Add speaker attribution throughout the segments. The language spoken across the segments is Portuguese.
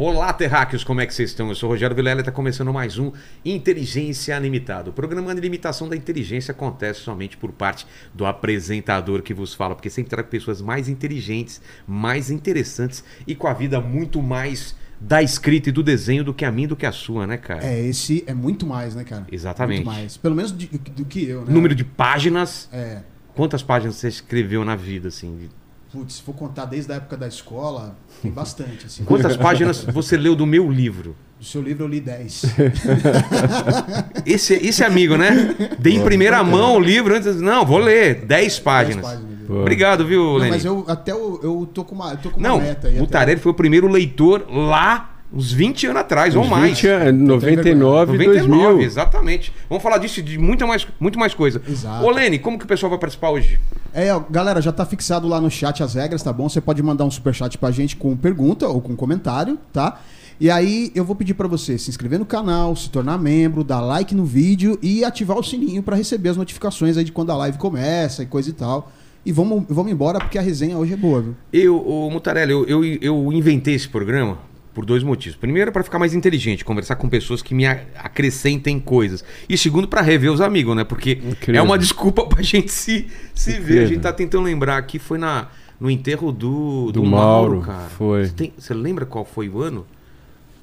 Speaker 1: Olá, terráqueos, como é que vocês estão? Eu sou o Rogério Vilela e está começando mais um Inteligência Ilimitada. O programa de limitação da inteligência acontece somente por parte do apresentador que vos fala, porque sempre trago pessoas mais inteligentes, mais interessantes e com a vida muito mais da escrita e do desenho do que a mim do que a sua, né, cara?
Speaker 2: É, esse é muito mais, né, cara?
Speaker 1: Exatamente.
Speaker 2: Muito mais. Pelo menos de- do que eu, né?
Speaker 1: Número de páginas.
Speaker 2: É.
Speaker 1: Quantas páginas você escreveu na vida, assim?
Speaker 2: Putz, se for contar desde a época da escola, tem bastante, assim.
Speaker 1: Quantas páginas você leu do meu livro?
Speaker 2: Do seu livro eu li 10.
Speaker 1: Esse, esse amigo, né? Dei em primeira mão o livro antes. Não, vou ler. 10 páginas.
Speaker 2: páginas.
Speaker 3: Pô.
Speaker 1: Obrigado, viu,
Speaker 2: Não,
Speaker 1: Lenny?
Speaker 2: mas eu até eu, eu tô com uma, eu tô com uma
Speaker 1: Não,
Speaker 2: meta aí.
Speaker 1: o Tarelli foi o primeiro leitor lá uns 20 anos atrás, ou
Speaker 3: Uns
Speaker 1: mais.
Speaker 3: 20 anos, 99 e
Speaker 1: 99,
Speaker 3: 2000.
Speaker 1: exatamente. Vamos falar disso e de muita mais, muito mais coisa.
Speaker 2: Exato.
Speaker 1: Ô, Lene, como que o pessoal vai participar hoje?
Speaker 2: É, ó, galera, já tá fixado lá no chat as regras, tá bom? Você pode mandar um superchat pra gente com pergunta ou com comentário, tá? E aí eu vou pedir pra você se inscrever no canal, se tornar membro, dar like no vídeo e ativar o sininho pra receber as notificações aí de quando a live começa e coisa e tal. E vamos, vamos embora porque a resenha hoje é boa, viu?
Speaker 1: Eu, ô, Mutarelli, eu, eu, eu inventei esse programa por dois motivos. Primeiro, para ficar mais inteligente, conversar com pessoas que me a- acrescentem coisas. E segundo, para rever os amigos, né? Porque
Speaker 3: Incrível.
Speaker 1: é uma desculpa pra gente se, se ver. A gente tá tentando lembrar aqui, foi na, no enterro do, do,
Speaker 3: Do
Speaker 1: Mauro,
Speaker 3: Mauro,
Speaker 1: cara.
Speaker 3: foi.
Speaker 1: Você, tem- você lembra qual foi o ano?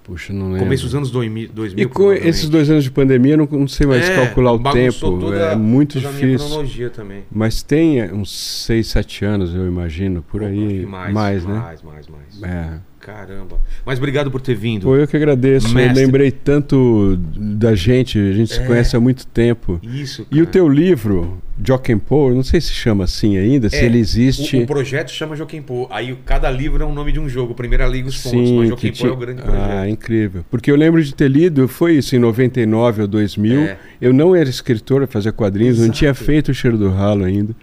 Speaker 3: Puxa, não lembro.
Speaker 1: Começo dos anos 2000. 2000
Speaker 3: E com esses dois anos de pandemia, eu não, não sei mais
Speaker 1: É,
Speaker 3: calcular o tempo.
Speaker 1: toda-
Speaker 3: é muito
Speaker 1: toda a minha
Speaker 3: difícil.
Speaker 1: cronologia também.
Speaker 3: Mas tem uns 6, 7 anos, eu imagino, por aí.
Speaker 1: que
Speaker 3: mais,
Speaker 1: mais,
Speaker 3: né?
Speaker 1: Mais, mais, mais.
Speaker 3: É.
Speaker 1: Caramba. Mas obrigado por ter vindo.
Speaker 3: Pô, eu que agradeço.
Speaker 1: Mestre.
Speaker 3: Eu lembrei tanto da gente, a gente se
Speaker 1: É.
Speaker 3: conhece há muito tempo.
Speaker 1: Isso.
Speaker 3: E o
Speaker 1: cara.
Speaker 3: teu livro, eu não sei se chama assim ainda, se
Speaker 1: É,
Speaker 3: ele existe.
Speaker 1: O, o projeto chama Joaquim Pô. Aí cada livro é um nome de um jogo. Primeira Liga os pontos,
Speaker 3: Sim,
Speaker 1: mas Pô
Speaker 3: tinha-
Speaker 1: é o grande projeto.
Speaker 3: Ah, incrível. Porque eu lembro de ter lido, foi isso, em 99 ou 2000.
Speaker 1: É.
Speaker 3: Eu não era escritor, fazia quadrinhos, não
Speaker 1: Exato.
Speaker 3: tinha feito o Cheiro do Ralo ainda.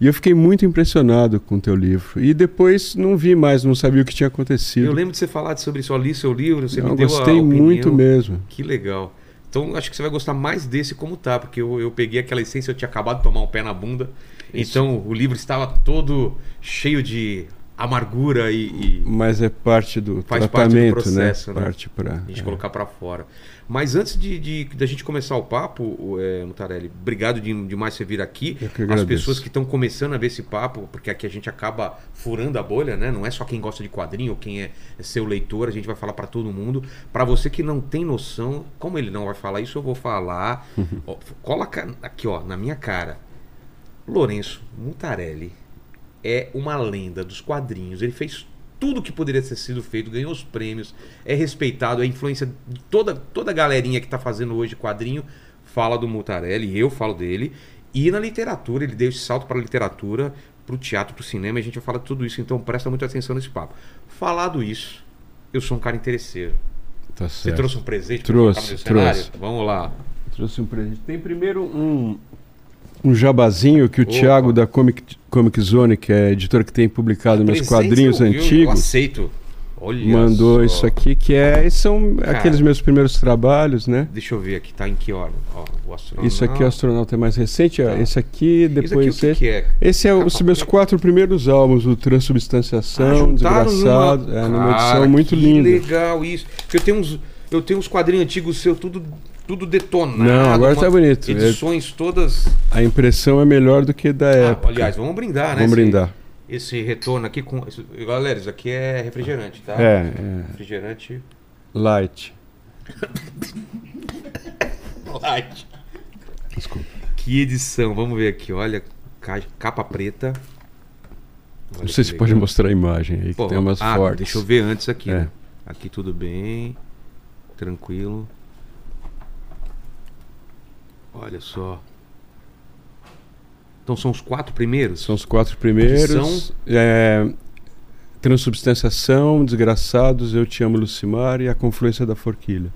Speaker 3: E eu fiquei muito impressionado com o teu livro. E depois não vi mais, não sabia o que tinha acontecido.
Speaker 1: Eu lembro de você falar sobre isso. Eu li seu livro, você
Speaker 3: Não,
Speaker 1: me deu
Speaker 3: gostei
Speaker 1: a opinião.
Speaker 3: muito mesmo.
Speaker 1: Que legal. Então acho que você vai gostar mais desse como tá, porque eu, eu peguei aquela essência, eu tinha acabado de tomar um pé na bunda. Então o livro estava todo cheio de amargura e, e
Speaker 3: Mas é parte do
Speaker 1: Faz parte do
Speaker 3: tratamento,
Speaker 1: processo, né?
Speaker 3: né? Parte para.
Speaker 1: a gente colocar pra fora. Mas antes de, de, da gente começar o papo, é, Mutarelli, obrigado de, demais você vir aqui. As pessoas que estão começando a ver esse papo, porque aqui a gente acaba furando a bolha, né? Não é só quem gosta de quadrinho ou quem é seu leitor, a gente vai falar pra todo mundo. Pra você que não tem noção, como ele não vai falar isso, eu vou falar. Ó, coloca aqui, ó, na minha cara. Lourenço Mutarelli é uma lenda dos quadrinhos. Ele fez tudo que poderia ter sido feito, ganhou os prêmios, é respeitado, é influência de toda, toda a galerinha que está fazendo hoje quadrinho fala do Mutarelli, eu falo dele. E na literatura, ele deu esse salto para a literatura, para o teatro, para o cinema, e a gente vai falar de tudo isso, então presta muita atenção nesse papo. Falado isso, eu sou um cara interesseiro.
Speaker 3: Tá
Speaker 1: Você trouxe um presente pra
Speaker 3: Trouxe,
Speaker 1: colocar no meu cenário?
Speaker 3: trouxe.
Speaker 1: Vamos lá.
Speaker 3: Trouxe um presente. Tem primeiro um, um jabazinho que o
Speaker 1: Opa.
Speaker 3: Thiago da Comic, Comic Zone, que é a editora que tem publicado meus
Speaker 1: Presente,
Speaker 3: quadrinhos
Speaker 1: eu- eu- Eu
Speaker 3: antigos,
Speaker 1: aceito. Olha
Speaker 3: mandou
Speaker 1: só.
Speaker 3: isso aqui, que é. esses São
Speaker 1: Cara.
Speaker 3: aqueles meus primeiros trabalhos, né?
Speaker 1: Deixa eu ver aqui, tá em que ordem? Ó, o astronauta.
Speaker 3: Isso aqui é o astronauta mais recente, ó,
Speaker 1: Tá.
Speaker 3: esse aqui,
Speaker 1: aqui
Speaker 3: depois
Speaker 1: o que,
Speaker 3: esse.
Speaker 1: que é?
Speaker 3: Esse é os meus quatro primeiros álbuns, o
Speaker 1: Ah,
Speaker 3: Transubstanciação,
Speaker 1: juntaram
Speaker 3: Desgraçado,
Speaker 1: numa-
Speaker 3: é numa
Speaker 1: Cara,
Speaker 3: edição muito
Speaker 1: que
Speaker 3: linda.
Speaker 1: legal isso. Porque eu tenho uns, eu tenho uns quadrinhos antigos seu tudo, tudo detonado.
Speaker 3: Não, agora tá bonito.
Speaker 1: Edições todas.
Speaker 3: A impressão é melhor do que da
Speaker 1: Ah,
Speaker 3: época.
Speaker 1: aliás, vamos brindar, né?
Speaker 3: Vamos
Speaker 1: esse-
Speaker 3: brindar.
Speaker 1: Esse retorno aqui com. esse- galera, isso aqui é refrigerante, tá?
Speaker 3: É, é.
Speaker 1: Refrigerante
Speaker 3: Light.
Speaker 1: light.
Speaker 3: Desculpa.
Speaker 1: Que edição, vamos ver aqui, olha. ca- Capa preta. Olha
Speaker 3: Não sei
Speaker 1: que
Speaker 3: se
Speaker 1: legal.
Speaker 3: pode mostrar a imagem aí, que
Speaker 1: Pô,
Speaker 3: tem umas
Speaker 1: ah,
Speaker 3: fortes.
Speaker 1: Deixa eu ver antes aqui,
Speaker 3: É.
Speaker 1: né? Aqui tudo bem. Tranquilo. Olha só. Então são os quatro primeiros?
Speaker 3: São os quatro primeiros.
Speaker 1: são?
Speaker 3: É, Transubstanciação, Desgraçados, Eu Te Amo Lucimar e A Confluência da Forquilha.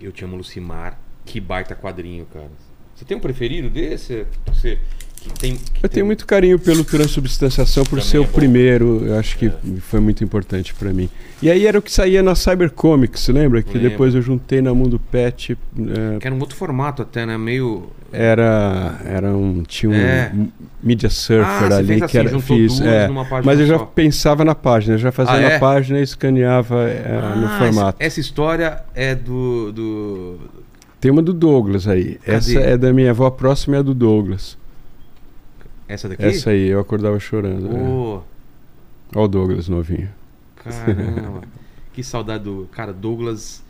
Speaker 1: Eu te amo Lucimar. Que baita quadrinho, cara. Você tem um preferido desse? Você tem.
Speaker 3: Eu tenho muito carinho pelo transubstanciação por
Speaker 1: Também
Speaker 3: ser
Speaker 1: é
Speaker 3: o primeiro. Eu acho que foi muito importante pra mim. E aí era o que saía na Cybercomics, lembra? Que
Speaker 1: Lembro.
Speaker 3: depois eu juntei na Mundo Pet. é,
Speaker 1: Que era um outro formato até, né? Meio.
Speaker 3: era, era um. Tinha um
Speaker 1: É.
Speaker 3: Media Surfer
Speaker 1: Ah,
Speaker 3: ali que
Speaker 1: assim,
Speaker 3: era.
Speaker 1: juntou
Speaker 3: Fiz,
Speaker 1: duas
Speaker 3: é.
Speaker 1: numa página
Speaker 3: Mas eu já
Speaker 1: só.
Speaker 3: pensava na página, já fazia
Speaker 1: Ah,
Speaker 3: na
Speaker 1: é?
Speaker 3: página e escaneava é, no
Speaker 1: Ah,
Speaker 3: formato.
Speaker 1: Essa, essa história é do. do...
Speaker 3: Tem uma do Douglas aí.
Speaker 1: Cadê?
Speaker 3: Essa é da minha avó, a próxima é a do Douglas.
Speaker 1: Essa daqui?
Speaker 3: Essa aí, eu acordava chorando. é.
Speaker 1: Ô,
Speaker 3: Olha o Douglas novinho.
Speaker 1: caramba. que saudade do. Cara, Douglas.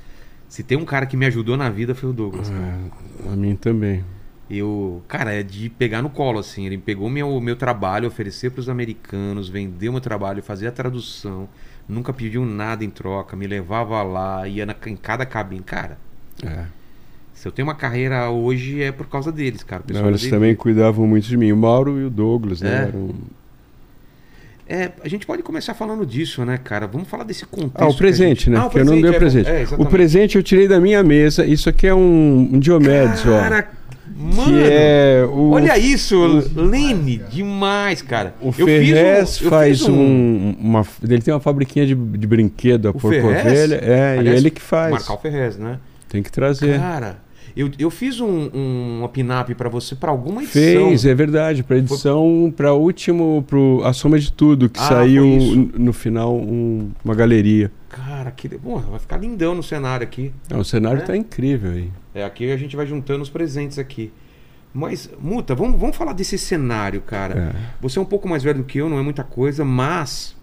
Speaker 1: Se tem um cara que me ajudou na vida foi o Douglas. cara.
Speaker 3: É, a mim também.
Speaker 1: Eu, cara, é de pegar no colo, assim. Ele pegou meu, meu trabalho, oferecer para os americanos, vendeu meu trabalho, fazia a tradução, nunca pediu nada em troca, me levava lá, ia na- em cada cabine. Cara,
Speaker 3: É.
Speaker 1: se eu tenho uma carreira hoje é por causa deles, cara. O
Speaker 3: Não, eles
Speaker 1: da
Speaker 3: também cuidavam muito de mim. O Mauro e o Douglas, né?
Speaker 1: É?
Speaker 3: eram-
Speaker 1: É, a gente pode começar falando disso, né, cara? Vamos falar desse contexto.
Speaker 3: Ah, o presente,
Speaker 1: gente-
Speaker 3: né?
Speaker 1: Ah, o
Speaker 3: Porque eu não dei o
Speaker 1: é,
Speaker 3: presente.
Speaker 1: É,
Speaker 3: o presente eu tirei da minha mesa. Isso aqui é um, um Diomedes, ó.
Speaker 1: Cara, mano.
Speaker 3: Que é o.
Speaker 1: Olha isso, Lene, demais, cara.
Speaker 3: O
Speaker 1: Eu fiz
Speaker 3: Ferrez
Speaker 1: eu
Speaker 3: faz
Speaker 1: fiz
Speaker 3: um, uma. Ele tem uma fabriquinha de, de brinquedo, a
Speaker 1: O
Speaker 3: Porco
Speaker 1: Ferrez?
Speaker 3: Ovelha. É,
Speaker 1: Aliás,
Speaker 3: e ele que faz.
Speaker 1: Marcar o Ferrez, né?
Speaker 3: Tem que trazer.
Speaker 1: Cara, eu, eu fiz um, um, uma pin-up pra você pra alguma edição.
Speaker 3: Fez, é verdade. Pra edição, pra último, pro A Soma de Tudo, que
Speaker 1: Ah,
Speaker 3: saiu
Speaker 1: foi
Speaker 3: no final um- uma galeria.
Speaker 1: Cara, que. Bom, vai ficar lindão no cenário aqui.
Speaker 3: Ah, o cenário
Speaker 1: É?
Speaker 3: tá incrível aí.
Speaker 1: É, aqui a gente vai juntando os presentes aqui. Mas, Muta, vamos, vamos falar desse cenário, cara.
Speaker 3: É.
Speaker 1: Você é um pouco mais velho do que eu, não é muita coisa, mas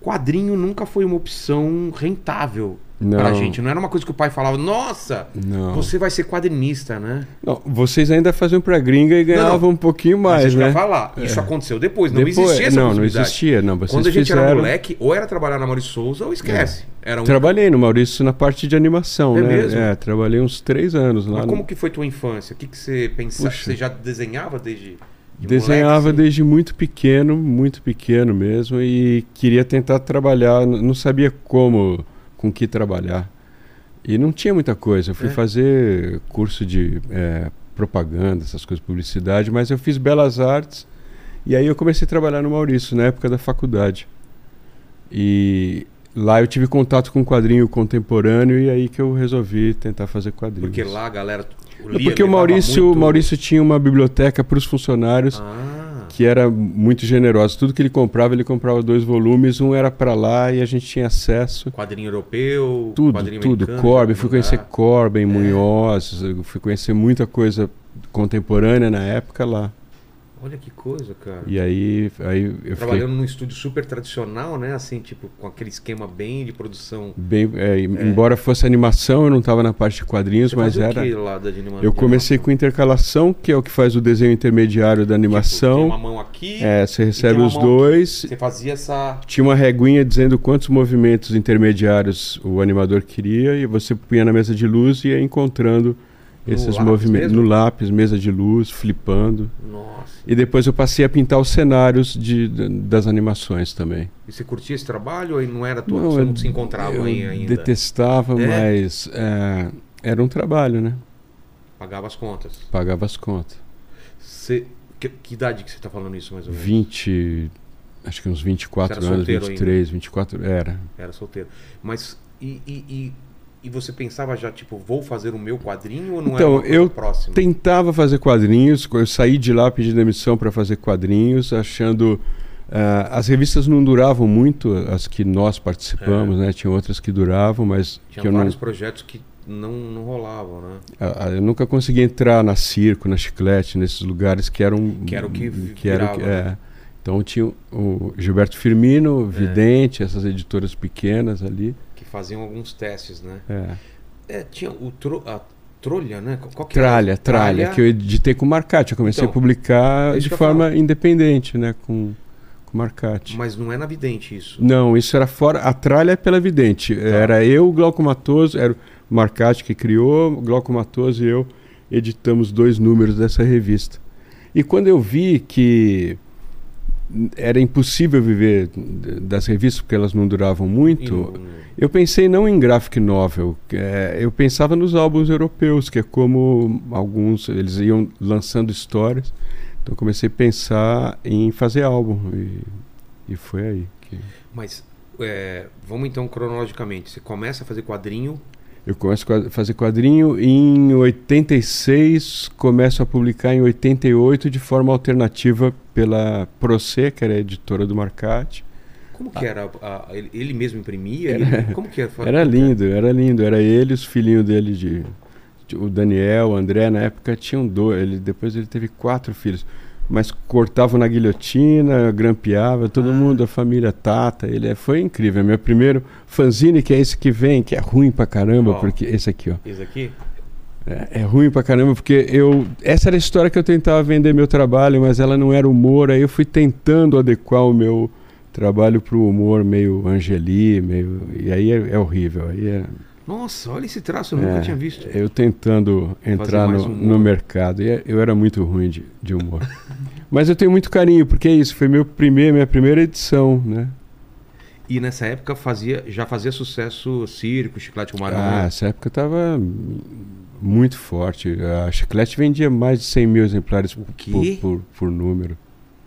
Speaker 1: quadrinho nunca foi uma opção rentável
Speaker 3: Não.
Speaker 1: pra gente. Não era uma coisa que o pai falava, nossa,
Speaker 3: Não.
Speaker 1: você vai ser quadrinista, né?
Speaker 3: Não, vocês ainda faziam pra gringa e ganhavam um pouquinho mais, né?
Speaker 1: falar. Isso aconteceu depois, não
Speaker 3: Depois-
Speaker 1: existia essa
Speaker 3: Não, não existia. Não, vocês
Speaker 1: Quando a gente
Speaker 3: fizeram...
Speaker 1: era moleque, ou era trabalhar na Maurício Souza ou esquece. Era um...
Speaker 3: Trabalhei no Maurício na parte de animação,
Speaker 1: É
Speaker 3: né?
Speaker 1: mesmo?
Speaker 3: É, trabalhei uns três anos lá.
Speaker 1: Mas
Speaker 3: no-
Speaker 1: como que foi tua infância? O que, que você pensava?
Speaker 3: Puxa.
Speaker 1: Você já desenhava desde. de
Speaker 3: Desenhava
Speaker 1: moleque, assim?
Speaker 3: desde muito pequeno, muito pequeno mesmo, e queria tentar trabalhar, não sabia como, com que trabalhar. E não tinha muita coisa. Eu fui
Speaker 1: É.
Speaker 3: fazer curso de é, propaganda, essas coisas, publicidade, mas eu fiz belas artes e aí eu comecei a trabalhar no Maurício, na época da faculdade. E lá eu tive contato com quadrinho contemporâneo e aí que eu resolvi tentar fazer quadrinhos.
Speaker 1: Porque lá a galera.
Speaker 3: É
Speaker 1: lia,
Speaker 3: Porque o Maurício,
Speaker 1: muito-
Speaker 3: o Maurício tinha uma biblioteca para os funcionários
Speaker 1: Ah,
Speaker 3: que era muito generosa. Tudo que ele comprava, ele comprava dois volumes. Um era para lá e a gente tinha acesso.
Speaker 1: quadrinho europeu,
Speaker 3: Tudo,
Speaker 1: quadrinho
Speaker 3: tudo. Corbin, fui conhecer. Corbin, Munhoz, eu fui conhecer muita coisa contemporânea na época lá.
Speaker 1: Olha que coisa, cara.
Speaker 3: E aí, aí eu fiquei
Speaker 1: Trabalhando num estúdio super tradicional, né? Assim, tipo, com aquele esquema bem de produção.
Speaker 3: bem. é, Embora fosse animação, eu não estava na parte de quadrinhos,
Speaker 1: Você
Speaker 3: mas era. Eu comecei com intercalação, que é o que faz o desenho intermediário da
Speaker 1: Tipo, tem
Speaker 3: animação.
Speaker 1: uma mão aqui.
Speaker 3: É, você
Speaker 1: tem
Speaker 3: recebe os dois.
Speaker 1: Você fazia essa.
Speaker 3: Tinha uma reguinha dizendo quantos movimentos intermediários o animador queria e você punha na mesa de luz e ia encontrando esses movimentos no lápis, mesa de luz, flipando.
Speaker 1: Nossa.
Speaker 3: E depois eu passei a pintar os cenários de, das animações também.
Speaker 1: E você curtia esse trabalho ou não era tua?
Speaker 3: Não,
Speaker 1: você
Speaker 3: eu-
Speaker 1: não se encontrava ainda?
Speaker 3: detestava,
Speaker 1: É?
Speaker 3: mas é, era um trabalho, né?
Speaker 1: Pagava as contas.
Speaker 3: Pagava as contas.
Speaker 1: Você... Que, que idade que você tá falando isso, mais ou menos?
Speaker 3: 20, acho que uns 24
Speaker 1: Você era
Speaker 3: anos,
Speaker 1: solteiro
Speaker 3: 23, 24, era.
Speaker 1: Era solteiro. Mas e, e, e, e você pensava já, tipo, vou fazer o meu quadrinho ou não era
Speaker 3: Então,
Speaker 1: coisa
Speaker 3: eu
Speaker 1: próxima?
Speaker 3: Tentava fazer quadrinhos, eu saí de lá pedindo demissão para fazer quadrinhos, achando. ah, as revistas não duravam muito, as que nós participamos, né? Tinha outras que duravam, mas
Speaker 1: É. Tinha
Speaker 3: eu não,
Speaker 1: vários projetos que não, não rolavam, né?
Speaker 3: ah, ah, eu nunca consegui entrar na Circo, na Chiclete, nesses lugares que eram.
Speaker 1: Que era o que
Speaker 3: que era
Speaker 1: né?
Speaker 3: é. Então tinha o Gilberto Firmino, Vidente, essas editoras pequenas ali.
Speaker 1: Faziam alguns testes, né?
Speaker 3: É.
Speaker 1: É, tinha o tro, a Trolha, né? Qual que era?
Speaker 3: Tralha, tralha, que eu editei com Marcate. Eu comecei
Speaker 1: Então,
Speaker 3: a publicar
Speaker 1: é
Speaker 3: de forma independente, né? Com, com Marcate.
Speaker 1: Mas não é na Vidente isso.
Speaker 3: Não, isso era fora. A tralha é pela vidente.
Speaker 1: Tá.
Speaker 3: Era eu, o Glauco Matoso, era o Marcati que criou, o Glauco Matoso e eu editamos dois números dessa revista. E quando eu vi que era impossível viver das revistas porque elas não duravam muito,
Speaker 1: não-
Speaker 3: eu pensei não em graphic novel, é, eu pensava nos álbuns europeus, que é como alguns eles iam lançando histórias. Então comecei a pensar em fazer álbum e, e foi aí que
Speaker 1: Mas é, vamos então cronologicamente. Você começa a fazer quadrinho.
Speaker 3: Eu começo a fazer quadrinho e em 86 começo a publicar em 88 de forma alternativa pela Procê, que era a editora do Marcate.
Speaker 1: Como que era? a- ele, ele mesmo imprimia?
Speaker 3: Era-
Speaker 1: Ele- como que era?
Speaker 3: Era lindo, era lindo. Era ele, os filhinhos dele de, de- o Daniel, o André, na época tinham dois. Ele, depois ele teve quatro filhos. Mas cortavam na guilhotina, grampeava, todo
Speaker 1: Ah.
Speaker 3: mundo, a família Tata. Ele é- foi incrível. Meu primeiro fanzine, que é esse que vem, que é ruim pra caramba,
Speaker 1: Qual?
Speaker 3: porque esse aqui, ó.
Speaker 1: Esse aqui?
Speaker 3: É, é ruim pra caramba, porque eu. Essa era a história que eu tentava vender meu trabalho, mas ela não era humor. Aí eu fui tentando adequar o meu trabalho pro humor meio Angeli, meio. E aí é, é horrível. Aí é,
Speaker 1: Nossa, olha esse traço, eu nunca
Speaker 3: é,
Speaker 1: tinha visto.
Speaker 3: Eu tentando entrar no, no mercado. E é- eu era muito ruim de, de humor. mas eu tenho muito carinho, porque é isso, foi meu primeiro, minha primeira edição, né?
Speaker 1: E nessa época fazia, já fazia sucesso Circo, Chiclete com
Speaker 3: Ah,
Speaker 1: Maranhão.
Speaker 3: essa época tava muito forte. A Chiclete vendia mais de 100 mil exemplares por, por, por número.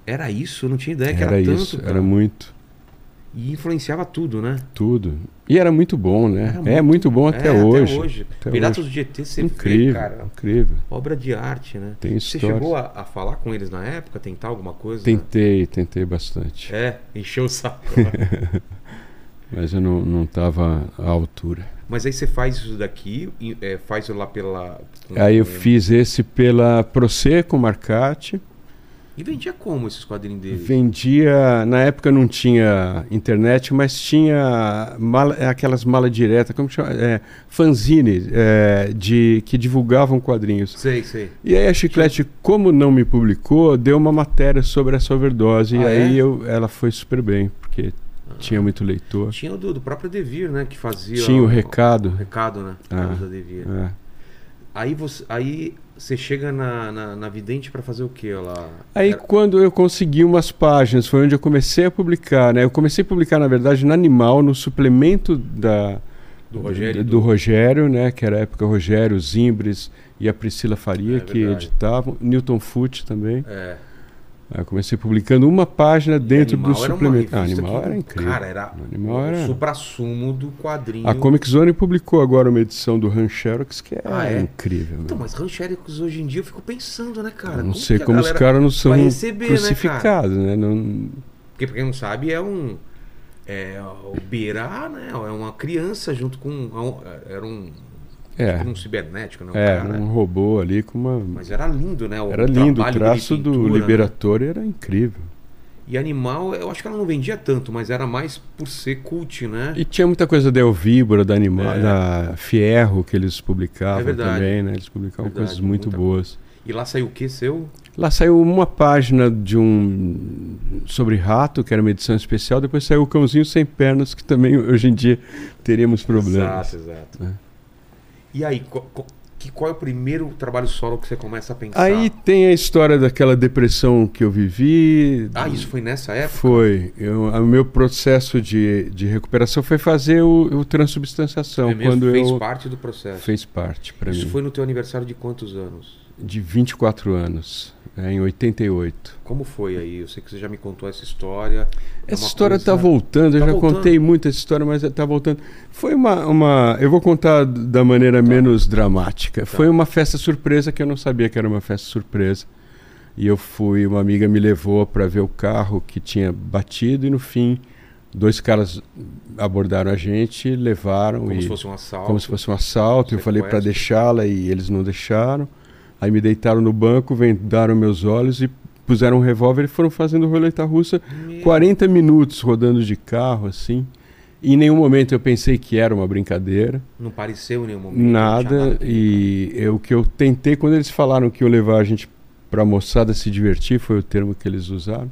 Speaker 1: Era isso? Eu não tinha ideia que
Speaker 3: era
Speaker 1: era,
Speaker 3: isso,
Speaker 1: tanto. cara.
Speaker 3: era muito,
Speaker 1: E influenciava tudo, né?
Speaker 3: tudo. E era muito bom, né?
Speaker 1: Era
Speaker 3: é muito bom até
Speaker 1: É,
Speaker 3: hoje.
Speaker 1: Até hoje.
Speaker 3: Até
Speaker 1: Piratas
Speaker 3: hoje.
Speaker 1: do GT você
Speaker 3: Incrível,
Speaker 1: vê, cara.
Speaker 3: incrível.
Speaker 1: Obra de arte, né?
Speaker 3: Tem
Speaker 1: Você
Speaker 3: histórias.
Speaker 1: chegou a, a falar com eles na época, tentar alguma coisa?
Speaker 3: Tentei, tentei bastante.
Speaker 1: É, encheu o saco.
Speaker 3: Mas eu não, não tava à altura.
Speaker 1: Mas aí você faz isso daqui, é, faz lá pela.
Speaker 3: Aí eu fiz esse pela Proseco Marcate.
Speaker 1: E vendia como esses quadrinhos dele?
Speaker 3: Vendia. Na época não tinha internet, mas tinha mala- aquelas malas diretas, como chama? É, fanzine, é, de, que divulgavam quadrinhos.
Speaker 1: Sei, sei.
Speaker 3: E aí a Chiclete, como não me publicou, deu uma matéria sobre essa overdose. e
Speaker 1: Ah,
Speaker 3: aí
Speaker 1: é?
Speaker 3: eu, ela foi super bem, porque tinha muito leitor.
Speaker 1: Tinha o do, do próprio Devir, né? Que fazia.
Speaker 3: Tinha o recado.
Speaker 1: O recado, né?
Speaker 3: Ah.
Speaker 1: Da Devir.
Speaker 3: É.
Speaker 1: Aí você, aí você chega na, na, na Vidente pra fazer o quê lá?
Speaker 3: Aí
Speaker 1: Era-
Speaker 3: quando eu consegui umas páginas, foi onde eu comecei a publicar, né? Eu comecei a publicar, na verdade, no Animal, no suplemento da,
Speaker 1: Do Rogério.
Speaker 3: do, Rogério, né? Que era a época Rogério, Zimbres e a Priscila Faria,
Speaker 1: É
Speaker 3: que
Speaker 1: verdade.
Speaker 3: editavam. Newton Foote também.
Speaker 1: É.
Speaker 3: Eu comecei publicando uma página dentro do suplemento. Ah, Animal
Speaker 1: que-
Speaker 3: era incrível.
Speaker 1: Cara, era
Speaker 3: Animal
Speaker 1: o
Speaker 3: era-
Speaker 1: supra-sumo do quadrinho.
Speaker 3: A Comic Zone publicou agora uma edição do Han Xerox que é,
Speaker 1: Ah, é?
Speaker 3: incrível.
Speaker 1: Então,
Speaker 3: né?
Speaker 1: mas Ranchéricos hoje em dia eu fico pensando, né, cara?
Speaker 3: Eu não
Speaker 1: Como
Speaker 3: sei como os caras não são
Speaker 1: receber, né,
Speaker 3: crucificados, né? Não,
Speaker 1: Porque pra quem não sabe, é um. É, o Beirá, né? É uma criança junto com. é um- Era um.
Speaker 3: É,
Speaker 1: tipo um cibernético, né?
Speaker 3: é,
Speaker 1: cara.
Speaker 3: um robô ali com uma.
Speaker 1: Mas era lindo, né? O
Speaker 3: Era lindo, o traço do
Speaker 1: pintura, né?
Speaker 3: Era incrível.
Speaker 1: E Animal, eu acho que ela não vendia tanto, mas era mais por ser cult, né?
Speaker 3: E tinha muita coisa da Elvíbora, da, Anima,
Speaker 1: É.
Speaker 3: da Fierro, que eles publicavam
Speaker 1: É verdade.
Speaker 3: também, né? Eles publicavam
Speaker 1: Verdade,
Speaker 3: coisas muito boas.
Speaker 1: E lá saiu o que seu?
Speaker 3: Lá saiu uma página de um sobre rato, que era uma edição especial, depois saiu o Cãozinho Sem Pernas, que também hoje em dia teríamos problemas.
Speaker 1: Exato, exato.
Speaker 3: É.
Speaker 1: E aí, co- que, qual é o primeiro trabalho solo que você começa a pensar?
Speaker 3: Aí tem a história daquela depressão que eu vivi.
Speaker 1: Ah, isso foi nessa época?
Speaker 3: Foi. Eu- o meu processo de, de recuperação foi fazer o, o transubstanciação.
Speaker 1: É mesmo?
Speaker 3: quando
Speaker 1: fez
Speaker 3: eu
Speaker 1: parte do processo.
Speaker 3: fez parte para
Speaker 1: Isso
Speaker 3: mim.
Speaker 1: foi no teu aniversário de quantos anos?
Speaker 3: De 24 anos, é, em 88.
Speaker 1: Como foi aí? Eu sei que você já me contou essa história. É
Speaker 3: Essa
Speaker 1: uma
Speaker 3: história
Speaker 1: coisa-
Speaker 3: está voltando, eu
Speaker 1: Tá
Speaker 3: já
Speaker 1: voltando.
Speaker 3: contei muito essa história, mas está voltando. Foi uma, uma. Eu vou contar da maneira menos dramática. Foi uma festa surpresa que eu não sabia que era uma festa surpresa. E eu fui, uma amiga me levou para ver o carro que tinha batido, e no fim, dois caras abordaram a gente, levaram.
Speaker 1: Como
Speaker 3: e,
Speaker 1: se fosse um assalto.
Speaker 3: como se fosse um assalto. Eu falei para deixá-la e eles não deixaram. Aí me deitaram no banco, vendaram meus olhos e puseram um revólver e foram fazendo roleta russa
Speaker 1: Meu-
Speaker 3: 40 minutos rodando de carro assim. E em nenhum momento eu pensei que era uma brincadeira,
Speaker 1: Não pareceu em nenhum momento.
Speaker 3: nada.
Speaker 1: que-
Speaker 3: E eu, o que eu tentei, quando eles falaram que iam levar a gente para a moçada se divertir, foi o termo que eles usaram.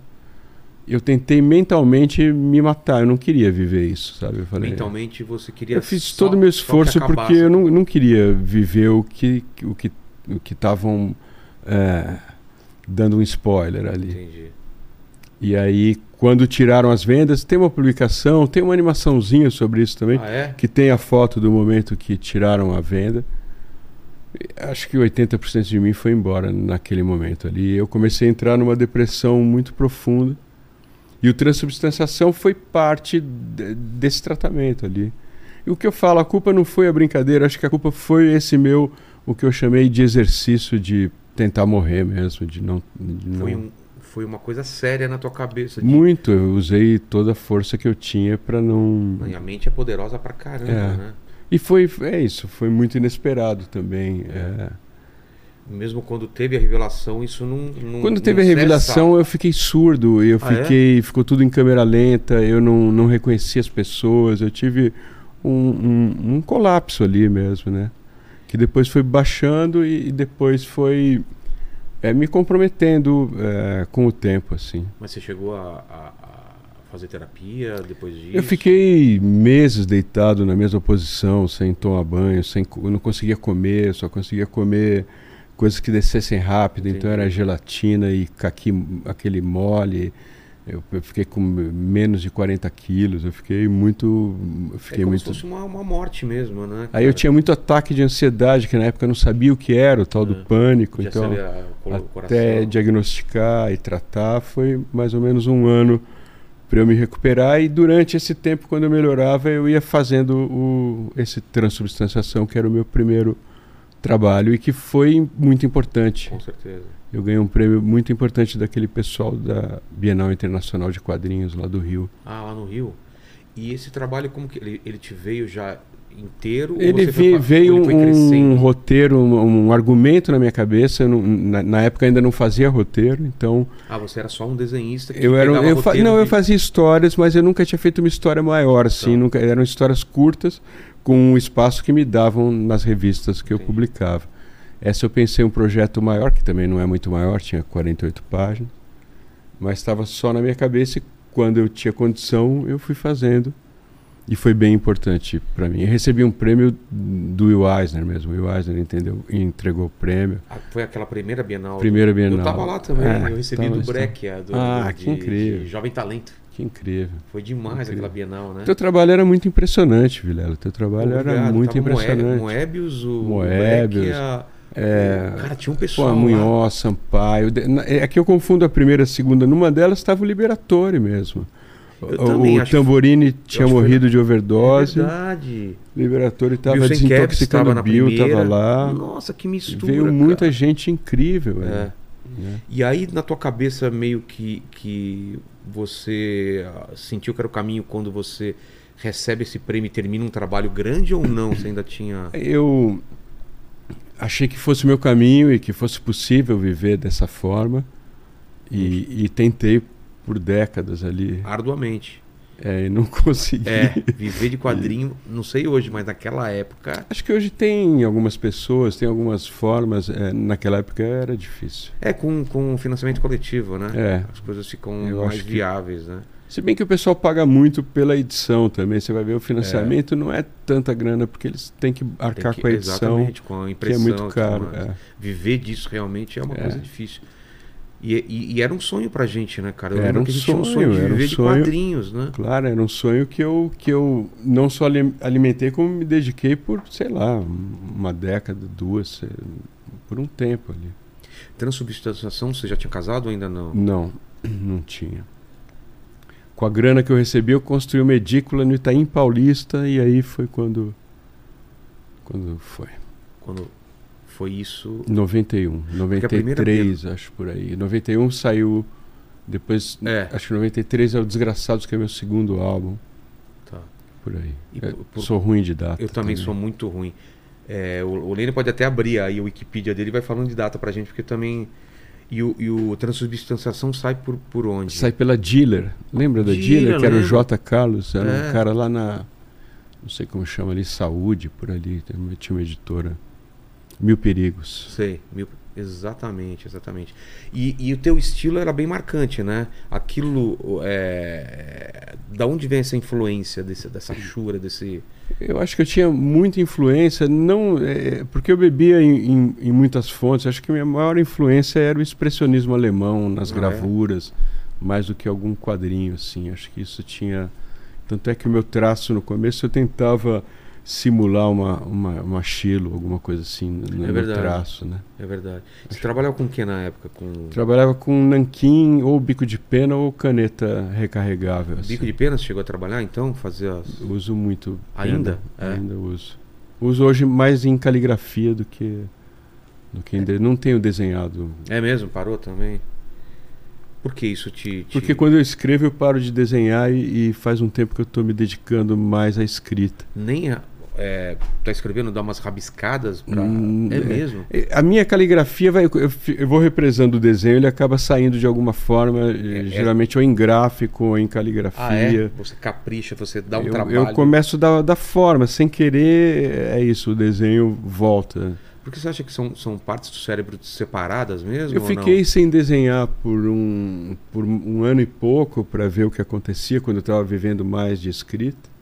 Speaker 3: Eu tentei mentalmente me matar, eu não queria viver isso, sabe? Eu falei,
Speaker 1: Mentalmente você queria.
Speaker 3: eu fiz
Speaker 1: só-
Speaker 3: todo o meu esforço porque eu não, não queria viver o que o que que estavam é, dando um spoiler ali.
Speaker 1: Entendi.
Speaker 3: E aí, quando tiraram as vendas, tem uma publicação, tem uma animaçãozinha sobre isso também,
Speaker 1: Ah, é?
Speaker 3: que tem a foto do momento que tiraram a venda. Acho que 80% de mim foi embora naquele momento ali. Eu comecei a entrar numa depressão muito profunda. E o transubstanciação foi parte de, desse tratamento ali. E o que eu falo, a culpa não foi a brincadeira, acho que a culpa foi esse meu, o que eu chamei de exercício de tentar morrer mesmo, de não. De não...
Speaker 1: Foi, um, foi uma coisa séria na tua cabeça.
Speaker 3: De... Muito, eu usei toda a força que eu tinha para não.
Speaker 1: E a mente é poderosa pra caramba, é. né?
Speaker 3: E foi, é isso, foi muito inesperado também. É. É.
Speaker 1: Mesmo quando teve a revelação, isso não. não
Speaker 3: quando teve
Speaker 1: não
Speaker 3: a revelação, cessa. eu fiquei surdo, eu ah, é? fiquei. Ficou tudo em câmera lenta, eu não, não reconheci as pessoas, eu tive um, um, um colapso ali mesmo, né? Que depois foi baixando e, e depois foi é, me comprometendo é, com o tempo, assim.
Speaker 1: Mas você chegou a, a, fazer terapia depois disso?
Speaker 3: Eu fiquei meses deitado na mesma posição, sem tomar banho, sem, eu não conseguia comer, só conseguia comer coisas que descessem rápido, Entendi. então era gelatina e caqui, aquele mole. Eu, eu, fiquei com menos de 40 quilos, eu fiquei muito. Eu fiquei
Speaker 1: é como
Speaker 3: muito...
Speaker 1: se fosse uma, uma morte mesmo, né?
Speaker 3: Cara? Aí eu tinha muito ataque de ansiedade, que na época eu não sabia o que era, o tal é. do pânico. Já então, até diagnosticar e tratar foi mais ou menos um ano para eu me recuperar e durante esse tempo quando eu melhorava eu ia fazendo o, esse transubstanciação que era o meu primeiro trabalho e que foi muito importante.
Speaker 1: Com certeza.
Speaker 3: Eu ganhei um prêmio muito importante daquele pessoal da Bienal Internacional de Quadrinhos lá do Rio.
Speaker 1: Ah, lá no Rio. E esse trabalho como que ele, ele te veio já inteiro?
Speaker 3: Ele veio, veio um, um, roteiro, um, um, argumento na minha cabeça. Não, na, na, época ainda não fazia roteiro, então.
Speaker 1: Ah, você era só um desenhista que
Speaker 3: eu era, eu fa Não, de... eu fazia histórias, mas eu nunca tinha feito uma história maior, assim. Então. Nunca, eram histórias curtas com um espaço que me davam nas revistas que eu publicava. Essa eu pensei um projeto maior, que também não é muito maior, tinha 48 páginas, mas estava só na minha cabeça e quando eu tinha condição eu fui fazendo. E foi bem importante para mim. Eu recebi um prêmio do Will Eisner mesmo. O Will Eisner entendeu, entregou o prêmio.
Speaker 1: Ah, foi aquela primeira Bienal?
Speaker 3: Primeira Bienal. Eu
Speaker 1: estava lá também. É, eu recebi do Breck, do,
Speaker 3: ah, do, que incrível.
Speaker 1: De Jovem Talento.
Speaker 3: Que incrível.
Speaker 1: Foi demais incrível. aquela Bienal, né?
Speaker 3: Teu trabalho era muito impressionante, Vilela. Teu trabalho Obrigado. era muito Tava impressionante.
Speaker 1: Moebius, o
Speaker 3: Moebius. a...
Speaker 1: É, cara, tinha um pessoal. Pô,
Speaker 3: Munhoz, Sampaio. É que eu confundo a primeira e a segunda. Numa delas estava o Liberatório mesmo. Eu o Tamborini tinha morrido foi... de overdose.
Speaker 1: É verdade.
Speaker 3: Liberatório estava desintoxicando o Bill, estava lá.
Speaker 1: Nossa, que mistura.
Speaker 3: Veio
Speaker 1: cara.
Speaker 3: muita gente incrível.
Speaker 1: É. Né? E aí, na tua cabeça, meio que, que você ah, sentiu que era o caminho quando você recebe esse prêmio e termina um trabalho grande ou não? Você ainda tinha.
Speaker 3: Eu achei que fosse o meu caminho e que fosse possível viver dessa forma. E, e tentei por décadas ali.
Speaker 1: Arduamente.
Speaker 3: É, e não consegui.
Speaker 1: É, viver de quadrinho, não sei hoje, mas naquela época.
Speaker 3: Acho que hoje tem algumas pessoas, tem algumas formas. É, naquela época era difícil.
Speaker 1: É, com, com financiamento coletivo, né?
Speaker 3: É.
Speaker 1: As coisas ficam Eu mais viáveis, que... né?
Speaker 3: Se bem que o pessoal paga muito pela edição também. Você vai ver o financiamento é. não é tanta grana, porque eles têm que arcar que, com a edição.
Speaker 1: Exatamente, com a impressão.
Speaker 3: Que é muito caro. É.
Speaker 1: Viver disso realmente é uma é. coisa difícil. E, e, e, era um sonho pra gente, né, cara? Eu
Speaker 3: era um
Speaker 1: que
Speaker 3: sonho,
Speaker 1: um sonho de
Speaker 3: viver
Speaker 1: um sonho, de quadrinhos, né?
Speaker 3: Claro, era um sonho que eu, que eu não só alimentei, como me dediquei por, sei lá, uma década, duas, por um tempo ali.
Speaker 1: Transubstanciação, você já tinha casado ou ainda não?
Speaker 3: Não, não tinha. Com a grana que eu recebi, eu construí uma edícula no Itaim Paulista e aí foi quando. Quando foi?
Speaker 1: Quando foi isso.
Speaker 3: 91. 93, acho por aí. 91 saiu. Depois.
Speaker 1: É.
Speaker 3: Acho que 93 é o Desgraçados, que é meu segundo álbum.
Speaker 1: Tá.
Speaker 3: Por aí. É, por, sou ruim de data.
Speaker 1: Eu também, também. sou muito ruim. É, o, o Lênin pode até abrir aí a Wikipedia dele e vai falando de data pra gente, porque também. E o, e o transubstanciação sai por, por onde?
Speaker 3: Sai pela Dealer. Lembra da Dealer, Dealer que era o J. Carlos? Era é. um cara lá na. Não sei como chama ali, Saúde, por ali. Tinha uma editora. Mil Perigos.
Speaker 1: Sei, mil, exatamente, exatamente. E, e o teu estilo era bem marcante, né? Aquilo, é, da onde vem essa influência desse, dessa chura, desse...
Speaker 3: Eu acho que eu tinha muita influência, não é, porque eu bebia em, em, em, muitas fontes. Acho que a minha maior influência era o expressionismo alemão nas ah, é? gravuras, é? mais do que algum quadrinho, assim. Acho que isso tinha... Tanto é que o meu traço no começo eu tentava simular uma, uma, uma chilo, alguma coisa assim no,
Speaker 1: É verdade.
Speaker 3: traço, né?
Speaker 1: É verdade. Você trabalhava com o que na época? Com
Speaker 3: Trabalhava com nanquim ou bico de pena ou caneta recarregável. assim.
Speaker 1: bico de pena? Você chegou a trabalhar então? Fazer as...
Speaker 3: Uso muito.
Speaker 1: Ainda?
Speaker 3: pena,
Speaker 1: É.
Speaker 3: Ainda uso. Uso hoje mais em caligrafia do que do que em de... não tenho desenhado.
Speaker 1: É mesmo? Parou também? Por que isso te... te-
Speaker 3: Porque quando eu escrevo eu paro de desenhar e, e faz um tempo que eu estou me dedicando mais à escrita.
Speaker 1: Nem a... É, tá escrevendo, dá umas rabiscadas pra...
Speaker 3: Hum,
Speaker 1: é
Speaker 3: é.
Speaker 1: mesmo?
Speaker 3: E A minha caligrafia vai, eu, eu vou represando o desenho, ele acaba saindo de alguma forma, eh,
Speaker 1: É, é.
Speaker 3: geralmente ou em gráfico ou em caligrafia.
Speaker 1: Ah, é? Você capricha, você dá um
Speaker 3: eu,
Speaker 1: trabalho.
Speaker 3: eu começo da, da forma, sem querer, é isso, o desenho volta.
Speaker 1: Porque você acha que são, são partes do cérebro separadas mesmo?
Speaker 3: Eu fiquei sem desenhar por um, por um ano e pouco para ver o que acontecia quando eu estava vivendo mais de escrita.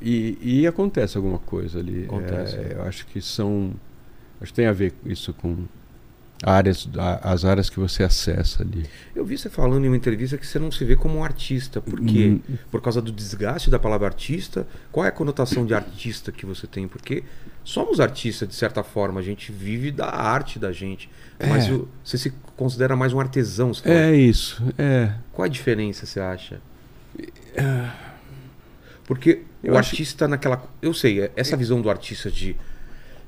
Speaker 3: E, e acontece alguma coisa ali.
Speaker 1: Acontece,
Speaker 3: É,
Speaker 1: né?
Speaker 3: eu acho que são. Acho que tem a ver isso com áreas, as áreas que você acessa ali.
Speaker 1: Eu vi você falando em uma entrevista que você não se vê como um artista. Por quê?
Speaker 3: Hum.
Speaker 1: Por causa do desgaste da palavra artista? Qual é a conotação de artista que você tem? Porque somos artistas, de certa forma. A gente vive da arte da gente. Mas
Speaker 3: É.
Speaker 1: o- você se considera mais um artesão.
Speaker 3: É isso. É.
Speaker 1: Qual a diferença, você acha? Porque
Speaker 3: Eu
Speaker 1: o
Speaker 3: acho-
Speaker 1: artista naquela... Eu sei, é- essa visão do artista de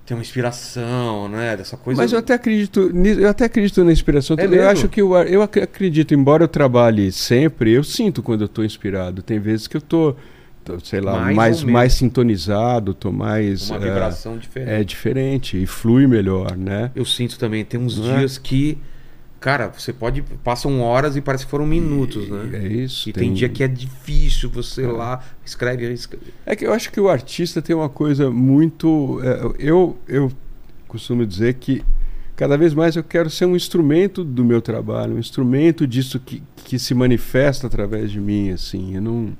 Speaker 1: ter uma inspiração, né? Dessa coisa...
Speaker 3: Mas eu até acredito, eu até acredito na inspiração.
Speaker 1: É
Speaker 3: também. eu
Speaker 1: mesmo?
Speaker 3: acho que eu ac- acredito, embora eu trabalhe sempre, eu sinto quando eu estou inspirado. Tem vezes que eu tô, tô, sei lá,
Speaker 1: Mais
Speaker 3: mais mais, sintonizado, tô mais
Speaker 1: Uma
Speaker 3: é,
Speaker 1: vibração diferente.
Speaker 3: é diferente e flui melhor, né?
Speaker 1: Eu sinto também, tem uns
Speaker 3: Não é?
Speaker 1: dias que, cara, você pode. Passam horas e parece que foram minutos, né?
Speaker 3: É isso.
Speaker 1: E tem, dia que é difícil você ir lá, escreve, escreve.
Speaker 3: É que eu acho que o artista tem uma coisa muito. é, eu, eu costumo dizer que cada vez mais eu quero ser um instrumento do meu trabalho, um instrumento disso que, que se manifesta através de mim, assim. Eu não.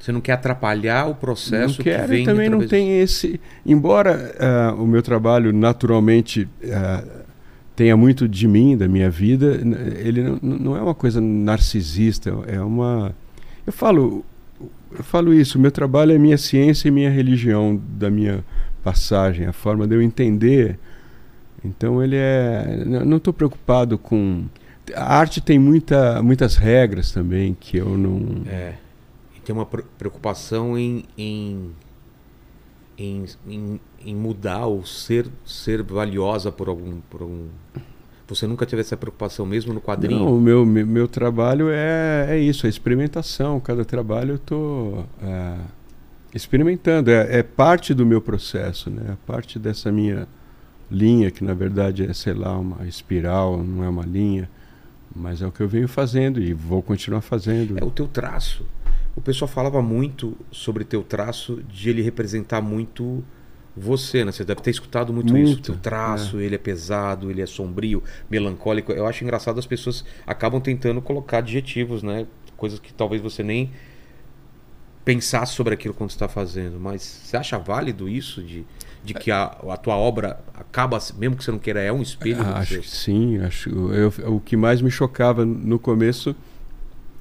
Speaker 1: Você não quer atrapalhar o processo
Speaker 3: não quero
Speaker 1: que vem
Speaker 3: e também não tem esse. Embora ah, o meu trabalho naturalmente ah, tenha muito de mim, da minha vida, ele não, não é uma coisa narcisista, é uma. Eu falo, eu falo isso. Meu trabalho é minha ciência e minha religião da minha passagem, a forma de eu entender. Então ele é. Não estou preocupado com. A arte tem muita, muitas regras também que eu não.
Speaker 1: É. E tem uma pre- preocupação em, em, em, em, em mudar ou ser, ser valiosa por algum, por algum. Você nunca teve essa preocupação mesmo no quadrinho?
Speaker 3: Não, o meu, meu, meu trabalho é, é isso, é experimentação. Cada trabalho eu estou experimentando. É, é parte do meu processo, né? É parte dessa minha linha, que na verdade é, sei lá, uma espiral, não é uma linha. Mas é o que eu venho fazendo e vou continuar fazendo.
Speaker 1: É o teu traço. O pessoal falava muito sobre teu traço, de ele representar muito você, né? Você deve ter escutado muito, isso.
Speaker 3: Muito,
Speaker 1: Teu traço, ele é pesado, ele é sombrio, melancólico. Eu acho engraçado as pessoas acabam tentando colocar adjetivos, né? Coisas que talvez você nem pensasse sobre aquilo quando está fazendo. Mas você acha válido isso de, de que a, a tua obra acaba, mesmo que você não queira, é um espelho
Speaker 3: Ah, acho que sim. Acho, eu, o que mais me chocava no começo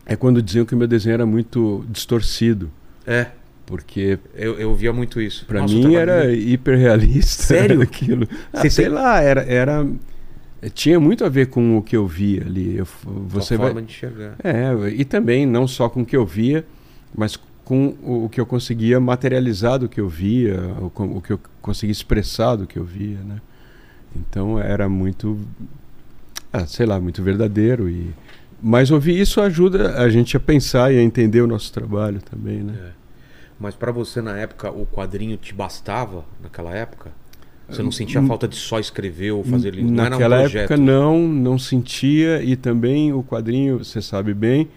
Speaker 3: é quando diziam que o meu desenho era muito distorcido.
Speaker 1: É,
Speaker 3: Porque
Speaker 1: eu, eu via muito isso. O
Speaker 3: mim era
Speaker 1: dele-
Speaker 3: hiperrealista
Speaker 1: Sério?
Speaker 3: aquilo. Ah, sei lá, era, era tinha muito a ver com o que eu via ali. Eu, você vai
Speaker 1: forma de enxergar.
Speaker 3: é, e também não só com o que eu via, mas com o, que eu conseguia materializar do que eu via, o, o que eu conseguia expressar do que eu via, né? Então era muito, ah, sei lá, muito verdadeiro e mas ouvir isso ajuda a gente a pensar e a entender o nosso trabalho também, né?
Speaker 1: É. Mas pra você na época o quadrinho te bastava naquela época? Você não sentia falta de só escrever ou fazer ele não um
Speaker 3: Naquela
Speaker 1: projeto?
Speaker 3: época não, não sentia e também o quadrinho, você sabe bem,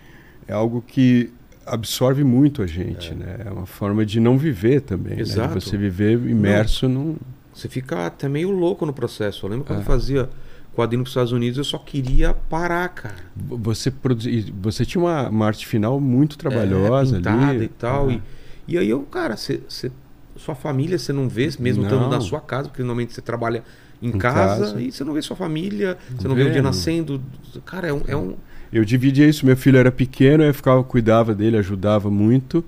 Speaker 3: é algo que absorve muito a gente, né? É uma forma de não viver também, né?
Speaker 1: Exato.
Speaker 3: De você viver imerso num...
Speaker 1: Você fica até meio louco no processo. Eu lembro quando
Speaker 3: É.
Speaker 1: eu fazia quadrinho pros Estados Unidos, eu só queria parar, cara.
Speaker 3: Você, produzi... você tinha uma, uma arte final muito trabalhosa
Speaker 1: é,
Speaker 3: ali.
Speaker 1: e tal.
Speaker 3: Ah.
Speaker 1: E, e aí eu, cara, você, você- sua família você não vê, mesmo estando
Speaker 3: Não.
Speaker 1: na sua casa, porque normalmente você trabalha em,
Speaker 3: Em
Speaker 1: casa,
Speaker 3: casa.
Speaker 1: e você não vê sua família, você
Speaker 3: Não
Speaker 1: vê o dia nascendo. Cara, é um. É um
Speaker 3: Eu dividia isso, meu filho era pequeno, eu ficava, cuidava dele, ajudava muito.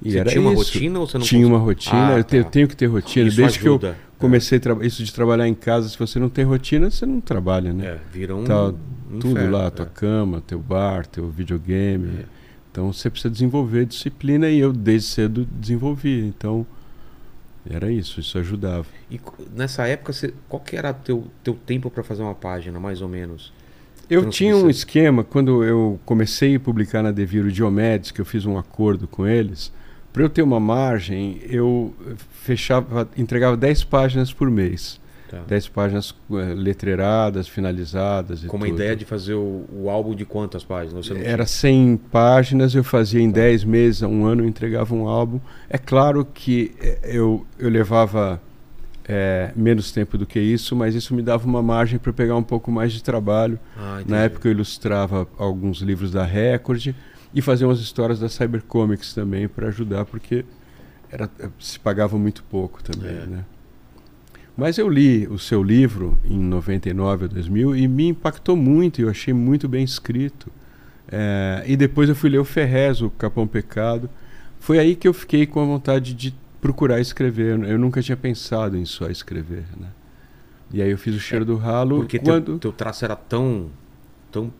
Speaker 3: E
Speaker 1: você
Speaker 3: era
Speaker 1: tinha uma
Speaker 3: isso.
Speaker 1: rotina ou você não
Speaker 3: Tinha uma rotina,
Speaker 1: Ah,
Speaker 3: eu, te- eu
Speaker 1: tá.
Speaker 3: tenho que ter rotina.
Speaker 1: Isso
Speaker 3: Desde
Speaker 1: ajuda.
Speaker 3: que eu comecei a tra- isso de trabalhar em casa, se você não tem rotina, você não trabalha, né?
Speaker 1: É, vira um,
Speaker 3: Tá
Speaker 1: um
Speaker 3: Tudo
Speaker 1: inferno,
Speaker 3: lá, tua
Speaker 1: é.
Speaker 3: cama, teu bar, teu videogame.
Speaker 1: É.
Speaker 3: Então você precisa desenvolver disciplina e eu desde cedo desenvolvi. Então era isso, isso ajudava.
Speaker 1: E nessa época, você, qual que era teu teu tempo para fazer uma página, mais ou menos?
Speaker 3: Eu tinha um esquema, quando eu comecei a publicar na Devir o Diomedes, que eu fiz um acordo com eles, para eu ter uma margem, eu fechava, entregava 10 páginas por mês.
Speaker 1: Tá.
Speaker 3: 10 páginas eh, letreiradas, finalizadas e
Speaker 1: Com uma
Speaker 3: tudo.
Speaker 1: ideia de fazer o, o álbum de quantas páginas? Você
Speaker 3: Era 100 páginas, eu fazia em 10 meses, a um ano eu entregava um álbum. É claro que eh, eu, eu levava eh, menos tempo do que isso, mas isso me dava uma margem para pegar um pouco mais de trabalho.
Speaker 1: Ah.
Speaker 3: Na época eu ilustrava alguns livros da Record e fazia umas histórias da Cybercomics também para ajudar, porque era, se pagava muito pouco também,
Speaker 1: É.
Speaker 3: né? Mas eu li o seu livro em 99 ou 2000 e me impactou muito, eu achei muito bem escrito. É, e depois eu fui ler o Ferrez, o Capão Pecado. Foi aí que eu fiquei com a vontade de procurar escrever. Eu nunca tinha pensado em só escrever, né? E aí eu fiz o Cheiro do Ralo
Speaker 1: É, Porque
Speaker 3: quando...
Speaker 1: teu, teu traço era tão, tão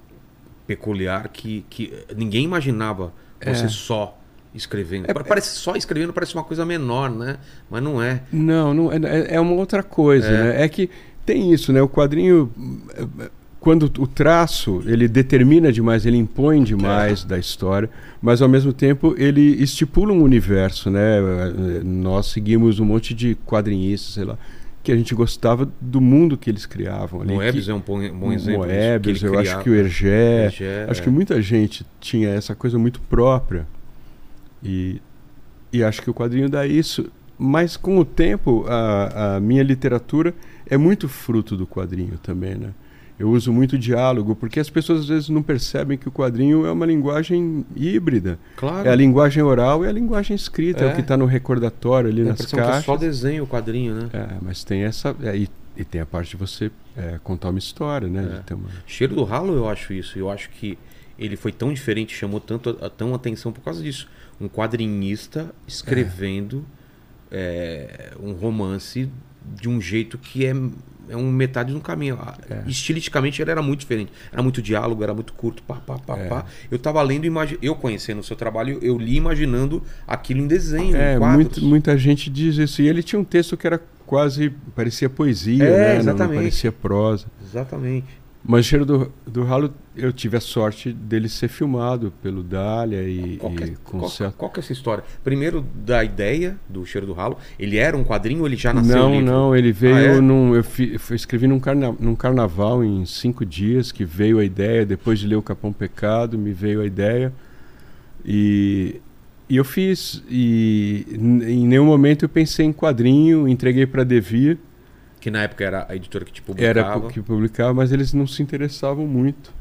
Speaker 1: peculiar que, que ninguém imaginava você
Speaker 3: É.
Speaker 1: só escrevendo.
Speaker 3: É-
Speaker 1: Pa- parece só escrevendo parece uma coisa menor, né? Mas não é.
Speaker 3: Não, não é, é- é uma outra coisa,
Speaker 1: É.
Speaker 3: né? É que tem isso, né? O quadrinho, eh, quando o traço ele determina demais, ele impõe demais da história, mas ao mesmo tempo ele estipula um universo, né? Nós seguimos um monte de quadrinistas, sei lá, que a gente gostava do mundo que eles criavam. Ali,
Speaker 1: Moebius
Speaker 3: que,
Speaker 1: é um bom, bom exemplo.
Speaker 3: Moebius, eu
Speaker 1: criava.
Speaker 3: acho que o Hergé,
Speaker 1: Hergé,
Speaker 3: acho
Speaker 1: é.
Speaker 3: que muita gente tinha essa coisa muito própria. E, e acho que o quadrinho dá isso. Mas com o tempo, a, a minha literatura é muito fruto do quadrinho também, né? Eu uso muito diálogo, porque as pessoas às vezes não percebem que o quadrinho é uma linguagem híbrida.
Speaker 1: Claro.
Speaker 3: É a linguagem oral e a linguagem escrita, é,
Speaker 1: É.
Speaker 3: o que está no recordatório ali
Speaker 1: a
Speaker 3: nas
Speaker 1: que é
Speaker 3: caixas.
Speaker 1: só desenho o quadrinho, né?
Speaker 3: É, mas tem essa. é, e, e tem a parte de você é, contar uma história, né?
Speaker 1: É.
Speaker 3: Uma-
Speaker 1: Cheiro do Ralo, eu acho isso. Eu acho que ele foi tão diferente, chamou tanto a, tão atenção por causa disso. Um quadrinista escrevendo é, um romance de um jeito que é, é um metade do caminho. A-
Speaker 3: É.
Speaker 1: Estilisticamente ele era muito diferente. Era muito diálogo, era muito curto, pá, pá, pá,
Speaker 3: É.
Speaker 1: pá. Eu tava lendo, imagi- eu conhecendo o seu trabalho, eu li imaginando aquilo em desenho,
Speaker 3: É,
Speaker 1: em
Speaker 3: muito- muita gente diz isso. E ele tinha um texto que era quase. parecia poesia,
Speaker 1: É,
Speaker 3: né? Não- Não,
Speaker 1: exatamente.
Speaker 3: parecia prosa.
Speaker 1: Exatamente.
Speaker 3: Mas o Cheiro do, do Ralo, eu tive a sorte dele ser filmado pelo Dália e,
Speaker 1: Qual que, é,
Speaker 3: e com
Speaker 1: qual-
Speaker 3: certo-
Speaker 1: qual que é essa história? Primeiro, da ideia do Cheiro do Ralo. Ele era um quadrinho ou ele já nasceu
Speaker 3: Não,
Speaker 1: livro?
Speaker 3: não, ele veio
Speaker 1: Ah, é?
Speaker 3: num. Eu, fi- eu escrevi num, carna, num carnaval em cinco dias que veio a ideia, depois de ler o Capão Pecado, me veio a ideia. E, e eu fiz. E em nenhum momento eu pensei em quadrinho, entreguei para Devir.
Speaker 1: Que na época era a editora que te publicava.
Speaker 3: Era que publicava, mas eles não se interessavam muito.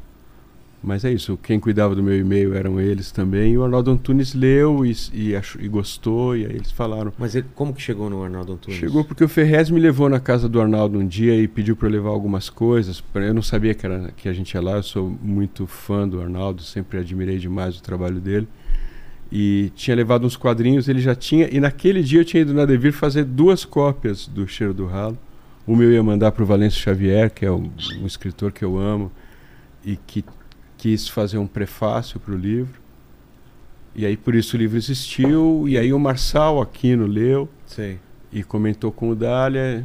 Speaker 3: Mas é isso, quem cuidava do meu e-mail eram eles também. E o Arnaldo Antunes leu e, e, achou- e gostou, e aí eles falaram.
Speaker 1: Mas ele, como que chegou no Arnaldo Antunes?
Speaker 3: Chegou porque o Ferrez me levou na casa do Arnaldo um dia e pediu para eu levar algumas coisas. Eu não sabia que, era, que a gente ia lá, eu sou muito fã do Arnaldo, sempre admirei demais o trabalho dele. E tinha levado uns quadrinhos, ele já tinha. E naquele dia eu tinha ido na Devir fazer duas cópias do Cheiro do Ralo. Uma eu ia mandar para o Valêncio Xavier, que é um, um escritor que eu amo e que quis fazer um prefácio para o livro. E aí por isso o livro existiu. E aí o Marçal Aquino leu
Speaker 1: Sei.
Speaker 3: e comentou com o Dália.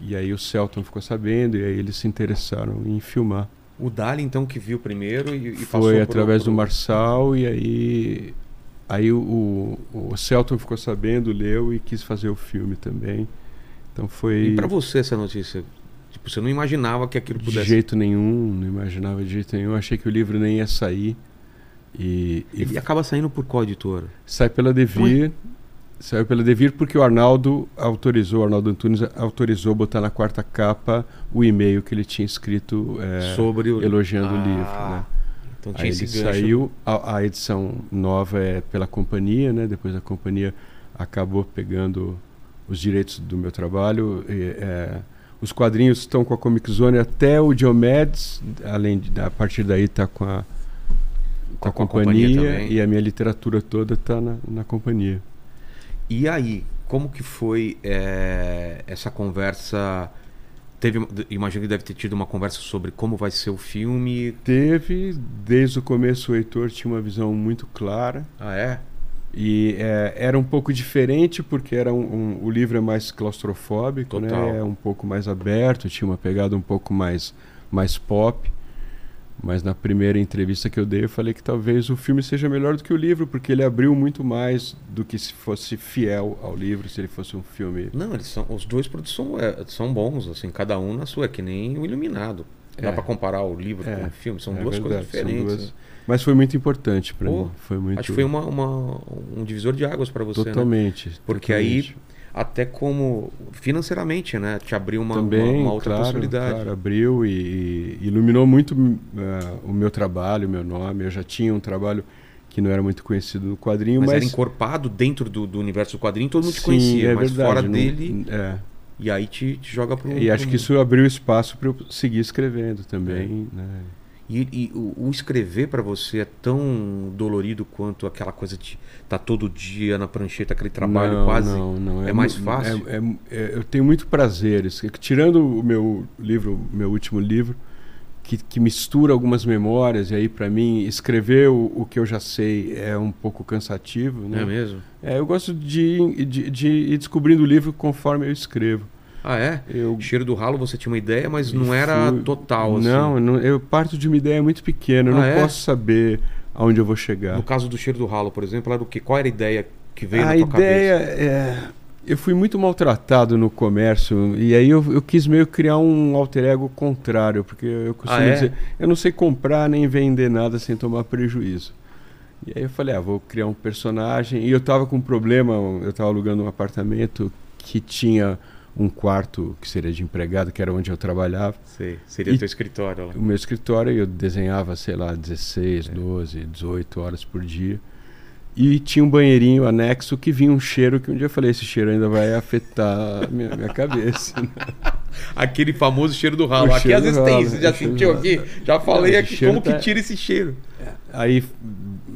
Speaker 3: E aí o Celton ficou sabendo, e aí eles se interessaram em filmar.
Speaker 1: O Dali, então, que viu primeiro e, e
Speaker 3: Foi através do Marçal, e aí, aí o, o, o Celton ficou sabendo, leu e quis fazer o filme também. Então foi.
Speaker 1: E pra você essa notícia? Tipo, você não imaginava que aquilo
Speaker 3: De
Speaker 1: pudesse...
Speaker 3: jeito nenhum, não imaginava de jeito nenhum. Achei que o livro nem ia sair. E, e
Speaker 1: Ele acaba saindo por qual editora?
Speaker 3: sai pela Devir. Saiu pela Devir porque o Arnaldo autorizou, o Arnaldo Antunes autorizou botar na quarta capa o e-mail que ele tinha escrito é,
Speaker 1: Sobre o...
Speaker 3: elogiando
Speaker 1: Ah,
Speaker 3: o livro. Né?
Speaker 1: Então tinha
Speaker 3: Aí
Speaker 1: esse
Speaker 3: ele
Speaker 1: gancho.
Speaker 3: saiu, a, a edição nova é pela companhia, né? Depois a companhia acabou pegando os direitos do meu trabalho. e, é, os quadrinhos estão com a Comic Zone até o Diomedes, além de, a partir daí está com a com a
Speaker 1: com a
Speaker 3: companhia,
Speaker 1: companhia
Speaker 3: e a minha literatura toda está na, na companhia.
Speaker 1: E aí, como que foi é, essa conversa? Teve, imagino que deve ter tido uma conversa sobre como vai ser o filme.
Speaker 3: Teve, desde o começo, o Heitor tinha uma visão muito clara.
Speaker 1: Ah, é?
Speaker 3: E é, era um pouco diferente porque era um, um- o livro é mais claustrofóbico,
Speaker 1: Total.
Speaker 3: né? É um pouco mais aberto, tinha uma pegada um pouco mais, mais pop. Mas na primeira entrevista que eu dei, eu falei que talvez o filme seja melhor do que o livro, porque ele abriu muito mais do que se fosse fiel ao livro, se ele fosse um filme.
Speaker 1: Não, eles são. Os dois produtos são, é, são bons, assim, cada um na sua, é que nem o Iluminado. Dá
Speaker 3: É.
Speaker 1: pra comparar o livro
Speaker 3: É,
Speaker 1: com o filme, são
Speaker 3: é
Speaker 1: duas coisas
Speaker 3: verdade, são
Speaker 1: diferentes.
Speaker 3: duas-
Speaker 1: né?
Speaker 3: Mas foi muito importante para mim. Foi muito
Speaker 1: Acho que foi uma, uma- um divisor de águas pra você, né?
Speaker 3: totalmente.
Speaker 1: Porque
Speaker 3: totalmente.
Speaker 1: aí, até como financeiramente, né? Te abriu uma,
Speaker 3: também,
Speaker 1: uma, uma outra
Speaker 3: claro,
Speaker 1: possibilidade.
Speaker 3: claro, abriu e, e iluminou muito eh, o meu trabalho, o meu nome. Eu já tinha um trabalho que não era muito conhecido no quadrinho,
Speaker 1: Mas,
Speaker 3: mas,
Speaker 1: era encorpado dentro do, do universo do quadrinho, todo mundo te
Speaker 3: Sim,
Speaker 1: conhecia,
Speaker 3: é
Speaker 1: mas
Speaker 3: verdade,
Speaker 1: fora
Speaker 3: não-
Speaker 1: dele,
Speaker 3: é.
Speaker 1: e aí te, te joga pro.
Speaker 3: E acho que isso abriu espaço para eu seguir escrevendo também.
Speaker 1: É.
Speaker 3: né?
Speaker 1: E, e o, o escrever pra você é tão dolorido quanto aquela coisa de estar todo dia na prancheta, aquele trabalho
Speaker 3: Não,
Speaker 1: quase.
Speaker 3: não, não,
Speaker 1: é mais
Speaker 3: mu-
Speaker 1: fácil?
Speaker 3: é- é- é- eu tenho muito prazer. Tirando o meu livro, meu último livro, que, que mistura algumas memórias, e aí para mim escrever o, o que eu já sei é um pouco cansativo. Né?
Speaker 1: é mesmo?
Speaker 3: É, eu gosto de, de, de ir descobrindo o livro conforme eu escrevo.
Speaker 1: Ah, é?
Speaker 3: Eu
Speaker 1: Cheiro do ralo você tinha uma ideia, mas não era
Speaker 3: fui-
Speaker 1: total, assim.
Speaker 3: Não, não, eu parto de uma ideia muito pequena, eu
Speaker 1: Ah,
Speaker 3: não
Speaker 1: é?
Speaker 3: posso saber aonde eu vou chegar.
Speaker 1: No caso do cheiro do ralo, por exemplo, era o quê? Qual era a ideia que veio
Speaker 3: a
Speaker 1: na tua
Speaker 3: ideia
Speaker 1: cabeça?
Speaker 3: é. Eu fui muito maltratado no comércio e aí eu, eu quis meio criar um alter ego contrário, porque eu costumo
Speaker 1: Ah, é?
Speaker 3: dizer, eu não sei comprar nem vender nada sem tomar prejuízo. E aí eu falei, ah, vou criar um personagem. E eu tava com um problema, eu tava alugando um apartamento que tinha um quarto que seria de empregado, que era onde eu trabalhava.
Speaker 1: Sei, seria
Speaker 3: E-
Speaker 1: teu escritório lá.
Speaker 3: O meu escritório eu desenhava, sei lá, 16, 12, 18 horas por dia. E tinha um banheirinho anexo que vinha um cheiro que um dia eu falei, esse cheiro ainda vai afetar a minha, minha cabeça. né?
Speaker 1: Aquele famoso cheiro do ralo.
Speaker 3: O
Speaker 1: Aqui às vezes
Speaker 3: do
Speaker 1: tem,
Speaker 3: ralo,
Speaker 1: você já
Speaker 3: o
Speaker 1: sentiu aqui?
Speaker 3: ralo.
Speaker 1: Já falei aqui como que
Speaker 3: tá-
Speaker 1: tira esse cheiro.
Speaker 3: Aí, f-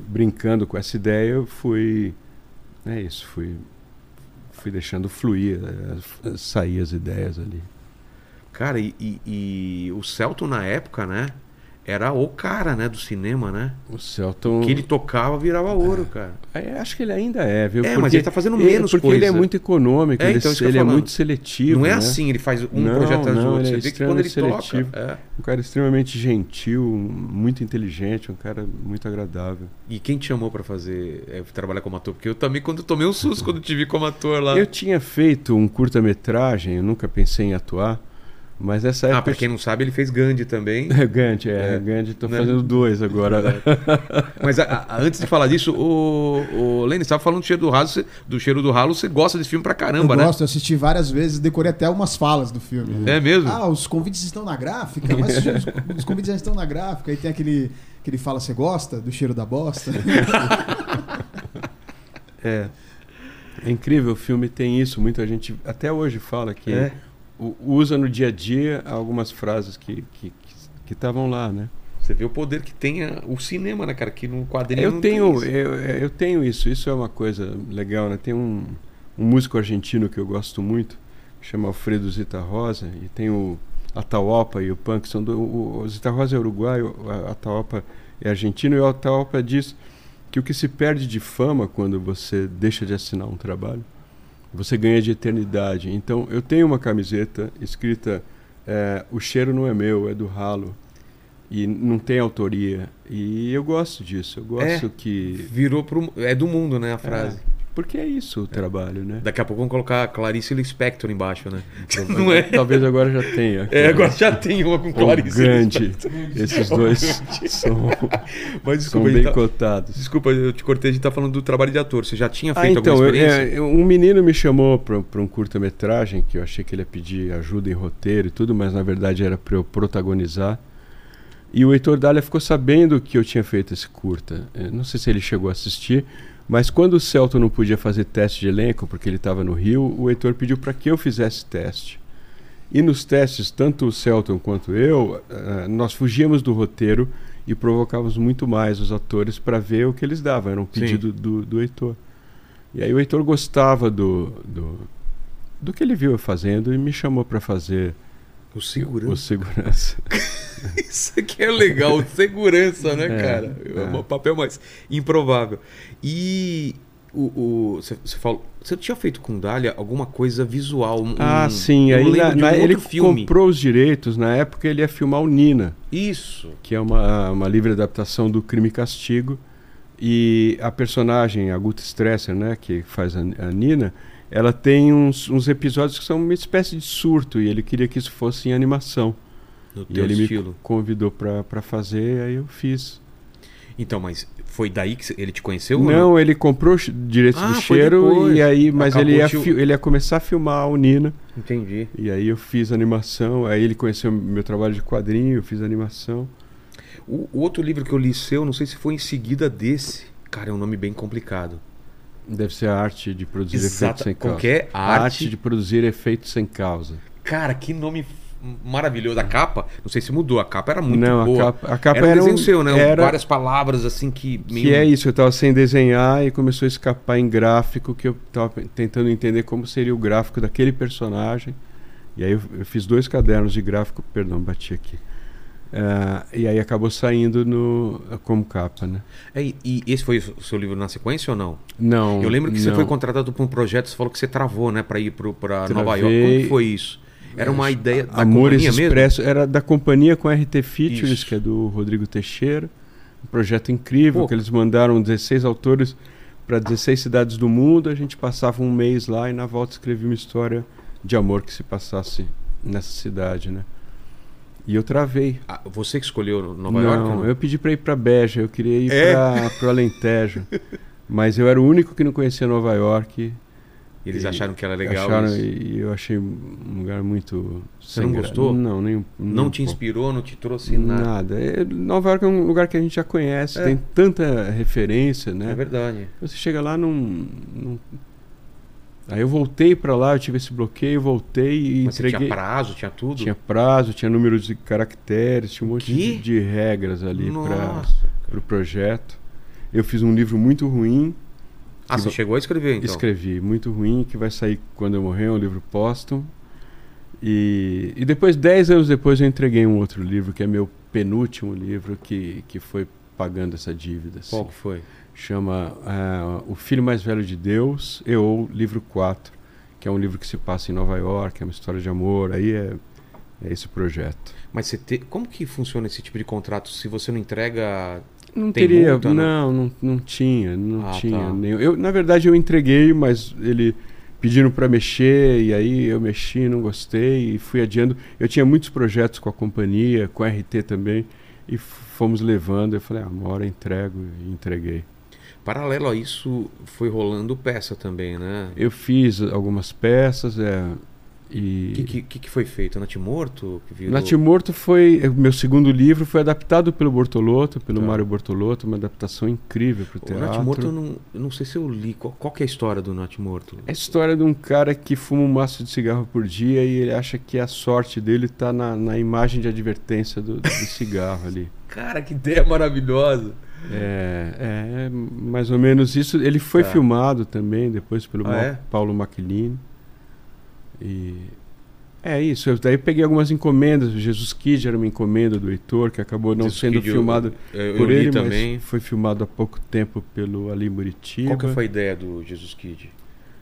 Speaker 3: brincando com essa ideia, eu fui. É isso, fui, fui deixando fluir, eh, sair as ideias ali.
Speaker 1: Cara, e, e- e o Celton na época, né? Era o cara, né, do cinema, né?
Speaker 3: O Celton.
Speaker 1: Que ele tocava virava ouro, cara.
Speaker 3: É, acho que ele ainda é, viu?
Speaker 1: É, mas
Speaker 3: Porque
Speaker 1: ele tá fazendo menos
Speaker 3: Porque
Speaker 1: coisa.
Speaker 3: ele é muito econômico,
Speaker 1: É,
Speaker 3: ele,
Speaker 1: então,
Speaker 3: ele é muito seletivo.
Speaker 1: não é
Speaker 3: né?
Speaker 1: assim, ele faz um
Speaker 3: Não,
Speaker 1: projeto atrás do outro.
Speaker 3: ele
Speaker 1: Você
Speaker 3: é
Speaker 1: vê que quando ele
Speaker 3: extremamente
Speaker 1: toca.
Speaker 3: seletivo.
Speaker 1: é.
Speaker 3: Um cara extremamente gentil, muito inteligente, um cara muito agradável.
Speaker 1: E quem te chamou pra fazer é, trabalhar como ator? Porque eu também, quando tomei um susto quando te vi como ator lá.
Speaker 3: Eu tinha feito um curta-metragem, eu nunca pensei em atuar, mas nessa
Speaker 1: Ah,
Speaker 3: época.
Speaker 1: pra quem não sabe, ele fez Gandhi também.
Speaker 3: É Gandhi, é,
Speaker 1: É.
Speaker 3: Gandhi, tô
Speaker 1: Né?
Speaker 3: fazendo dois agora.
Speaker 1: Mas a- a- antes de falar disso, o, o Lênin, você tava falando do cheiro do ralo, você- do cheiro do ralo, você gosta desse filme pra caramba,
Speaker 2: eu
Speaker 1: né?
Speaker 2: gosto, eu assisti várias vezes, decorei até umas falas do filme.
Speaker 1: É mesmo?
Speaker 2: Ah, os convites estão na gráfica, mas os, os convites já estão na gráfica. Aí tem aquele que ele fala, você gosta do cheiro da bosta?
Speaker 3: É. É incrível, o filme tem isso, muita gente até hoje fala que
Speaker 1: É.
Speaker 3: usa no dia a dia algumas frases que que que estavam lá, né?
Speaker 1: Você vê o poder que tem a- o cinema, né, cara? Que no quadrinho
Speaker 3: Eu
Speaker 1: não
Speaker 3: tenho,
Speaker 1: tem isso.
Speaker 3: eu, eu tenho isso, isso é uma coisa legal, né? Tem um, um músico argentino que eu gosto muito, que chama Alfredo Zita Rosa, e tem o Atahualpa e o Punk, são do, o, o Zita Rosa é uruguaio, o Atahualpa é argentino, e o Atahualpa diz que o que se perde de fama quando você deixa de assinar um trabalho, você ganha de eternidade. Então, eu tenho uma camiseta escrita é, O cheiro não é meu, é do ralo. E não tem autoria. E eu gosto disso. Eu gosto
Speaker 1: É.
Speaker 3: que.
Speaker 1: Virou pro. É do mundo, né? A frase.
Speaker 3: Porque é isso o trabalho, né?
Speaker 1: Daqui a pouco vamos colocar Clarice Lispector embaixo, né?
Speaker 3: Talvez-
Speaker 1: Não é?
Speaker 3: Talvez agora já tenha.
Speaker 1: É, agora já tem uma com Clarice. Lispector.
Speaker 3: Esses dois são,
Speaker 1: Mas
Speaker 3: são
Speaker 1: desculpa, a
Speaker 3: bem
Speaker 1: tá-
Speaker 3: cotados.
Speaker 1: desculpa, eu te cortei, a gente tá falando do trabalho de ator. Você já tinha
Speaker 3: Ah,
Speaker 1: feito
Speaker 3: então,
Speaker 1: alguma
Speaker 3: eu-
Speaker 1: experiência?
Speaker 3: é, um menino me chamou para um curta-metragem que eu achei que ele ia pedir ajuda em roteiro e tudo, mas na verdade era para eu protagonizar. E o Heitor Dália ficou sabendo que eu tinha feito esse curta. Eu não sei se ele chegou a assistir, mas quando o Celto não podia fazer teste de elenco porque ele estava no Rio, o Heitor pediu para que eu fizesse teste. E nos testes, tanto o Celton quanto eu, eh, nós fugíamos do roteiro e provocávamos muito mais os atores para ver o que eles davam. Era um pedido do, do Heitor. E aí o Heitor gostava do, do, do que ele viu eu fazendo e me chamou para fazer
Speaker 1: o segurança.
Speaker 3: o segurança.
Speaker 1: Isso aqui é legal, segurança, né,
Speaker 3: É,
Speaker 1: cara? É,
Speaker 3: é.
Speaker 1: um papel mais improvável. E o, você, falou, você tinha feito com Dália alguma coisa visual? um-
Speaker 3: Ah, sim. Aí na-
Speaker 1: um
Speaker 3: na- ele
Speaker 1: filme.
Speaker 3: comprou os direitos. Na época ele ia filmar o Nina,
Speaker 1: Isso.
Speaker 3: que é uma, uma livre adaptação do Crime e Castigo. E a personagem, a Guta Stresser, né, que faz a, a Nina, ela tem uns, uns episódios que são uma espécie de surto. E ele queria que isso fosse em animação.
Speaker 1: No
Speaker 3: E ele
Speaker 1: estilo.
Speaker 3: me convidou para fazer, aí eu fiz.
Speaker 1: Então, mas foi daí que ele te conheceu? ou
Speaker 3: Não, ele comprou os direitos
Speaker 1: Ah,
Speaker 3: do cheiro e aí, mas
Speaker 1: Acabou
Speaker 3: ele ia,
Speaker 1: te-
Speaker 3: ele ia começar a filmar o Nina.
Speaker 1: Entendi.
Speaker 3: E aí eu fiz animação, aí ele conheceu meu trabalho de quadrinho, eu fiz animação.
Speaker 1: O, o outro livro que eu li seu, não sei se foi em seguida desse. Cara, é um nome bem complicado.
Speaker 3: Deve ser a arte de produzir
Speaker 1: Exata-
Speaker 3: efeitos sem causa.
Speaker 1: que é? A
Speaker 3: A
Speaker 1: arte-
Speaker 3: arte de produzir efeitos sem causa.
Speaker 1: Cara, que nome maravilhoso. A capa, não sei se mudou, a capa era muito
Speaker 3: Não, a
Speaker 1: boa.
Speaker 3: capa- a capa
Speaker 1: era um
Speaker 3: era um-
Speaker 1: desenho seu, né?
Speaker 3: era-
Speaker 1: Várias palavras assim que...
Speaker 3: Que é isso, eu estava sem desenhar e começou a escapar em gráfico, que eu estava tentando entender como seria o gráfico daquele personagem. E aí eu, eu fiz dois cadernos de gráfico, perdão, bati aqui. Ah, e aí acabou saindo no, como capa, né?
Speaker 1: É, e- esse foi o seu livro na sequência ou não?
Speaker 3: Não.
Speaker 1: Eu lembro que você
Speaker 3: não.
Speaker 1: foi contratado por um projeto, você falou que você travou, né? Pra ir pro, pra Nova. York. Como foi isso? Era uma ideia da
Speaker 3: Amores
Speaker 1: companhia mesmo?
Speaker 3: Era da companhia com RT Features,
Speaker 1: Isso.
Speaker 3: que é do Rodrigo Teixeira. Um projeto incrível,
Speaker 1: Pô.
Speaker 3: que eles mandaram 16 autores para 16 cidades do mundo. A gente passava um mês lá e na volta escrevia uma história de amor que se passasse nessa cidade, né? E eu travei.
Speaker 1: Ah, você que escolheu Nova
Speaker 3: não,
Speaker 1: York? não?
Speaker 3: eu pedi para ir para Beja, eu queria ir
Speaker 1: É?
Speaker 3: para o Alentejo. Mas eu era o único que não conhecia Nova York.
Speaker 1: Eles
Speaker 3: E
Speaker 1: acharam que era legal
Speaker 3: Acharam,
Speaker 1: isso.
Speaker 3: e eu achei um lugar muito.
Speaker 1: Você não
Speaker 3: gra-
Speaker 1: gostou?
Speaker 3: Não, nem
Speaker 1: Não
Speaker 3: um
Speaker 1: te inspirou, não te trouxe nada.
Speaker 3: Nada. É, Nova York é um lugar que a gente já conhece,
Speaker 1: É.
Speaker 3: tem tanta referência, né?
Speaker 1: É verdade.
Speaker 3: Você chega lá não, não- Aí eu voltei pra lá, eu tive esse bloqueio, voltei e
Speaker 1: Mas
Speaker 3: entreguei.
Speaker 1: tinha prazo, tinha tudo?
Speaker 3: Tinha prazo, tinha número de caracteres, tinha um monte de, de regras ali para o projeto. Eu fiz um livro muito ruim,
Speaker 1: Ah, você
Speaker 3: vo-
Speaker 1: chegou a escrever então?
Speaker 3: escrevi, muito ruim, que vai sair quando eu morrer, é um livro póstumo. E, e depois, dez anos depois, eu entreguei um outro livro, que é meu penúltimo livro, que, que foi pagando essa dívida. assim.
Speaker 1: Qual que foi?
Speaker 3: Chama ah, O Filho Mais Velho de Deus, e ou Livro 4, que é um livro que se passa em Nova York, é uma história de amor, aí é, é esse projeto.
Speaker 1: Mas você te... como que funciona esse tipo de contrato? Se você não entrega.
Speaker 3: Não teria,
Speaker 1: multa, né?
Speaker 3: não, não, não tinha, não
Speaker 1: Ah,
Speaker 3: tinha.
Speaker 1: tá.
Speaker 3: nenhum. Eu, na verdade, eu entreguei, mas ele pediram para mexer e aí eu mexi, não gostei e fui adiando. Eu tinha muitos projetos com a companhia, com a RT também e fomos levando. Eu falei, ah, uma hora eu entrego e entreguei.
Speaker 1: Paralelo a isso, foi rolando peça também, né?
Speaker 3: Eu fiz algumas peças é, e
Speaker 1: O que, que, que foi feito? Natimorto? Virou...
Speaker 3: Natimorto foi meu segundo livro, foi adaptado pelo Bortolotto, pelo
Speaker 1: Tá.
Speaker 3: Mário Bortolotto, uma adaptação incrível para o teatro.
Speaker 1: Natimorto, eu não, eu não sei se eu li. Qual, qual que é a história do Natimorto?
Speaker 3: É a história de um cara que fuma um maço de cigarro por dia e ele acha que a sorte dele está na, na imagem de advertência do, do cigarro ali.
Speaker 1: Cara, que ideia maravilhosa!
Speaker 3: É, é mais ou menos isso. Ele foi
Speaker 1: Tá.
Speaker 3: filmado também depois pelo
Speaker 1: Ah, é?
Speaker 3: Paulo Macchilini. E é isso. Eu, daí eu peguei algumas encomendas. O Jesus Kid era uma encomenda do Heitor que acabou não
Speaker 1: Jesus
Speaker 3: sendo
Speaker 1: Kid,
Speaker 3: filmado
Speaker 1: Eu, eu
Speaker 3: por ele,
Speaker 1: também.
Speaker 3: mas foi filmado há pouco tempo pelo Ali Muritiba.
Speaker 1: Qual que foi a ideia do Jesus Kid?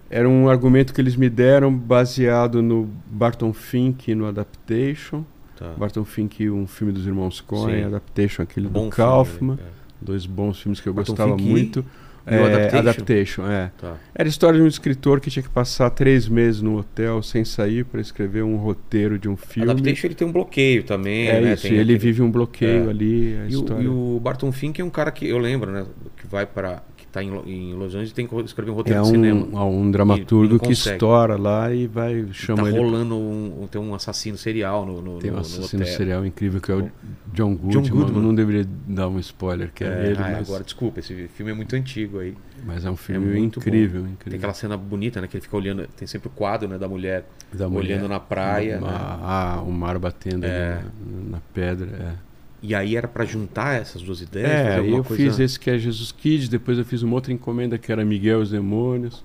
Speaker 3: Era um argumento que eles me deram baseado no Barton Fink no Adaptation.
Speaker 1: Tá.
Speaker 3: Barton Fink, um filme dos irmãos Coen. Adaptation, aquele
Speaker 1: Bom
Speaker 3: do
Speaker 1: filme,
Speaker 3: Kaufman.
Speaker 1: né?
Speaker 3: Dois bons filmes que eu
Speaker 1: Barton
Speaker 3: gostava
Speaker 1: Fink
Speaker 3: muito.
Speaker 1: e o
Speaker 3: É,
Speaker 1: Adaptation?
Speaker 3: Adaptation, é.
Speaker 1: Tá.
Speaker 3: Era a história de um escritor que tinha que passar três meses no hotel sem sair para escrever um roteiro de um filme.
Speaker 1: Adaptation ele tem um bloqueio também,
Speaker 3: é
Speaker 1: né?
Speaker 3: isso,
Speaker 1: Tem
Speaker 3: ele
Speaker 1: aquele-
Speaker 3: vive um bloqueio
Speaker 1: É.
Speaker 3: ali. A
Speaker 1: E o, e o Barton Fink é um cara que eu lembro, né? Que vai para que tá em, em Los Angeles e tem que escrever um roteiro
Speaker 3: É
Speaker 1: de cinema.
Speaker 3: um, um
Speaker 1: E
Speaker 3: dramaturgo
Speaker 1: não
Speaker 3: que estoura lá e vai chama
Speaker 1: tá
Speaker 3: ele
Speaker 1: rolando um, um- tem um assassino serial no, no,
Speaker 3: Tem um
Speaker 1: no- no
Speaker 3: assassino
Speaker 1: hotel.
Speaker 3: serial incrível que é o. John Goodman.
Speaker 1: Goodman.
Speaker 3: Não deveria dar um spoiler que é,
Speaker 1: É,
Speaker 3: ele,
Speaker 1: ah,
Speaker 3: mas,
Speaker 1: agora desculpa, esse filme é muito antigo aí.
Speaker 3: mas é um filme
Speaker 1: muito
Speaker 3: incrível,
Speaker 1: Tem
Speaker 3: incrível.
Speaker 1: aquela cena bonita, né? Que ele fica olhando, tem sempre o quadro, né, da mulher
Speaker 3: Da
Speaker 1: olhando
Speaker 3: mulher.
Speaker 1: na praia,
Speaker 3: Uma-
Speaker 1: né?
Speaker 3: Ah, o mar batendo ali
Speaker 1: É.
Speaker 3: na, na pedra. é.
Speaker 1: E aí era para juntar essas duas ideias?
Speaker 3: É, eu
Speaker 1: coisa...
Speaker 3: fiz esse que é Jesus Kids, depois eu fiz uma outra encomenda que era Miguel e os Demônios,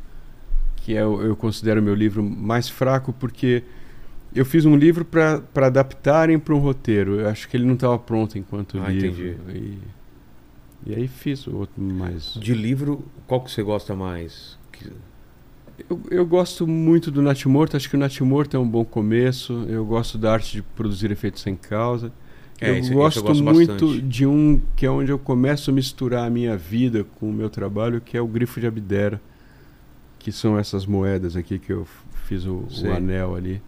Speaker 3: que é, eu considero meu livro mais fraco porque eu fiz um livro para adaptarem para um roteiro. Eu acho que ele não estava pronto enquanto
Speaker 1: Ah,
Speaker 3: livro.
Speaker 1: entendi.
Speaker 3: E, e aí fiz o outro mais.
Speaker 1: De livro, qual que você gosta mais? Que-
Speaker 3: Eu, eu gosto muito do Natimorto, acho que o Natimorto é um bom começo. Eu gosto da arte de produzir efeitos sem causa.
Speaker 1: É,
Speaker 3: eu,
Speaker 1: esse- esse eu
Speaker 3: gosto
Speaker 1: gosto
Speaker 3: muito
Speaker 1: bastante.
Speaker 3: de um que é onde eu começo a misturar a minha vida com o meu trabalho, que é o Grifo de Abdera, que são essas moedas aqui que eu fiz o, o anel ali.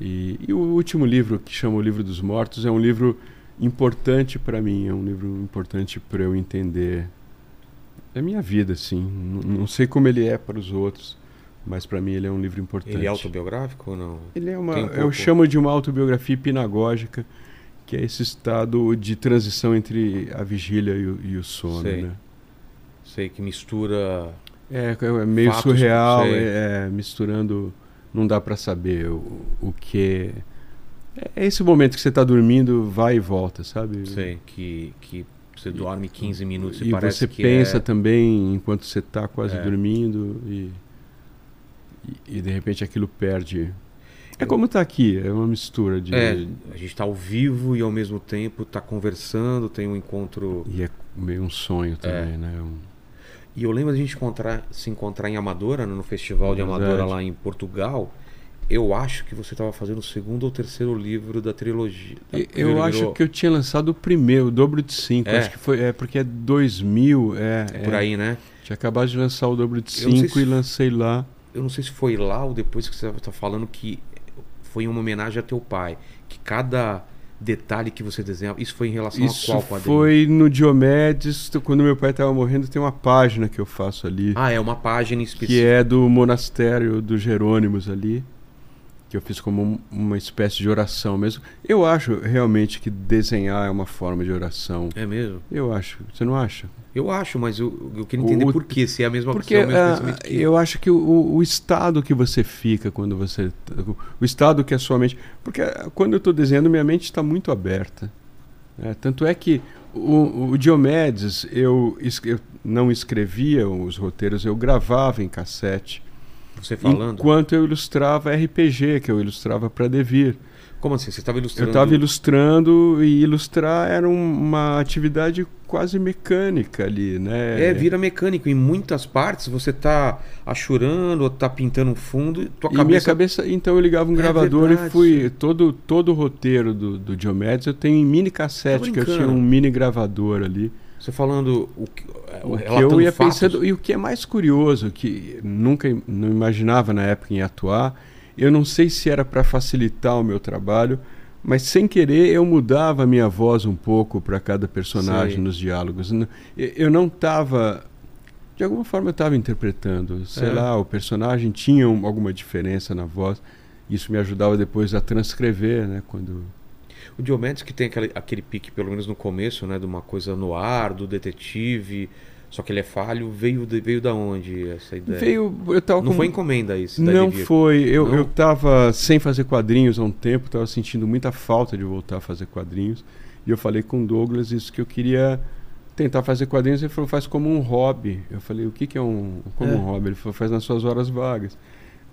Speaker 3: E, e o último livro, que chama O Livro dos Mortos, é um livro importante para mim, é um livro importante para eu entender a minha vida, sim. N- Não sei como ele é para os outros, mas para mim ele é um livro importante.
Speaker 1: Ele é autobiográfico ou não?
Speaker 3: Ele é uma,
Speaker 1: um
Speaker 3: eu chamo de uma autobiografia hipnagógica, que é esse estado de transição entre a vigília e o, e o sono,
Speaker 1: Sei.
Speaker 3: né?
Speaker 1: Sei que mistura.
Speaker 3: É, é meio
Speaker 1: Fatos,
Speaker 3: surreal, é, é, misturando, não dá para saber o, o que é. É esse momento que você está dormindo, vai e volta, sabe?
Speaker 1: Sei, que, que você dorme 15 minutos e,
Speaker 3: E
Speaker 1: parece
Speaker 3: você
Speaker 1: que
Speaker 3: pensa
Speaker 1: é...
Speaker 3: também enquanto você está quase
Speaker 1: É.
Speaker 3: dormindo e, e, e de repente aquilo perde. É como tá aqui, é uma mistura de.
Speaker 1: É, a gente tá ao vivo e ao mesmo tempo tá conversando, tem um encontro.
Speaker 3: E é meio um sonho também, né? Um-
Speaker 1: E eu lembro da gente encontrar, se encontrar em Amadora, no Festival de
Speaker 3: Verdade.
Speaker 1: Amadora lá em Portugal. Eu acho que você estava fazendo o segundo ou terceiro livro da trilogia.
Speaker 3: E- Eu acho que eu tinha lançado o primeiro, o dobro de cinco.
Speaker 1: É.
Speaker 3: Acho que foi. É porque é 2000, é.
Speaker 1: É por aí, né?
Speaker 3: Tinha acabado de lançar o dobro de cinco
Speaker 1: se-
Speaker 3: e lancei lá.
Speaker 1: Eu não sei se foi lá ou depois que você está falando que foi uma homenagem a teu pai. Que cada detalhe que você desenhava. Isso foi em relação
Speaker 3: Isso
Speaker 1: a qual quadrinho?
Speaker 3: foi no Diomedes, quando meu pai estava morrendo, tem uma página que eu faço ali.
Speaker 1: Ah, é uma página específica.
Speaker 3: que é do monastério dos Jerônimos ali, que eu fiz como um- uma espécie de oração mesmo. Eu acho realmente que desenhar é uma forma de oração.
Speaker 1: É mesmo?
Speaker 3: Eu acho. Você não acha?
Speaker 1: Eu acho, mas eu, eu queria entender
Speaker 3: O-
Speaker 1: por quê, se é a mesma
Speaker 3: Porque
Speaker 1: se é mesmo pensamento que
Speaker 3: eu acho que o, o estado que você fica quando você. O estado que a sua mente. Porque ah, quando eu estou desenhando, minha mente está muito aberta. né? Tanto é que o, o Diomedes, eu, eu não escrevia os roteiros, eu gravava em cassete.
Speaker 1: você falando.
Speaker 3: Enquanto eu ilustrava RPG, que eu ilustrava para Devir.
Speaker 1: Como assim? Você estava
Speaker 3: Eu
Speaker 1: ilustrando.
Speaker 3: estava ilustrando e ilustrar era um- uma atividade quase mecânica ali, né?
Speaker 1: É, vira mecânico. Em muitas partes você tá achurando ou tá pintando um fundo. Tua
Speaker 3: E minha
Speaker 1: cabeça.
Speaker 3: então eu ligava um
Speaker 1: É
Speaker 3: gravador
Speaker 1: verdade,
Speaker 3: e fui. Todo, todo o roteiro do, do Diomedes eu tenho em mini cassete,
Speaker 1: Tá
Speaker 3: que eu tinha um mini gravador ali.
Speaker 1: Você falando o que. é,
Speaker 3: O que eu ia
Speaker 1: fatos.
Speaker 3: pensando. E o que é mais curioso, que nunca não imaginava na época em atuar, eu não sei se era para facilitar o meu trabalho, mas sem querer eu mudava a minha voz um pouco para cada personagem
Speaker 1: Sei.
Speaker 3: nos diálogos. Eu não estava. De alguma forma eu estava interpretando. Sei
Speaker 1: É.
Speaker 3: lá, o personagem tinha um- alguma diferença na voz. Isso me ajudava depois a transcrever, né? Quando
Speaker 1: O Diomedes que tem aquele, aquele pique, pelo menos no começo, né? De uma coisa no ar, do detetive. Só que ele é falho. Veio, de, veio da onde essa ideia?
Speaker 3: veio, eu tava
Speaker 1: Não
Speaker 3: com
Speaker 1: foi encomenda isso.
Speaker 3: Não foi. Eu,
Speaker 1: Não?
Speaker 3: eu tava sem fazer quadrinhos há um tempo, tava sentindo muita falta de voltar a fazer quadrinhos. E eu falei com o Douglas isso que eu queria tentar fazer quadrinhos. Ele falou, faz como um hobby. Eu falei, o que, que é um como
Speaker 1: É.
Speaker 3: um hobby? Ele falou, faz nas suas horas vagas.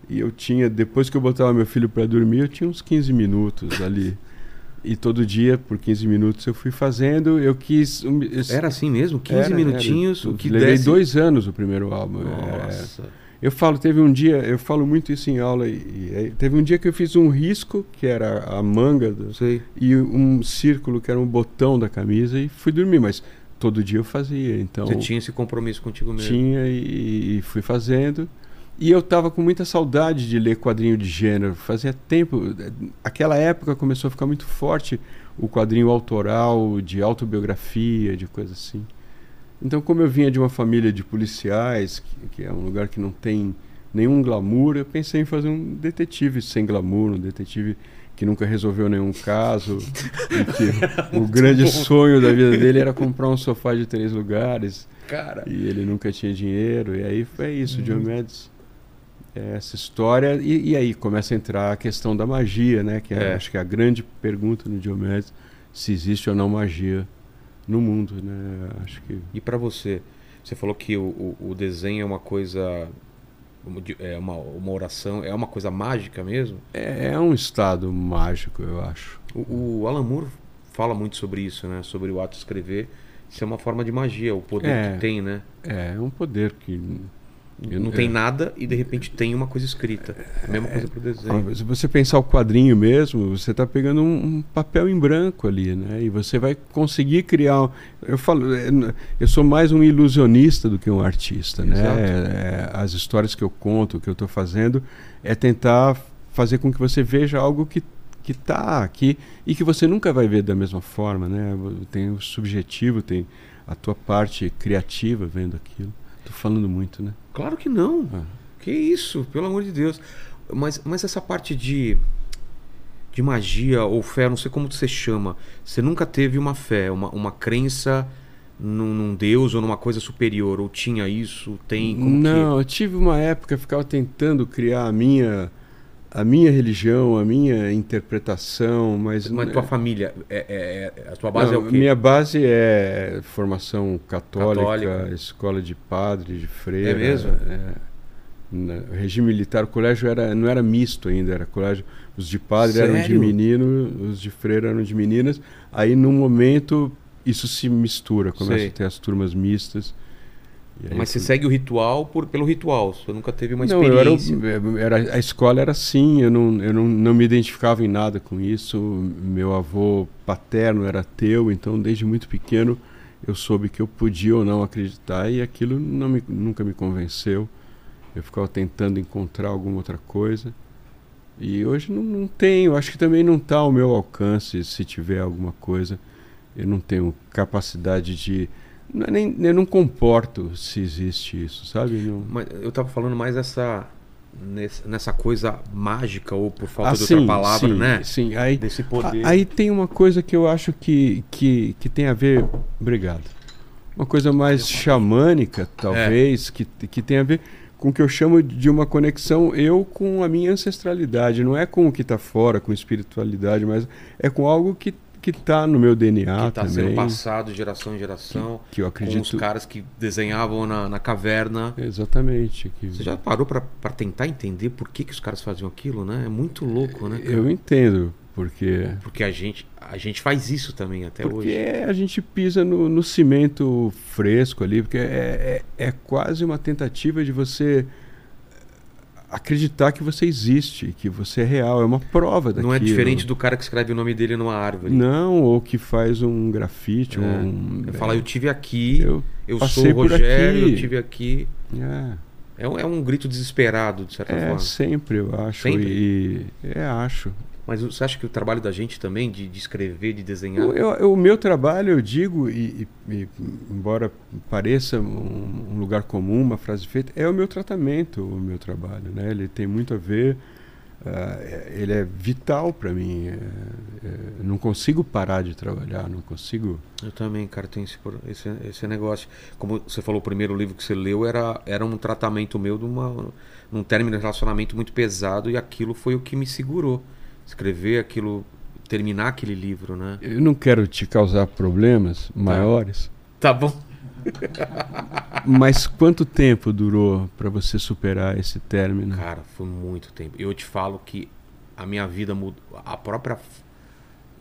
Speaker 3: E eu tinha, depois que eu botava meu filho para dormir, eu tinha uns 15 minutos ali. E todo dia, por 15 minutos, eu fui fazendo. Eu quis. um, esse-
Speaker 1: Era assim mesmo? 15
Speaker 3: era,
Speaker 1: minutinhos,
Speaker 3: era.
Speaker 1: o que
Speaker 3: Levei
Speaker 1: desse...
Speaker 3: dois anos o primeiro álbum. é.
Speaker 1: Nossa.
Speaker 3: Eu falo, teve um dia, eu falo muito isso em aula, e, e teve um dia que eu fiz um risco, que era a manga, do-
Speaker 1: Sei.
Speaker 3: e um círculo, que era um botão da camisa, e fui dormir, mas todo dia eu fazia, então
Speaker 1: Você tinha esse compromisso contigo mesmo.
Speaker 3: tinha e, e fui fazendo. E eu tava com muita saudade de ler quadrinho de gênero, fazia tempo, aquela época começou a ficar muito forte o quadrinho autoral, de autobiografia, de coisa assim. Então, como eu vinha de uma família de policiais, que, que é um lugar que não tem nenhum glamour, eu pensei em fazer um detetive sem glamour, um detetive que nunca resolveu nenhum caso, e que o grande
Speaker 1: bom.
Speaker 3: sonho da vida dele era comprar um sofá de três lugares,
Speaker 1: Cara.
Speaker 3: e ele nunca tinha dinheiro, e aí foi isso,
Speaker 1: Uhum.
Speaker 3: Diomedes. É essa história, e, e aí começa a entrar a questão da magia, né? Que é,
Speaker 1: É.
Speaker 3: acho que é a grande pergunta no Diomedes. se existe ou não magia no mundo, né? Acho que
Speaker 1: E pra você, você falou que o, o, o desenho é uma coisa, é uma, uma oração, é uma coisa mágica mesmo.
Speaker 3: é, é um estado mágico, eu acho.
Speaker 1: O, o Alan Moore fala muito sobre isso, né? Sobre o ato de escrever. Isso é uma forma de magia, o poder
Speaker 3: É.
Speaker 1: que tem, né?
Speaker 3: É, é um poder que Eu-
Speaker 1: não tem
Speaker 3: é.
Speaker 1: nada e de repente tem uma coisa escrita. A mesma coisa pro desenho.
Speaker 3: Ah, Se você pensar o quadrinho mesmo, você está pegando um, papel em branco ali, né? E você vai conseguir criar. Eu falo, é, eu sou mais um ilusionista do que um artista, né?
Speaker 1: Exato.
Speaker 3: É, as histórias que eu conto, o que eu estou fazendo, é tentar fazer com que você veja algo que que está aqui e que você nunca vai ver da mesma forma, né? Tem o subjetivo, tem a tua parte criativa vendo aquilo. Tô falando muito, né?
Speaker 1: Claro que não.
Speaker 3: Ah.
Speaker 1: Que isso, pelo amor de Deus. Mas, mas essa parte de, de magia ou fé, não sei como você chama. Você nunca teve uma fé, uma, uma crença num, num Deus ou numa coisa superior? Ou tinha isso? Tem?
Speaker 3: Não, eu tive uma época que eu ficava tentando criar a minha a minha religião, a minha interpretação, mas.
Speaker 1: Mas
Speaker 3: não-
Speaker 1: tua família, é, é- é- a tua base
Speaker 3: não,
Speaker 1: é o quê?
Speaker 3: Minha base é formação católica,
Speaker 1: Católica.
Speaker 3: escola de padre, de freira.
Speaker 1: É mesmo?
Speaker 3: é, na- regime militar, o colégio era, não era misto ainda, era colégio. Os de padre eram de
Speaker 1: Sério?
Speaker 3: menino, os de freira eram de meninas. Aí, num momento, isso se mistura, começa
Speaker 1: Sei.
Speaker 3: a ter as turmas mistas. Aí
Speaker 1: Mas você segue o ritual por, pelo ritual. Você nunca teve uma
Speaker 3: não, eu era,
Speaker 1: experiência.
Speaker 3: era- a escola era assim, eu, não, eu não, não me identificava em nada com isso. Meu avô paterno era ateu, então desde muito pequeno eu soube que eu podia ou não acreditar e aquilo não me, nunca me convenceu. Eu ficava tentando encontrar alguma outra coisa. E hoje não, não tenho, acho que também não está ao meu alcance se tiver alguma coisa. Eu não tenho capacidade de. É nem, eu não comporto se existe isso, sabe? Não,
Speaker 1: Mas eu tava falando mais essa nessa, nessa coisa mágica ou por falta
Speaker 3: Ah,
Speaker 1: de
Speaker 3: sim,
Speaker 1: outra palavra,
Speaker 3: sim,
Speaker 1: né?
Speaker 3: Sim, aí,
Speaker 1: Desse poder.
Speaker 3: aí tem uma coisa que eu acho que, que, que tem a ver. Obrigado. Uma coisa mais xamânica, talvez, que, que tem a ver com o que eu chamo de uma conexão eu com a minha ancestralidade. Não é com o que está fora, com espiritualidade, mas é com algo que que está no meu DNA
Speaker 1: que tá
Speaker 3: também.
Speaker 1: sendo passado de geração em geração.
Speaker 3: que eu
Speaker 1: Com
Speaker 3: acredito.
Speaker 1: os caras que desenhavam na, na caverna.
Speaker 3: Exatamente. Que
Speaker 1: Você já parou pra tentar entender por que, que os caras faziam aquilo, né? É muito louco, né? cara?
Speaker 3: Eu entendo, porque.
Speaker 1: Porque a gente, a gente faz isso também até
Speaker 3: Porque
Speaker 1: hoje.
Speaker 3: a gente pisa no, no cimento fresco ali, porque é, é, é quase uma tentativa de você acreditar que você existe, que você é real, é uma prova daquilo.
Speaker 1: Não é diferente do cara que escreve o nome dele numa árvore.
Speaker 3: Não, ou que faz um grafite,
Speaker 1: É.
Speaker 3: um...
Speaker 1: Ele fala, eu tive aqui, eu,
Speaker 3: eu,
Speaker 1: sou o Rogério, eu tive aqui.
Speaker 3: É,
Speaker 1: É um, é um grito desesperado, de certa
Speaker 3: é
Speaker 1: forma.
Speaker 3: sempre, eu acho.
Speaker 1: Sempre?
Speaker 3: E, é, acho.
Speaker 1: Mas você acha que o trabalho da gente também, de, de escrever, de desenhar.
Speaker 3: O, eu- eu- o meu trabalho, eu digo, e, e- e, embora pareça um, um lugar comum, uma frase feita, é o meu tratamento, o meu trabalho. Né? Ele tem muito a ver, é- ele é vital para mim. é- é, não consigo parar de trabalhar, não consigo.
Speaker 1: Eu também, cara, tenho esse, esse, esse negócio. Como você falou, o primeiro livro que você leu era, era um tratamento meu de uma, num término de relacionamento muito pesado e aquilo foi o que me segurou. Escrever aquilo, terminar aquele livro, né?
Speaker 3: Eu não quero te causar problemas maiores,
Speaker 1: Tá bom.
Speaker 3: mas quanto tempo durou para você superar esse término?
Speaker 1: Cara, foi muito tempo. Eu te falo que a minha vida mudou. A própria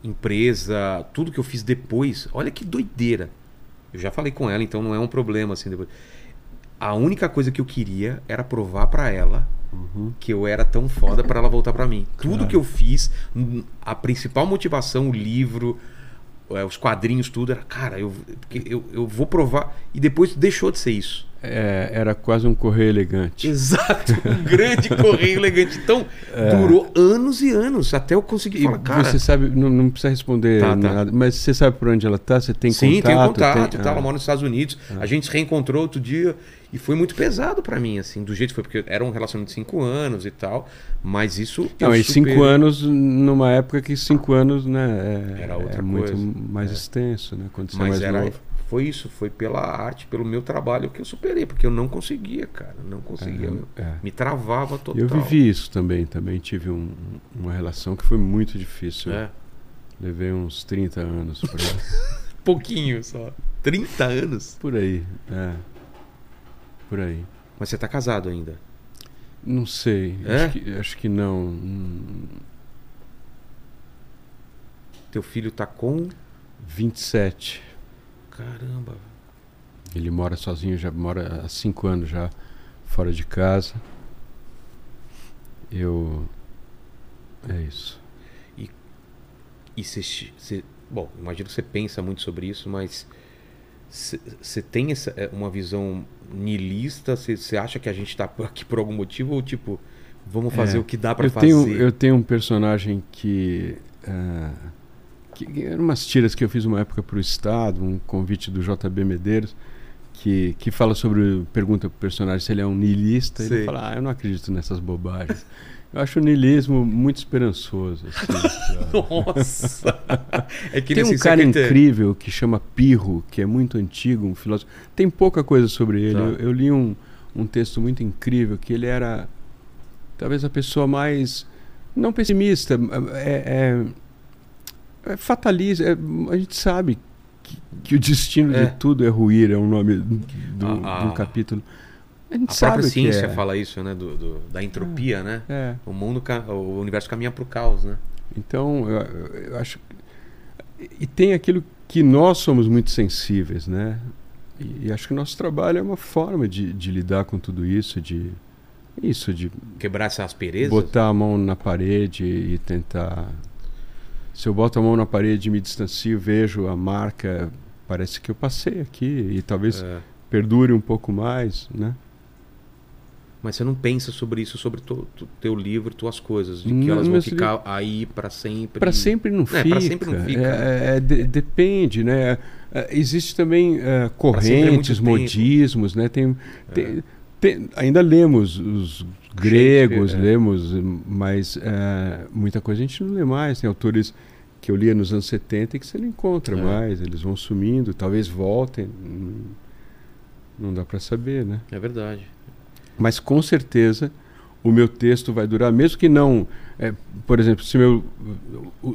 Speaker 1: empresa, tudo que eu fiz depois. Olha que doideira. Eu já falei com ela, então não é um problema assim depois. A única coisa que eu queria era provar pra ela
Speaker 3: Uhum.
Speaker 1: que eu era tão foda pra ela voltar pra mim. Tudo
Speaker 3: Claro.
Speaker 1: que eu fiz, a principal motivação, o livro, eh, os quadrinhos, tudo era, cara, eu, eu, eu vou provar. E depois deixou de ser isso.
Speaker 3: É, era quase um correio elegante.
Speaker 1: Exato, um grande correio elegante. Então,
Speaker 3: É.
Speaker 1: durou anos e anos até eu conseguir falar, cara.
Speaker 3: você sabe, não, não precisa responder
Speaker 1: Tá, tá.
Speaker 3: nada, mas você sabe por onde ela está? Você tem
Speaker 1: Sim,
Speaker 3: contato?
Speaker 1: tem contato,
Speaker 3: tem-
Speaker 1: e tal, ela
Speaker 3: ah.
Speaker 1: mora nos Estados Unidos. A gente se reencontrou outro dia e foi muito pesado pra mim, assim, do jeito que foi, porque era um relacionamento de cinco anos e tal, mas isso.
Speaker 3: Não, e cinco
Speaker 1: superei.
Speaker 3: anos numa época que cinco anos, né, é,
Speaker 1: Era outra
Speaker 3: é muito
Speaker 1: coisa.
Speaker 3: mais
Speaker 1: É.
Speaker 3: extenso, né, quando você é
Speaker 1: Mas
Speaker 3: mais
Speaker 1: era,
Speaker 3: novo.
Speaker 1: foi isso, foi pela arte, pelo meu trabalho que eu superei, porque eu não conseguia, cara, não conseguia.
Speaker 3: É, é.
Speaker 1: Me travava total.
Speaker 3: Eu vivi isso também, também tive um- uma relação que foi muito difícil.
Speaker 1: É.
Speaker 3: Levei uns 30 anos pra...
Speaker 1: Pouquinho só. 30 anos?
Speaker 3: por aí. É. Por aí.
Speaker 1: Mas você tá casado ainda?
Speaker 3: Não sei.
Speaker 1: É?
Speaker 3: Acho, que, acho que não.
Speaker 1: Teu filho tá com.
Speaker 3: 27.
Speaker 1: Caramba.
Speaker 3: Ele mora sozinho, já mora há 5 anos já fora de casa. Eu. É isso.
Speaker 1: E você- Bom, imagino que você pensa muito sobre isso, mas. Você tem essa, é, uma visão niilista? Você acha que a gente tá por aqui por algum motivo? Ou tipo, vamos fazer
Speaker 3: É.
Speaker 1: o que dá
Speaker 3: eu
Speaker 1: fazer?
Speaker 3: tenho, eu tenho um personagem que. ah, que eram umas tiras que eu fiz uma época para o Estado, um convite do JB Medeiros, que, que fala sobre. pergunta pro personagem se ele é um niilista. Ele fala: Ah, eu não acredito nessas bobagens. Eu acho o niilismo muito esperançoso. assim?
Speaker 1: Nossa! É
Speaker 3: Tem
Speaker 1: nesse
Speaker 3: um cara incrível que chama Pirro, que é muito antigo, um filósofo. Tem pouca coisa sobre ele.
Speaker 1: Tá.
Speaker 3: Eu, eu li um, um texto muito incrível que ele era talvez a pessoa mais não pessimista, é, é, é fatalista. é- a gente sabe que, que o destino
Speaker 1: É.
Speaker 3: de tudo é ruir, é um nome do,
Speaker 1: A-
Speaker 3: de um
Speaker 1: a-
Speaker 3: capítulo. A gente
Speaker 1: A
Speaker 3: sabe
Speaker 1: própria ciência
Speaker 3: é.
Speaker 1: fala isso, né? Do, do- da entropia, né?
Speaker 3: É.
Speaker 1: O mundo, o universo caminha pro caos, né?
Speaker 3: Então, eu, eu acho. E tem aquilo que nós somos muito sensíveis, né? E, e acho que o nosso trabalho é uma forma de, de lidar com tudo isso, de. Isso, de
Speaker 1: Quebrar essa aspereza.
Speaker 3: botar a mão na parede e tentar. Se eu boto a mão na parede e me distancio, vejo a marca, parece que eu passei aqui e talvez
Speaker 1: É.
Speaker 3: perdure um pouco mais, né?
Speaker 1: Mas você não pensa sobre isso, sobre tu- teu livro, tuas coisas, de que
Speaker 3: Não,
Speaker 1: elas vão ficar aí pra sempre.
Speaker 3: Para sempre não
Speaker 1: É,
Speaker 3: fica.
Speaker 1: pra sempre não fica,
Speaker 3: É, é, de- depende, né? É, Existe também é, correntes,
Speaker 1: tempo.
Speaker 3: modismos, né? Tem, tem- tem- ainda lemos os gregos, lemos, mas é, muita coisa a gente não lê mais. Tem autores que eu lia nos anos 70 e que você não encontra mais. Eles vão sumindo, talvez voltem. Não, não dá para saber, né?
Speaker 1: É verdade.
Speaker 3: Mas com certeza o meu texto vai durar, mesmo que não. é, por exemplo, se, meu,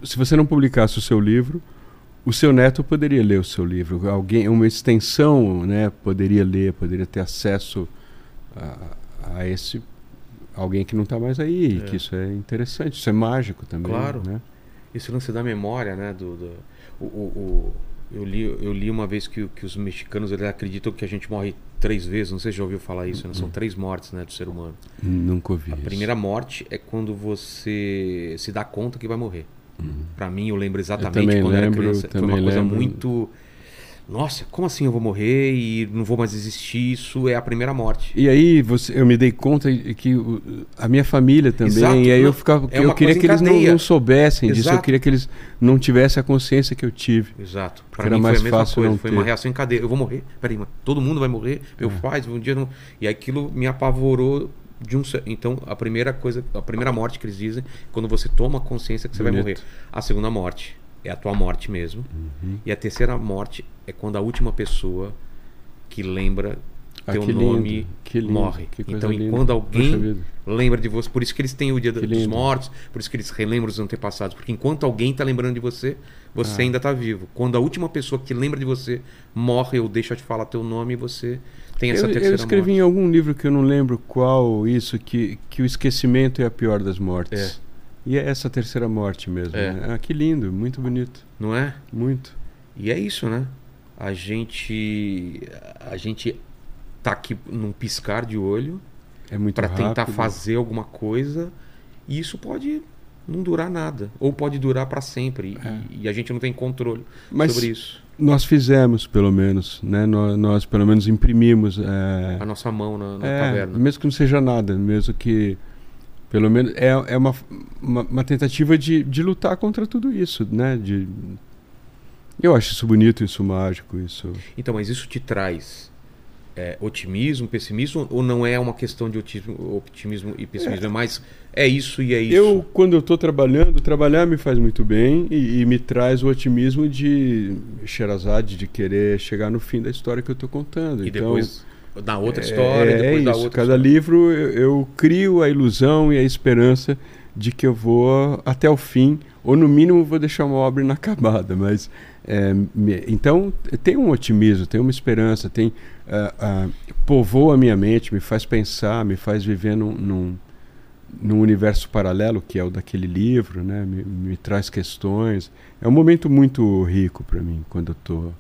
Speaker 3: se você não publicasse o seu livro, o seu neto poderia ler o seu livro. Alguém, uma extensão, né, poderia ler, poderia ter acesso a, a esse alguém que não está mais aí.
Speaker 1: É.
Speaker 3: Que isso é interessante, isso é mágico também.
Speaker 1: Claro.
Speaker 3: Né?
Speaker 1: Esse lance da memória, né? Do, do- o, o- o- eu, li, eu li uma vez que, que os mexicanos eles acreditam que a gente morre três vezes. Não sei se já ouviu falar isso, né? São três mortes né, do ser humano.
Speaker 3: Nunca ouvi.
Speaker 1: A
Speaker 3: isso.
Speaker 1: primeira morte é quando você se dá conta que vai morrer.
Speaker 3: Uhum.
Speaker 1: Pra mim, eu lembro exatamente
Speaker 3: também
Speaker 1: quando eu era
Speaker 3: lembro,
Speaker 1: criança. Foi uma coisa
Speaker 3: lembro.
Speaker 1: muito. Nossa, como assim eu vou morrer e não vou mais existir? Isso é a primeira morte.
Speaker 3: E aí você, eu me dei conta que a minha família também,
Speaker 1: Exato,
Speaker 3: e aí eu ficava,
Speaker 1: é
Speaker 3: eu queria que eles não, não soubessem disso, eu
Speaker 1: Exato.
Speaker 3: queria que eles não tivessem a consciência que eu tive.
Speaker 1: Exato.
Speaker 3: Porque
Speaker 1: Pra
Speaker 3: era
Speaker 1: mim
Speaker 3: mais
Speaker 1: foi a mesma
Speaker 3: fácil
Speaker 1: coisa. Foi
Speaker 3: ter.
Speaker 1: uma reação em cadeia. Eu vou morrer? Peraí, mas todo mundo vai morrer? Meu
Speaker 3: É.
Speaker 1: pai, um dia não. E aquilo me apavorou de um. Então, a primeira coisa, a primeira morte que eles dizem, é quando você toma consciência que você vai
Speaker 3: Bonito.
Speaker 1: morrer. A segunda morte é a tua morte mesmo.
Speaker 3: Uhum.
Speaker 1: E a terceira morte é quando a última pessoa que lembra
Speaker 3: Ah,
Speaker 1: teu nome
Speaker 3: lindo,
Speaker 1: morre. Então,
Speaker 3: linda.
Speaker 1: quando alguém lembra de você, por isso que eles têm o dia
Speaker 3: Que
Speaker 1: dos
Speaker 3: lindo.
Speaker 1: mortos, por isso que eles relembram os antepassados, porque enquanto alguém está lembrando de você, você
Speaker 3: Ah.
Speaker 1: ainda está vivo. Quando a última pessoa que lembra de você morre ou deixa de falar teu nome, você tem essa
Speaker 3: Eu, eu
Speaker 1: terceira
Speaker 3: escrevi
Speaker 1: morte.
Speaker 3: em algum livro que eu não lembro qual isso, que, que o esquecimento é a pior das mortes.
Speaker 1: É.
Speaker 3: E é essa terceira morte mesmo.
Speaker 1: É.
Speaker 3: né? Ah, que lindo, muito bonito.
Speaker 1: Não é?
Speaker 3: Muito.
Speaker 1: E é isso, né? A gente a gente tá aqui num piscar de olho
Speaker 3: É muito
Speaker 1: para tentar fazer alguma coisa e isso pode não durar nada ou pode durar para sempre e-
Speaker 3: É.
Speaker 1: e, a gente não tem controle
Speaker 3: Mas
Speaker 1: sobre isso.
Speaker 3: nós fizemos, pelo menos, né? Nós, nós pelo menos imprimimos. é,
Speaker 1: A nossa mão na, na
Speaker 3: É,
Speaker 1: caverna.
Speaker 3: mesmo que não seja nada, mesmo que. Pelo menos é, é uma, uma, uma tentativa de, de lutar contra tudo isso, né? De, eu acho isso bonito, isso mágico, isso.
Speaker 1: Então, mas isso te traz é, otimismo, pessimismo ou não é uma questão de otimismo, e pessimismo? É, mais é isso e é isso.
Speaker 3: Eu, quando eu estou trabalhando, trabalhar me faz muito bem e, e me traz o otimismo de Sherazade, de querer chegar no fim da história que eu estou contando.
Speaker 1: e
Speaker 3: então,
Speaker 1: depois da outra história,
Speaker 3: é,
Speaker 1: e depois
Speaker 3: é
Speaker 1: da
Speaker 3: isso.
Speaker 1: outra
Speaker 3: Cada
Speaker 1: história.
Speaker 3: livro eu, eu crio a ilusão e a esperança de que eu vou até o fim, ou no mínimo vou deixar uma obra inacabada. Mas é, me, então tem um otimismo, tem uma esperança, tem uh, uh, povoa a minha mente, me faz pensar, me faz viver num, num, num universo paralelo que é o daquele livro, né? Me, me traz questões. É um momento muito rico para mim quando eu tô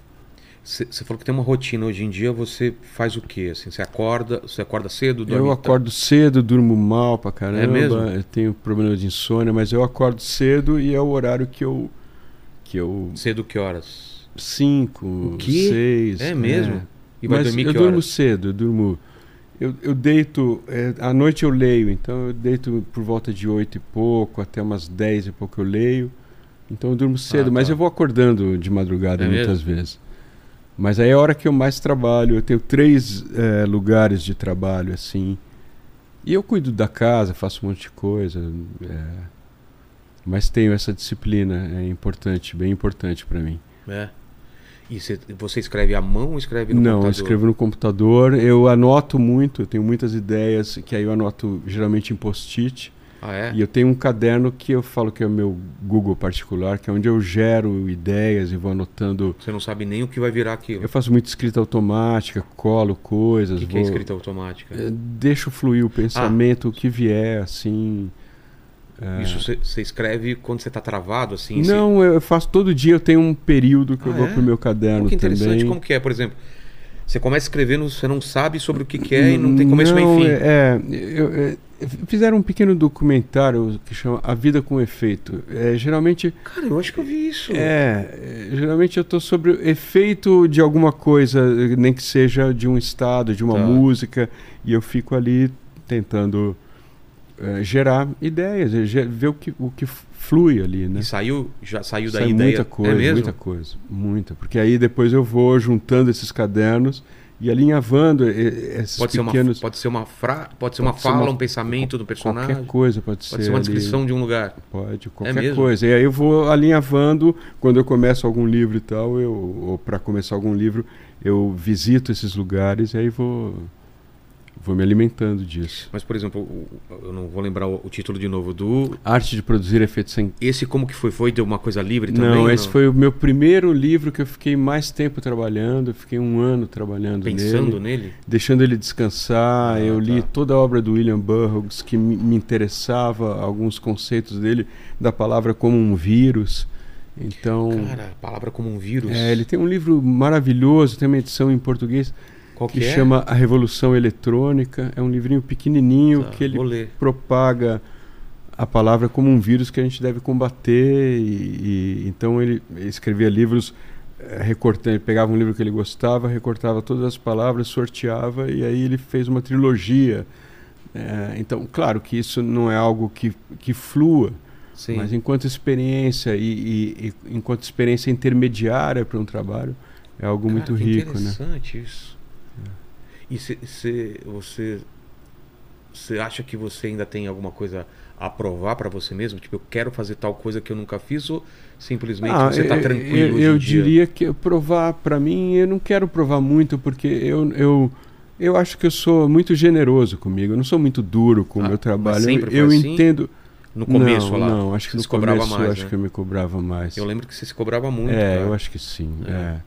Speaker 1: você falou que tem uma rotina hoje em dia, você faz o quê? Assim, você acorda, você acorda cedo,
Speaker 3: dorme Eu acordo cedo, durmo mal pra caramba.
Speaker 1: É mesmo?
Speaker 3: Eu tenho problema de insônia, mas eu acordo cedo e é o horário que eu que eu
Speaker 1: Cedo que horas?
Speaker 3: Cinco, seis.
Speaker 1: É mesmo? É.
Speaker 3: E vai mas dormir eu que durmo cedo, eu durmo eu, eu deito, é, à noite eu leio, então eu deito por volta de oito e pouco, até umas dez e pouco eu leio. Então eu durmo cedo, ah, tá. mas eu vou acordando de madrugada é muitas mesmo? vezes. Mas aí é a hora que eu mais trabalho. Eu tenho três é, lugares de trabalho, assim. E eu cuido da casa, faço um monte de coisa. É, mas tenho essa disciplina, é importante, bem importante para mim.
Speaker 1: É. E cê, você escreve à mão ou escreve no
Speaker 3: Não,
Speaker 1: computador?
Speaker 3: Não, escrevo no computador. Eu anoto muito, eu tenho muitas ideias que aí eu anoto geralmente em post-it.
Speaker 1: Ah, é?
Speaker 3: E eu tenho um caderno que eu falo que é o meu Google particular, que é onde eu gero ideias e vou anotando.
Speaker 1: Você não sabe nem o que vai virar aquilo.
Speaker 3: Eu faço muita escrita automática, colo coisas. O
Speaker 1: que,
Speaker 3: vou...
Speaker 1: que é escrita automática? É,
Speaker 3: deixo fluir o pensamento, ah. o que vier, assim.
Speaker 1: É... Isso você escreve quando você está travado, assim?
Speaker 3: Não, eu faço todo dia, eu tenho um período que ah, eu vou é? pro meu caderno.
Speaker 1: que interessante,
Speaker 3: também.
Speaker 1: como que é, por exemplo? Você começa escrevendo, você não sabe sobre o que, que é e não tem começo
Speaker 3: não,
Speaker 1: nem fim.
Speaker 3: É, eu, é, fizeram um pequeno documentário que chama A Vida com Efeito. É, geralmente.
Speaker 1: Cara, eu acho que eu vi isso.
Speaker 3: É, geralmente eu estou sobre o efeito de alguma coisa, nem que seja de um estado, de uma tá. música, e eu fico ali tentando é, gerar ideias, ver o que, o que flui ali, né?
Speaker 1: E saiu, já saiu da
Speaker 3: Sai
Speaker 1: ideia?
Speaker 3: muita coisa, é muita coisa, muita. Porque aí depois eu vou juntando esses cadernos e alinhavando esses
Speaker 1: pode
Speaker 3: pequenos...
Speaker 1: Ser uma, pode ser uma fra... pode ser uma pode fala, ser uma... um pensamento do personagem?
Speaker 3: Qualquer coisa pode,
Speaker 1: pode
Speaker 3: ser.
Speaker 1: Pode ser uma descrição
Speaker 3: ali.
Speaker 1: de um lugar?
Speaker 3: Pode, qualquer é coisa. E aí eu vou alinhavando, quando eu começo algum livro e tal, eu, ou para começar algum livro, eu visito esses lugares e aí vou vou me alimentando disso.
Speaker 1: Mas, por exemplo, eu não vou lembrar o, título de novo do.
Speaker 3: Arte de produzir efeitos sem.
Speaker 1: Esse como que foi? Foi de uma coisa livre também?
Speaker 3: Não, esse não? foi o meu primeiro livro que eu fiquei mais tempo trabalhando. Eu fiquei um ano trabalhando
Speaker 1: Pensando
Speaker 3: nele.
Speaker 1: nele?
Speaker 3: Deixando ele descansar. Ah, eu li tá. toda a obra do William Burroughs que me, me interessava, alguns conceitos dele, da palavra como um vírus. Então.
Speaker 1: Cara, a palavra como um vírus.
Speaker 3: É, ele tem um livro maravilhoso, tem uma edição em português
Speaker 1: qual
Speaker 3: que,
Speaker 1: que
Speaker 3: é? chama A Revolução Eletrônica. É um livrinho pequenininho
Speaker 1: tá,
Speaker 3: que ele propaga a palavra como um vírus que a gente deve combater. E, e então ele escrevia livros é, recortando, ele pegava um livro que ele gostava, recortava todas as palavras, sorteava e aí ele fez uma trilogia. É, então, claro que isso não é algo que, que flua,
Speaker 1: Sim.
Speaker 3: mas enquanto experiência e, e, e enquanto experiência intermediária para um trabalho é algo
Speaker 1: Cara,
Speaker 3: muito rico,
Speaker 1: né? Interessante isso. E se, se você você acha que você ainda tem alguma coisa a provar para você mesmo? Tipo, eu quero fazer tal coisa que eu nunca fiz ou simplesmente ah, você está tranquilo?
Speaker 3: Eu, eu
Speaker 1: diria
Speaker 3: que provar para mim, eu não quero provar muito porque eu, eu, eu acho que eu sou muito generoso comigo. Eu não sou muito duro com o ah, meu trabalho. eu, eu
Speaker 1: assim?
Speaker 3: entendo.
Speaker 1: No começo
Speaker 3: não,
Speaker 1: lá?
Speaker 3: Não, acho que no começo mais, acho né? que eu me cobrava mais.
Speaker 1: Eu lembro que você se cobrava muito.
Speaker 3: É,
Speaker 1: cara.
Speaker 3: eu acho que sim. É. É.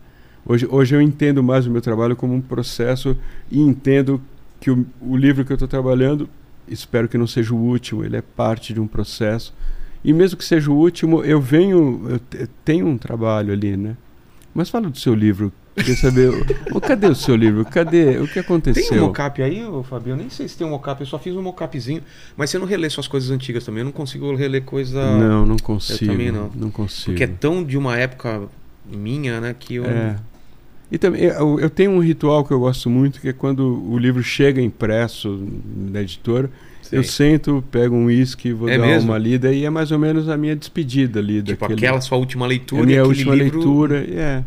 Speaker 3: Hoje, hoje eu entendo mais o meu trabalho como um processo e entendo que o, o livro que eu estou trabalhando, espero que não seja o último, ele é parte de um processo. E mesmo que seja o último, eu venho, eu tenho um trabalho ali, né? Mas fala do seu livro. Queria saber, oh, cadê o seu livro? Cadê? O que aconteceu?
Speaker 1: Tem um mocap aí, Fabio? Eu nem sei se tem um mocap, eu só fiz um mocapzinho. Mas você não relê suas coisas antigas também? Eu não consigo reler coisa.
Speaker 3: Não, não consigo.
Speaker 1: Eu também não.
Speaker 3: Não consigo.
Speaker 1: Porque é tão de uma época minha, né, que eu.
Speaker 3: É. E também eu, eu, tenho um ritual que eu gosto muito, que é quando o livro chega impresso da editora, Sim. eu sento, pego um uísque, vou é dar mesmo? uma lida e é mais ou menos a minha despedida ali.
Speaker 1: Tipo
Speaker 3: daquele,
Speaker 1: aquela sua última leitura.
Speaker 3: A minha
Speaker 1: última
Speaker 3: livro... leitura, é.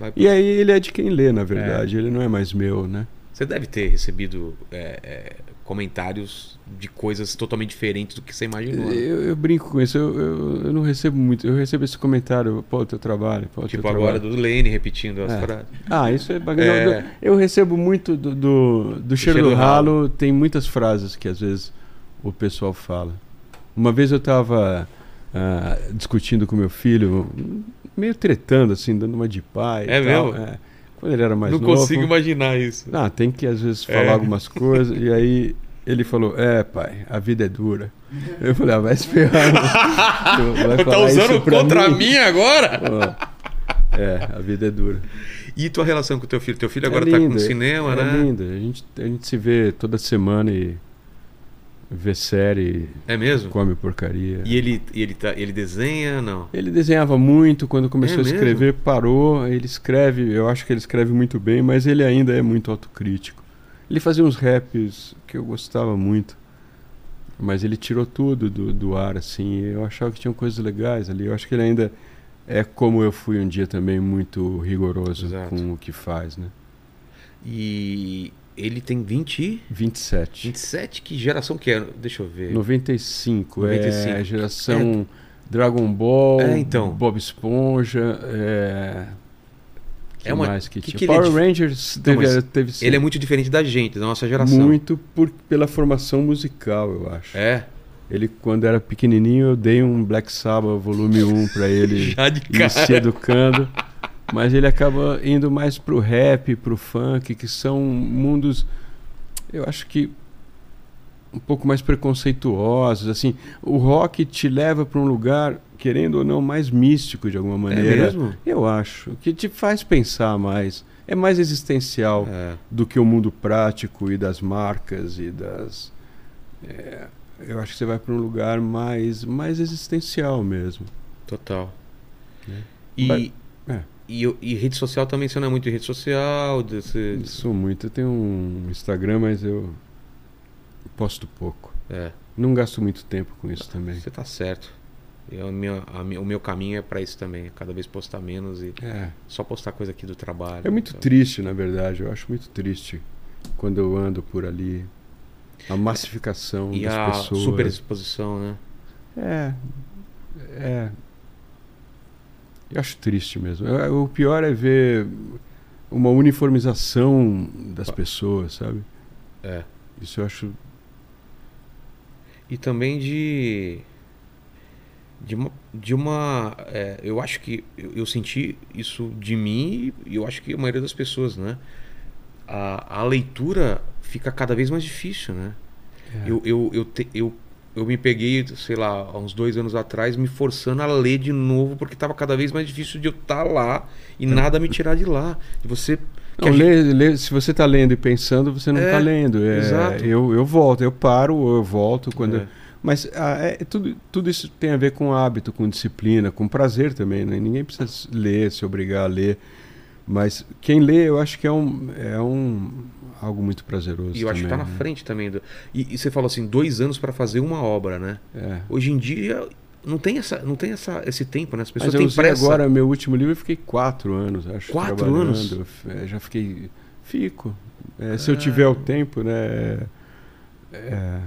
Speaker 3: Vai... E aí ele é de quem lê, na verdade, é. ele não é mais meu, né?
Speaker 1: Você deve ter recebido é, é comentários de coisas totalmente diferentes do que você imaginou. Né?
Speaker 3: Eu, eu, brinco com isso, eu, eu, eu, não recebo muito. Eu recebo esse comentário, pô, teu trabalho. Pô,
Speaker 1: tipo
Speaker 3: teu
Speaker 1: agora
Speaker 3: trabalho.
Speaker 1: do Lane repetindo as
Speaker 3: é.
Speaker 1: frases.
Speaker 3: Ah, isso é bacana. É. Eu recebo muito do, do, do cheiro, cheiro do ralo, ralo, tem muitas frases que às vezes o pessoal fala. Uma vez eu estava discutindo com meu filho, meio tretando, assim, dando uma de pai.
Speaker 1: É mesmo?
Speaker 3: É. Quando ele era mais
Speaker 1: Não
Speaker 3: novo.
Speaker 1: consigo imaginar isso.
Speaker 3: Ah, tem que às vezes falar
Speaker 1: É.
Speaker 3: algumas coisas. e aí ele falou: É, pai, a vida é dura. Eu falei: Ah, vai se ferrar. Vai
Speaker 1: tá usando contra
Speaker 3: mim?
Speaker 1: mim agora?
Speaker 3: Pô, É, a vida é dura.
Speaker 1: E tua relação com teu filho? Teu filho
Speaker 3: É
Speaker 1: agora tá com
Speaker 3: lindo,
Speaker 1: cinema,
Speaker 3: é
Speaker 1: né?
Speaker 3: lindo. A gente, a gente se vê toda semana e vê série,
Speaker 1: É mesmo?
Speaker 3: come porcaria.
Speaker 1: E ele, e ele, tá, ele desenha? Não.
Speaker 3: Ele desenhava muito, quando começou
Speaker 1: É
Speaker 3: a
Speaker 1: mesmo?
Speaker 3: escrever, parou. Ele escreve, eu acho que ele escreve muito bem, mas ele ainda é muito autocrítico. Ele fazia uns raps que eu gostava muito, mas ele tirou tudo do, do ar, assim. Eu achava que tinham coisas legais ali. Eu acho que ele ainda é como eu fui um dia também, muito rigoroso
Speaker 1: Exato.
Speaker 3: com o que faz, né?
Speaker 1: E ele tem 20 e
Speaker 3: 27.
Speaker 1: 27? Que geração que é? Deixa eu ver.
Speaker 3: 95,
Speaker 1: 95.
Speaker 3: é a geração Dragon Ball,
Speaker 1: É, então.
Speaker 3: Bob Esponja, é... que
Speaker 1: É uma-
Speaker 3: mais que,
Speaker 1: que
Speaker 3: tinha?
Speaker 1: que é
Speaker 3: Power Rangers
Speaker 1: Não,
Speaker 3: teve,
Speaker 1: mas
Speaker 3: teve.
Speaker 1: Ele é muito diferente da gente, da nossa geração.
Speaker 3: muito por, pela formação musical, eu acho.
Speaker 1: É.
Speaker 3: Ele, quando era pequenininho, eu dei um Black Sabbath volume 1 pra ele
Speaker 1: Já de
Speaker 3: ir se
Speaker 1: cara.
Speaker 3: educando. Mas ele acaba indo mais pro rap, pro funk, que são mundos, eu acho que um pouco mais preconceituosos. Assim, o rock te leva para um lugar, querendo ou não, mais místico de alguma
Speaker 1: É
Speaker 3: maneira.
Speaker 1: mesmo?
Speaker 3: Eu acho que te faz pensar mais. É mais existencial
Speaker 1: É.
Speaker 3: do que o mundo prático e das marcas e das. é, eu acho que você vai para um lugar mais, mais existencial mesmo.
Speaker 1: Total.
Speaker 3: É.
Speaker 1: E,
Speaker 3: Vai- é.
Speaker 1: E, e rede social também, você não é muito de rede social? de- Você,
Speaker 3: Eu sou muito. Eu tenho um Instagram, mas eu posto pouco.
Speaker 1: é,
Speaker 3: Não gasto muito tempo com isso também.
Speaker 1: você tá certo. Eu, a minha- a minha- o meu caminho é pra isso também. Cada vez postar menos e
Speaker 3: É.
Speaker 1: só postar coisa aqui do trabalho.
Speaker 3: É muito
Speaker 1: Então,
Speaker 3: triste, na verdade. Eu acho muito triste quando eu ando por ali. A massificação
Speaker 1: E
Speaker 3: das
Speaker 1: a
Speaker 3: pessoas.
Speaker 1: superexposição, né?
Speaker 3: É. É. Eu acho triste mesmo. O pior é ver uma uniformização das pessoas, sabe?
Speaker 1: É.
Speaker 3: Isso eu acho.
Speaker 1: E também de. De uma. De uma é, eu acho que. Eu, eu senti isso de mim e eu acho que a maioria das pessoas, né? A, a leitura fica cada vez mais difícil, né?
Speaker 3: É.
Speaker 1: Eu, eu, eu, te- eu, eu me peguei, sei lá, há uns dois anos atrás, me forçando a ler de novo, porque estava cada vez mais difícil de eu estar lá e nada me tirar de lá. De você.
Speaker 3: Não,
Speaker 1: gente-
Speaker 3: lê- lê- se você está lendo e pensando, você não
Speaker 1: É,
Speaker 3: está lendo. É,
Speaker 1: exato.
Speaker 3: Eu, eu volto, eu paro, eu volto. quando
Speaker 1: É.
Speaker 3: Mas ah, é, tudo, tudo isso tem a ver com hábito, com disciplina, com prazer também. Né? Ninguém precisa ler, se obrigar a ler. Mas quem lê, eu acho que é um, é um algo muito prazeroso.
Speaker 1: E eu acho que está
Speaker 3: também,
Speaker 1: na
Speaker 3: né?
Speaker 1: frente também. Do, e, e você falou assim, dois anos para fazer uma obra, né?
Speaker 3: É.
Speaker 1: Hoje em dia não tem, essa, não tem essa, esse tempo, né? As pessoas
Speaker 3: Mas eu
Speaker 1: têm pressa.
Speaker 3: agora meu último livro, eu fiquei quatro anos, acho.
Speaker 1: Quatro anos?
Speaker 3: É, já fiquei. Fico. É, se eu tiver o tempo, né? é,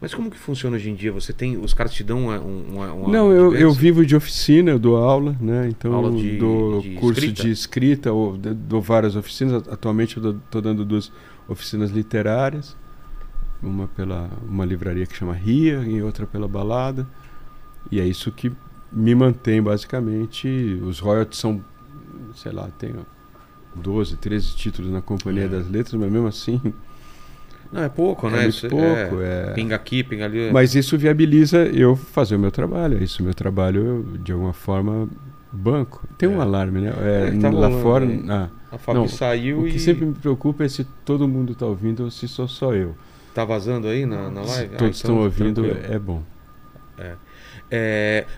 Speaker 1: Mas como que funciona hoje em dia? Você tem. Os caras te dão uma. uma, uma
Speaker 3: Não, eu, eu vivo de oficina, eu dou aula, né? Então
Speaker 1: Aula de-
Speaker 3: dou
Speaker 1: de
Speaker 3: curso
Speaker 1: escrita?
Speaker 3: de escrita, ou d- dou várias oficinas. Atualmente eu estou dando duas oficinas literárias. Uma pela uma livraria que chama Ria e outra pela Balada. E é isso que me mantém basicamente. Os royalties são, sei lá, tenho 12, 13 títulos na Companhia
Speaker 1: É.
Speaker 3: das Letras, mas mesmo assim
Speaker 1: Não, é pouco,
Speaker 3: é
Speaker 1: né?
Speaker 3: muito
Speaker 1: Isso
Speaker 3: pouco.
Speaker 1: É...
Speaker 3: É...
Speaker 1: Pinga aqui, pinga ali.
Speaker 3: Mas isso viabiliza eu fazer o meu trabalho. É isso, o meu trabalho, eu, de alguma forma, banco. Tem um
Speaker 1: É.
Speaker 3: alarme, né? É,
Speaker 1: É, tá
Speaker 3: lá
Speaker 1: rolando
Speaker 3: fora.
Speaker 1: aí.
Speaker 3: ah,
Speaker 1: A Fabi
Speaker 3: Não,
Speaker 1: saiu
Speaker 3: o que
Speaker 1: e.
Speaker 3: sempre me preocupa é se todo mundo está ouvindo ou se sou só eu.
Speaker 1: Tá vazando aí na, na
Speaker 3: Se
Speaker 1: live? Ah,
Speaker 3: todos
Speaker 1: então,
Speaker 3: estão ouvindo,
Speaker 1: tranquilo.
Speaker 3: é bom.
Speaker 1: É,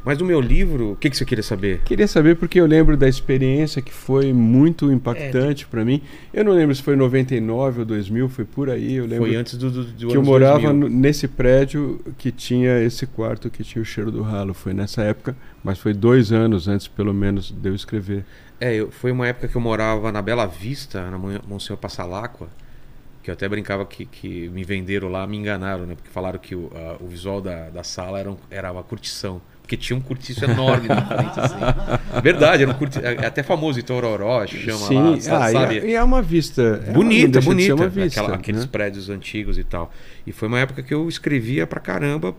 Speaker 1: mas do meu livro, o que, que você queria saber?
Speaker 3: Queria saber porque eu lembro da experiência que foi muito impactante para mim. Eu não lembro se foi 99 ou 2000, foi por aí. Eu lembro
Speaker 1: Foi antes do, do, do
Speaker 3: que eu morava
Speaker 1: 2000.
Speaker 3: no- nesse prédio que tinha esse quarto que tinha o cheiro do ralo. Foi nessa época, mas foi dois anos antes, pelo menos, de eu escrever.
Speaker 1: É, eu- foi uma época que eu morava na Bela Vista, na Mon- Monsenhor Passalacqua, que eu até brincava que, que me venderam lá, me enganaram, né? Porque falaram que o, a- o visual da, da sala era, um- era uma curtição. Porque tinha um curtiço enorme na frente, assim. Verdade, era um curti... é até famoso em Tororó, chama
Speaker 3: Sim,
Speaker 1: lá,
Speaker 3: ah, e
Speaker 1: sabe?
Speaker 3: é- e é uma vista. é
Speaker 1: bonita, bonita.
Speaker 3: uma vista,
Speaker 1: aquela- aqueles
Speaker 3: né?
Speaker 1: prédios antigos e tal. E foi uma época que eu escrevia pra caramba.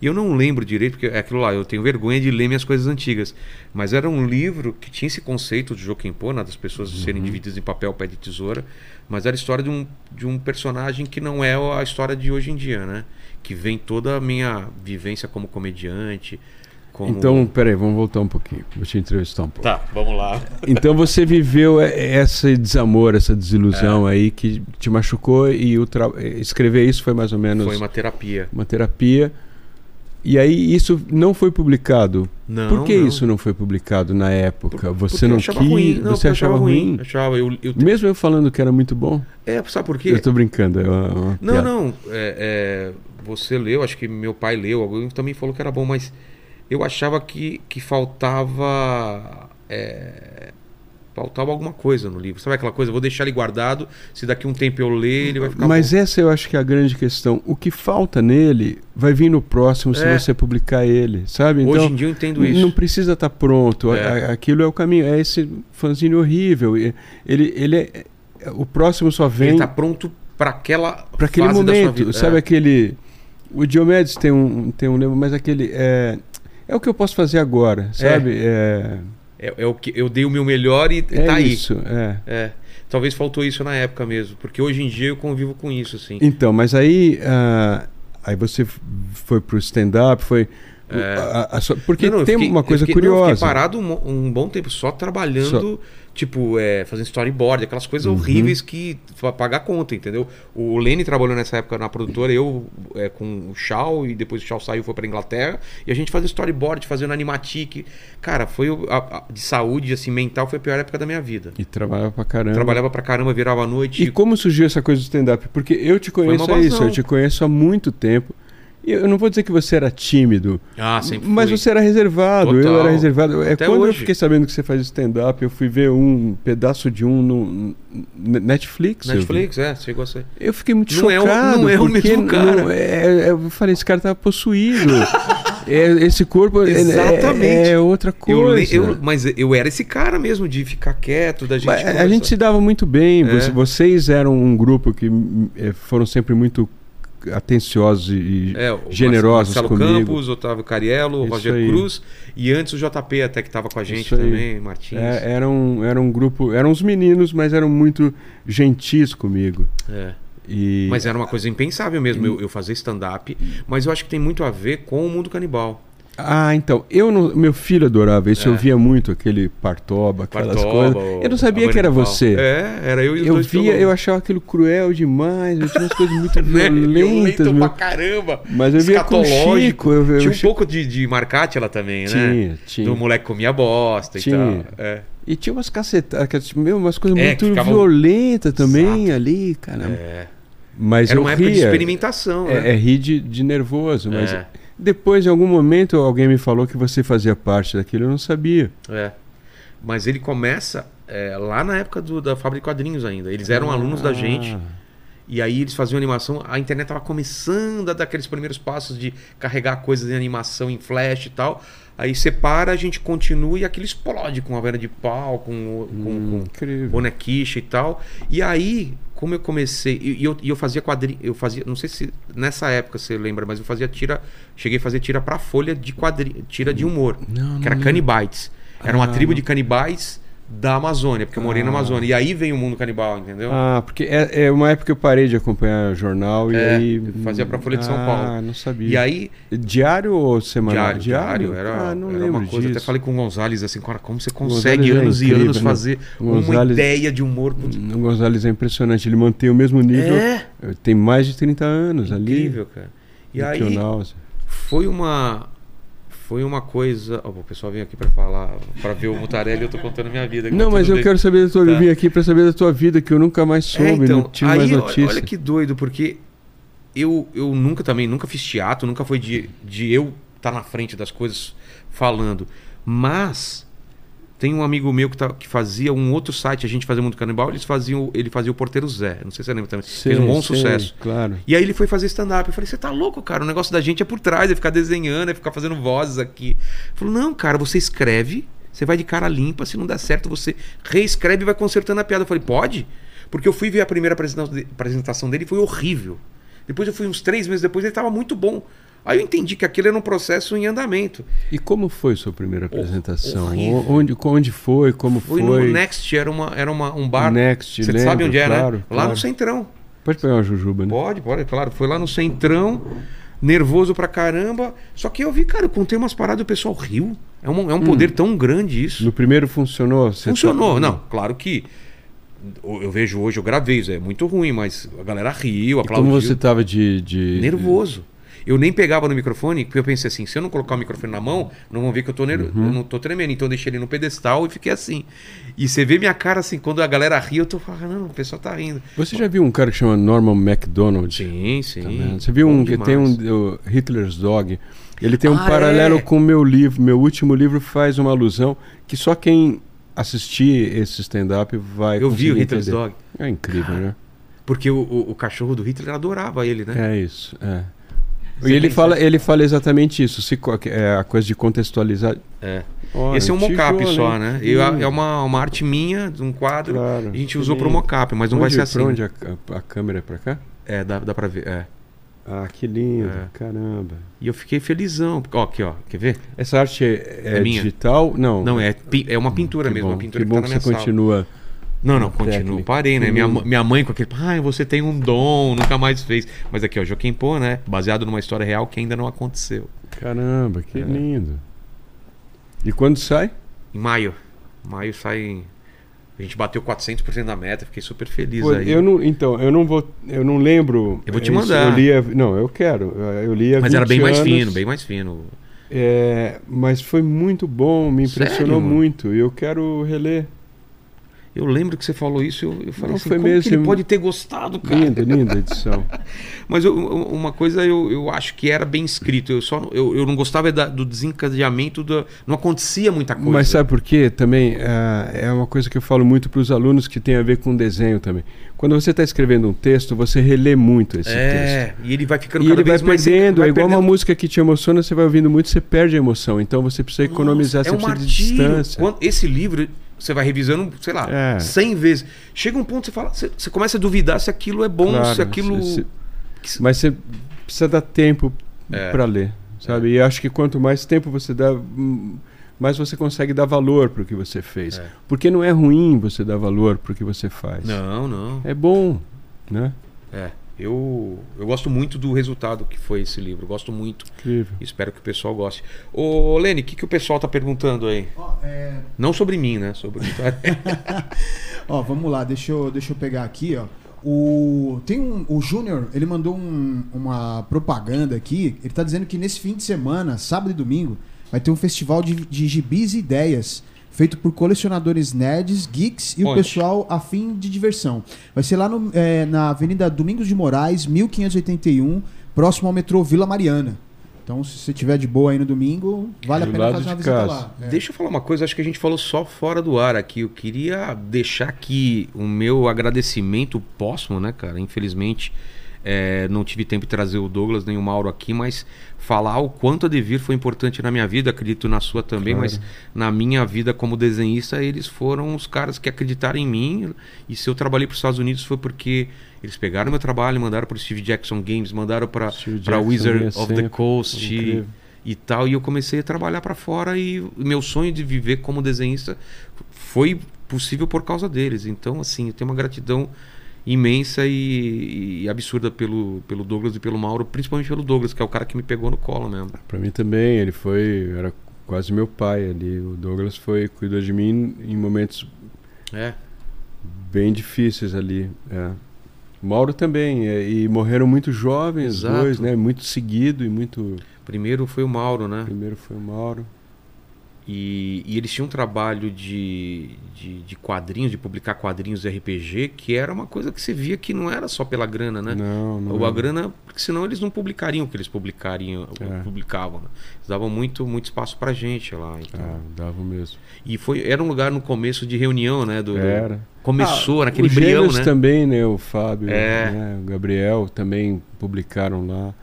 Speaker 1: E eu não lembro direito, porque é aquilo lá, eu tenho vergonha de ler minhas coisas antigas. Mas era um livro que tinha esse conceito de Jokenpô, né, das pessoas serem divididas em papel, pé de tesoura. Mas era a história de um, de um personagem que não é a história de hoje em dia, né? Que vem toda a minha vivência como comediante. Como...
Speaker 3: Então, peraí, vamos voltar um pouquinho. Vou te entrevistar um pouco.
Speaker 1: Tá, vamos lá.
Speaker 3: Então você viveu esse desamor, essa desilusão aí que te machucou e o tra... escrever isso foi mais ou menos
Speaker 1: Foi uma terapia.
Speaker 3: uma terapia. E aí isso não foi publicado.
Speaker 1: Não,
Speaker 3: Por que
Speaker 1: não.
Speaker 3: isso não foi publicado na época?
Speaker 1: Porque
Speaker 3: Você não
Speaker 1: achava
Speaker 3: quis?
Speaker 1: ruim. Não,
Speaker 3: você
Speaker 1: eu
Speaker 3: achava ruim?
Speaker 1: Achava, eu, eu,
Speaker 3: Mesmo eu falando que era muito bom?
Speaker 1: É, sabe por quê?
Speaker 3: Eu tô brincando. É uma, uma
Speaker 1: Não,
Speaker 3: piada.
Speaker 1: não. é, é, você leu, acho que meu pai leu, alguém também falou que era bom, mas eu achava que, que faltava. é, faltava alguma coisa no livro. Sabe aquela coisa? Vou deixar ele guardado, se daqui um tempo eu ler, ele vai ficar
Speaker 3: Mas
Speaker 1: bom.
Speaker 3: essa eu acho que é a grande questão. O que falta nele vai vir no próximo se
Speaker 1: É.
Speaker 3: você publicar ele, sabe? Então,
Speaker 1: Hoje em dia eu entendo isso.
Speaker 3: Não precisa estar pronto.
Speaker 1: É.
Speaker 3: Aquilo é o caminho. É esse fanzine horrível. Ele, ele é, o próximo só vem
Speaker 1: Ele tá pronto para aquela
Speaker 3: para aquele
Speaker 1: fase da sua
Speaker 3: momento.
Speaker 1: vida.
Speaker 3: Sabe
Speaker 1: É.
Speaker 3: aquele. O Diomedes tem um, tem um livro, mas aquele. É, é o que eu posso fazer agora, sabe? É,
Speaker 1: É, é o que eu dei o meu melhor e
Speaker 3: é
Speaker 1: tá aí.
Speaker 3: isso. É.
Speaker 1: É. Talvez faltou isso na época mesmo, porque hoje em dia eu convivo com isso, assim.
Speaker 3: Então, mas aí. ah, aí você foi pro stand-up, foi. a- a sua- porque
Speaker 1: É. Não, não,
Speaker 3: tem
Speaker 1: fiquei-
Speaker 3: uma coisa
Speaker 1: fiquei- não, eu
Speaker 3: curiosa.
Speaker 1: fiquei parado um, um bom tempo só trabalhando, tipo, é, fazendo storyboard, aquelas coisas horríveis que pra pagar conta, entendeu? O Lenny trabalhou nessa época na produtora, eu é, com o Shaw, e depois o Shaw saiu e foi pra Inglaterra, e a gente fazia storyboard, fazendo animatic. Cara, foi a- a- de saúde, assim, mental, foi a pior época da minha vida.
Speaker 3: E trabalhava pra caramba.
Speaker 1: Trabalhava pra caramba, virava a noite.
Speaker 3: E como surgiu essa coisa do stand-up? Porque eu te conheço é isso, eu te conheço há muito tempo. Eu não vou dizer que você era tímido,
Speaker 1: Ah, sempre
Speaker 3: mas
Speaker 1: fui.
Speaker 3: você era reservado, eu
Speaker 1: Total.
Speaker 3: era reservado. É
Speaker 1: Até
Speaker 3: quando eu
Speaker 1: hoje.
Speaker 3: fiquei sabendo que você faz stand-up, eu fui ver um pedaço de um no, Netflix. eu.
Speaker 1: Netflix, é, chegou a ser.
Speaker 3: Eu fiquei muito
Speaker 1: Não é o-
Speaker 3: chocado.
Speaker 1: não é o mesmo cara.
Speaker 3: não- é- é- eu falei, esse cara tá possuído. É, esse corpo é-
Speaker 1: Exatamente.
Speaker 3: É, é outra
Speaker 1: Eu,
Speaker 3: coisa.
Speaker 1: le- eu- mas eu era esse cara mesmo, de ficar quieto, da gente.
Speaker 3: A gente se dava muito bem.
Speaker 1: É.
Speaker 3: Você- Vocês eram um grupo que foram sempre muito atenciosos e
Speaker 1: É,
Speaker 3: generosos
Speaker 1: Marcelo
Speaker 3: comigo.
Speaker 1: Campos, Otávio Cariello,
Speaker 3: Isso
Speaker 1: Roger
Speaker 3: aí.
Speaker 1: Cruz e antes o JP até que estava com a gente
Speaker 3: Isso aí.
Speaker 1: também, Martins.
Speaker 3: É, era, um, era um grupo, eram uns meninos, mas eram muito gentis comigo.
Speaker 1: É.
Speaker 3: E
Speaker 1: Mas era uma coisa impensável mesmo eu, eu fazer stand-up, mas eu acho que tem muito a ver com o mundo canibal.
Speaker 3: Ah, então, eu não, meu filho adorava isso,
Speaker 1: É.
Speaker 3: eu via muito aquele Partoba, aquelas
Speaker 1: Partoba,
Speaker 3: coisas. Eu não sabia que era você.
Speaker 1: É, era eu e os
Speaker 3: Eu via, eu achava aquilo cruel demais, eu tinha umas coisas muito
Speaker 1: Né?
Speaker 3: violentas.
Speaker 1: Violento pra caramba.
Speaker 3: Mas eu via com o. Chico. Eu, eu,
Speaker 1: Tinha um
Speaker 3: Chico-
Speaker 1: pouco de, de marcate ela também, né?
Speaker 3: Tinha, tinha.
Speaker 1: Do moleque comia bosta
Speaker 3: Tinha.
Speaker 1: e tal. É.
Speaker 3: E tinha umas cacetadas, meu, umas coisas
Speaker 1: É,
Speaker 3: muito
Speaker 1: que ficavam-
Speaker 3: violentas também
Speaker 1: Exato.
Speaker 3: ali, cara.
Speaker 1: É.
Speaker 3: Mas
Speaker 1: Era uma época de
Speaker 3: ria.
Speaker 1: experimentação,
Speaker 3: É,
Speaker 1: né?
Speaker 3: é rir de, de nervoso, mas
Speaker 1: É.
Speaker 3: depois, em algum momento, alguém me falou que você fazia parte daquilo, eu não sabia.
Speaker 1: É. Mas ele começa é, lá na época do- da fábrica de quadrinhos ainda. Eles eram alunos da gente.
Speaker 3: Ah,
Speaker 1: E aí eles faziam animação. A internet tava começando a dar aqueles primeiros passos de carregar coisas em animação em flash e tal. Aí separa, a gente continua e aquilo explode com a vena de pau, com, com,
Speaker 3: hum,
Speaker 1: com bonequicha e tal. E aí, como eu comecei, e, e eu, e eu fazia quadrinho, eu fazia, não sei se nessa época você lembra, mas eu fazia tira, cheguei a fazer tira pra folha de quadrinho, tira de humor,
Speaker 3: Não,
Speaker 1: que era
Speaker 3: não
Speaker 1: canibites. Era uma
Speaker 3: Ah,
Speaker 1: tribo
Speaker 3: não.
Speaker 1: de canibais da Amazônia, porque eu morei na
Speaker 3: Ah.
Speaker 1: Amazônia. E aí vem o mundo canibal, entendeu?
Speaker 3: Ah, porque é, é uma época que eu parei de acompanhar jornal e
Speaker 1: É,
Speaker 3: aí.
Speaker 1: fazia pra Folha de São
Speaker 3: Ah,
Speaker 1: Paulo.
Speaker 3: não sabia.
Speaker 1: E aí,
Speaker 3: Diário ou semanal?
Speaker 1: diário, diário, era,
Speaker 3: ah, não
Speaker 1: era
Speaker 3: lembro
Speaker 1: uma coisa.
Speaker 3: disso.
Speaker 1: Até falei com o Gonzalez assim, cara, como você consegue
Speaker 3: é
Speaker 1: anos e
Speaker 3: incrível,
Speaker 1: anos
Speaker 3: né?
Speaker 1: fazer uma
Speaker 3: Gonzalez-
Speaker 1: ideia de humor com
Speaker 3: O Gonzalez é impressionante, ele mantém o mesmo nível.
Speaker 1: É.
Speaker 3: Tem mais de 30 anos ali.
Speaker 1: incrível, cara. E aí foi uma foi uma coisa, Ó, o pessoal vem aqui pra falar, pra ver o Mutarelli, eu tô contando minha vida.
Speaker 3: Não, mas eu
Speaker 1: bem.
Speaker 3: quero saber da tua
Speaker 1: Tá.
Speaker 3: Eu vim aqui pra saber da tua vida, que eu nunca mais soube,
Speaker 1: É, então,
Speaker 3: não tive
Speaker 1: aí,
Speaker 3: mais notícia.
Speaker 1: Olha que doido, porque eu, eu nunca também, nunca fiz teatro, nunca foi de, de eu estar na frente das coisas falando. Mas tem um amigo meu que, tá, que fazia um outro site, a gente fazia muito canibal, eles faziam, ele fazia o Porteiro Zé. Não sei se você lembra também.
Speaker 3: Sei,
Speaker 1: Fez um bom
Speaker 3: sei,
Speaker 1: sucesso.
Speaker 3: Claro.
Speaker 1: E aí ele foi fazer stand-up. Eu falei, você tá louco, cara? O negócio da gente é por trás, é ficar desenhando, é ficar fazendo vozes aqui. Ele falou, não, cara, você escreve, você vai de cara limpa, se não der certo, você reescreve e vai consertando a piada. Eu falei, pode? Porque eu fui ver a primeira apresentação de- apresentação dele e foi horrível. Depois eu fui uns três meses depois, ele tava muito bom. Aí eu entendi que aquilo era um processo em andamento.
Speaker 3: E como foi sua primeira apresentação? O- onde, onde foi? Como
Speaker 1: Foi,
Speaker 3: foi?
Speaker 1: no Next, era, uma, era uma, um bar.
Speaker 3: Next,
Speaker 1: Você
Speaker 3: lembro,
Speaker 1: sabe onde é,
Speaker 3: claro,
Speaker 1: né? Lá
Speaker 3: claro.
Speaker 1: no Centrão.
Speaker 3: Pode pegar uma jujuba, né?
Speaker 1: Pode, pode, claro. Foi lá no Centrão, nervoso pra caramba. Só que eu vi, cara, eu contei umas paradas e o pessoal riu. É um, é um poder tão grande isso.
Speaker 3: No primeiro funcionou? Você
Speaker 1: Funcionou,
Speaker 3: tá-
Speaker 1: não, claro que. Eu vejo hoje, eu gravei é muito ruim, mas a galera riu,
Speaker 3: E
Speaker 1: aplaudiu.
Speaker 3: como você tava de, de-
Speaker 1: Nervoso. Eu nem pegava no microfone, porque eu pensei assim, se eu não colocar o microfone na mão, não vão ver que eu tô, ner...
Speaker 3: Uhum.
Speaker 1: eu não tô tremendo. Então eu deixei ele no pedestal e fiquei assim. E você vê minha cara assim, quando a galera ri, eu tô falando, não, o pessoal tá rindo.
Speaker 3: Você já viu um cara que chama Norman MacDonald?
Speaker 1: Sim, sim.
Speaker 3: Tá vendo? Você viu
Speaker 1: Bom
Speaker 3: um que tem um
Speaker 1: demais.
Speaker 3: Hitler's Dog? Ele tem um
Speaker 1: Ah,
Speaker 3: paralelo
Speaker 1: é?
Speaker 3: com o meu livro. Meu último livro faz uma alusão que só quem assistir esse stand-up vai
Speaker 1: Eu vi o Hitler's
Speaker 3: entender.
Speaker 1: Dog.
Speaker 3: É incrível, né?
Speaker 1: Porque o, o- o cachorro do Hitler adorava ele, né?
Speaker 3: É isso. É.
Speaker 1: Você
Speaker 3: E ele fala, ele fala exatamente isso. Se, é a coisa de contextualizar.
Speaker 1: É. Esse é um mocap só, né? Eu-
Speaker 3: Hum,
Speaker 1: é uma, uma arte minha, de um quadro.
Speaker 3: claro.
Speaker 1: A gente
Speaker 3: Que
Speaker 1: usou
Speaker 3: lindo.
Speaker 1: mocap, mas não vai
Speaker 3: Onde-
Speaker 1: ser assim.
Speaker 3: Pra onde a, a- a câmera é pra cá?
Speaker 1: É, dá, dá pra ver. É.
Speaker 3: Ah, que lindo.
Speaker 1: É.
Speaker 3: Caramba.
Speaker 1: E eu fiquei felizão. Ó, aqui, ó. Quer ver?
Speaker 3: Essa arte é, é
Speaker 1: É minha.
Speaker 3: digital? Não.
Speaker 1: Não, é, é uma pintura
Speaker 3: que
Speaker 1: mesmo.
Speaker 3: bom,
Speaker 1: Uma pintura
Speaker 3: que
Speaker 1: que,
Speaker 3: bom
Speaker 1: tá
Speaker 3: que
Speaker 1: na
Speaker 3: você
Speaker 1: sala.
Speaker 3: continua.
Speaker 1: Não, não, continuo. Parei, né? Minha, ma- minha mãe com aquele. Ai, você tem um dom, nunca mais fez. Mas aqui, ó, Joaquim Pô, né? Baseado numa história real que ainda não aconteceu.
Speaker 3: Caramba, que
Speaker 1: É.
Speaker 3: lindo. E quando sai?
Speaker 1: Em maio. Maio sai. A gente bateu 400% da meta, fiquei super feliz
Speaker 3: Pô,
Speaker 1: aí.
Speaker 3: eu não, então, eu não vou, eu não lembro.
Speaker 1: Eu vou te
Speaker 3: isso,
Speaker 1: mandar.
Speaker 3: Eu lia, não, eu quero. Eu li há
Speaker 1: Mas era
Speaker 3: 20
Speaker 1: bem mais
Speaker 3: anos,
Speaker 1: fino, bem mais fino.
Speaker 3: é, mas foi muito bom, me
Speaker 1: Sério,
Speaker 3: impressionou
Speaker 1: mano?
Speaker 3: muito. E eu quero reler.
Speaker 1: Eu lembro que você falou isso, eu, eu falei
Speaker 3: Não,
Speaker 1: assim,
Speaker 3: foi mesmo,
Speaker 1: ele pode ter gostado, cara?
Speaker 3: Linda, linda edição.
Speaker 1: Mas eu- uma coisa eu, eu acho que era bem escrito. Eu só eu, eu não gostava da- do desencadeamento da. Não acontecia muita coisa.
Speaker 3: Mas sabe por quê? Também ah, é uma coisa que eu falo muito para os alunos que tem a ver com desenho também. Quando você está escrevendo um texto, você relê muito esse texto.
Speaker 1: É, e ele vai ficando
Speaker 3: E
Speaker 1: cada
Speaker 3: ele vai
Speaker 1: vez mais
Speaker 3: perdendo,
Speaker 1: vai
Speaker 3: é igual uma
Speaker 1: perdendo-
Speaker 3: música que te emociona, você vai ouvindo muito, você perde a emoção. Então você precisa economizar,
Speaker 1: Nossa,
Speaker 3: você
Speaker 1: é um
Speaker 3: precisa de distância.
Speaker 1: Esse livro, você vai revisando, sei lá,
Speaker 3: É.
Speaker 1: 100 vezes. Chega um ponto que você fala, você, você começa a duvidar se aquilo é bom,
Speaker 3: Claro,
Speaker 1: se aquilo.
Speaker 3: se- Mas você precisa dar tempo
Speaker 1: É.
Speaker 3: para ler, sabe? E acho que quanto mais tempo você dá, hum, mais você consegue dar valor para o que você fez.
Speaker 1: É.
Speaker 3: Porque não é ruim você dar valor para o que você faz.
Speaker 1: Não, não.
Speaker 3: É bom, né?
Speaker 1: É. Eu, eu gosto muito do resultado que foi esse livro. Gosto muito.
Speaker 3: Incrível.
Speaker 1: Espero que o pessoal goste. Ô, Lene, o que, que o pessoal tá perguntando aí?
Speaker 2: Ó, é,
Speaker 1: Não sobre mim, né? Sobre
Speaker 2: Ó, vamos lá, deixa eu, deixa eu pegar aqui, ó. O, tem um, o Júnior, ele mandou um- uma propaganda aqui. Ele tá dizendo que nesse fim de semana, sábado e domingo, vai ter um festival de, de gibis e ideias. Feito por colecionadores nerds, geeks e o
Speaker 1: Onde?
Speaker 2: pessoal afim de diversão. Vai ser lá no- é, na Avenida Domingos de Moraes, 1581, próximo ao metrô Vila Mariana. Então, se você tiver de boa aí no domingo, vale a
Speaker 3: Do
Speaker 2: pena
Speaker 3: lado
Speaker 2: fazer uma visita
Speaker 3: casa.
Speaker 2: lá. É.
Speaker 1: Deixa eu falar uma coisa, acho que a gente falou só fora do ar aqui. Eu queria deixar aqui o meu agradecimento póstumo, né, cara? Infelizmente, é, não tive tempo de trazer o Douglas nem o Mauro aqui, mas falar o quanto a Devir foi importante na minha vida, acredito na sua também,
Speaker 3: Claro.
Speaker 1: mas na minha vida como desenhista, eles foram os caras que acreditaram em mim. E se eu trabalhei para os Estados Unidos foi porque eles pegaram meu trabalho, mandaram para o Steve Jackson Games, mandaram para Wizard of the. Coast
Speaker 3: Incrível.
Speaker 1: e tal. E eu comecei a trabalhar para fora e meu sonho de viver como desenhista foi possível por causa deles. Então, assim, eu tenho uma gratidão imensa e, e absurda pelo, pelo Douglas e pelo Mauro, principalmente pelo Douglas, que é o cara que me pegou no colo mesmo.
Speaker 3: Para mim também, ele foi, era quase meu pai ali. O Douglas foi, cuidou de mim em momentos
Speaker 1: É.
Speaker 3: bem difíceis ali. É. O Mauro também, é, e morreram muito jovens, os
Speaker 1: Exato.
Speaker 3: dois, né? Muito seguido e muito.
Speaker 1: Primeiro foi o Mauro, né?
Speaker 3: Primeiro foi o Mauro.
Speaker 1: E, e eles tinham um trabalho de, de, de quadrinhos, de publicar quadrinhos RPG, que era uma coisa que você via que não era só pela grana, né?
Speaker 3: Não, não.
Speaker 1: Ou a
Speaker 3: é.
Speaker 1: grana, porque senão eles não publicariam o que eles publicariam,
Speaker 3: É.
Speaker 1: publicavam. Né? Eles davam muito, muito espaço pra gente lá. Então.
Speaker 3: Ah, dava mesmo.
Speaker 1: E foi, era um lugar no começo de reunião, né? Do, do-
Speaker 3: Era.
Speaker 1: começou
Speaker 3: Ah,
Speaker 1: naquele
Speaker 3: gêmeos
Speaker 1: né?
Speaker 3: também, né? O Fábio,
Speaker 1: É.
Speaker 3: né, o Gabriel também publicaram lá.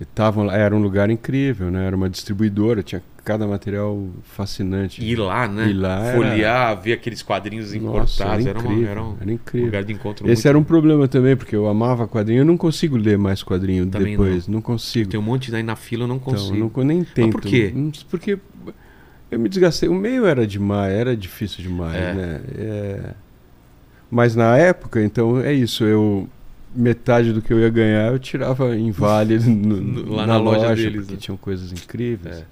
Speaker 3: Estavam lá, era um lugar incrível, né? Era uma distribuidora, tinha cada material fascinante.
Speaker 1: Ir lá, né?
Speaker 3: Ir lá era-
Speaker 1: Folhear, ver aqueles quadrinhos
Speaker 3: Nossa,
Speaker 1: importados.
Speaker 3: era
Speaker 1: Era, uma-
Speaker 3: incrível,
Speaker 1: era um
Speaker 3: era incrível.
Speaker 1: lugar de encontro
Speaker 3: Esse era um problema também, porque eu amava quadrinho. Eu não consigo ler mais quadrinho
Speaker 1: Também
Speaker 3: depois. Não, consigo.
Speaker 1: Tem um monte aí na fila, eu não
Speaker 3: Então,
Speaker 1: consigo.
Speaker 3: eu não, nem tento.
Speaker 1: por quê?
Speaker 3: Não- Porque eu me desgastei. O meio era demais, era difícil demais,
Speaker 1: É.
Speaker 3: né? É. Mas na época, então, é isso. Eu metade do que eu ia ganhar eu tirava em Vale no-
Speaker 1: No- lá
Speaker 3: na,
Speaker 1: na loja
Speaker 3: loja,
Speaker 1: deles,
Speaker 3: porque
Speaker 1: né?
Speaker 3: tinham coisas incríveis.
Speaker 1: É.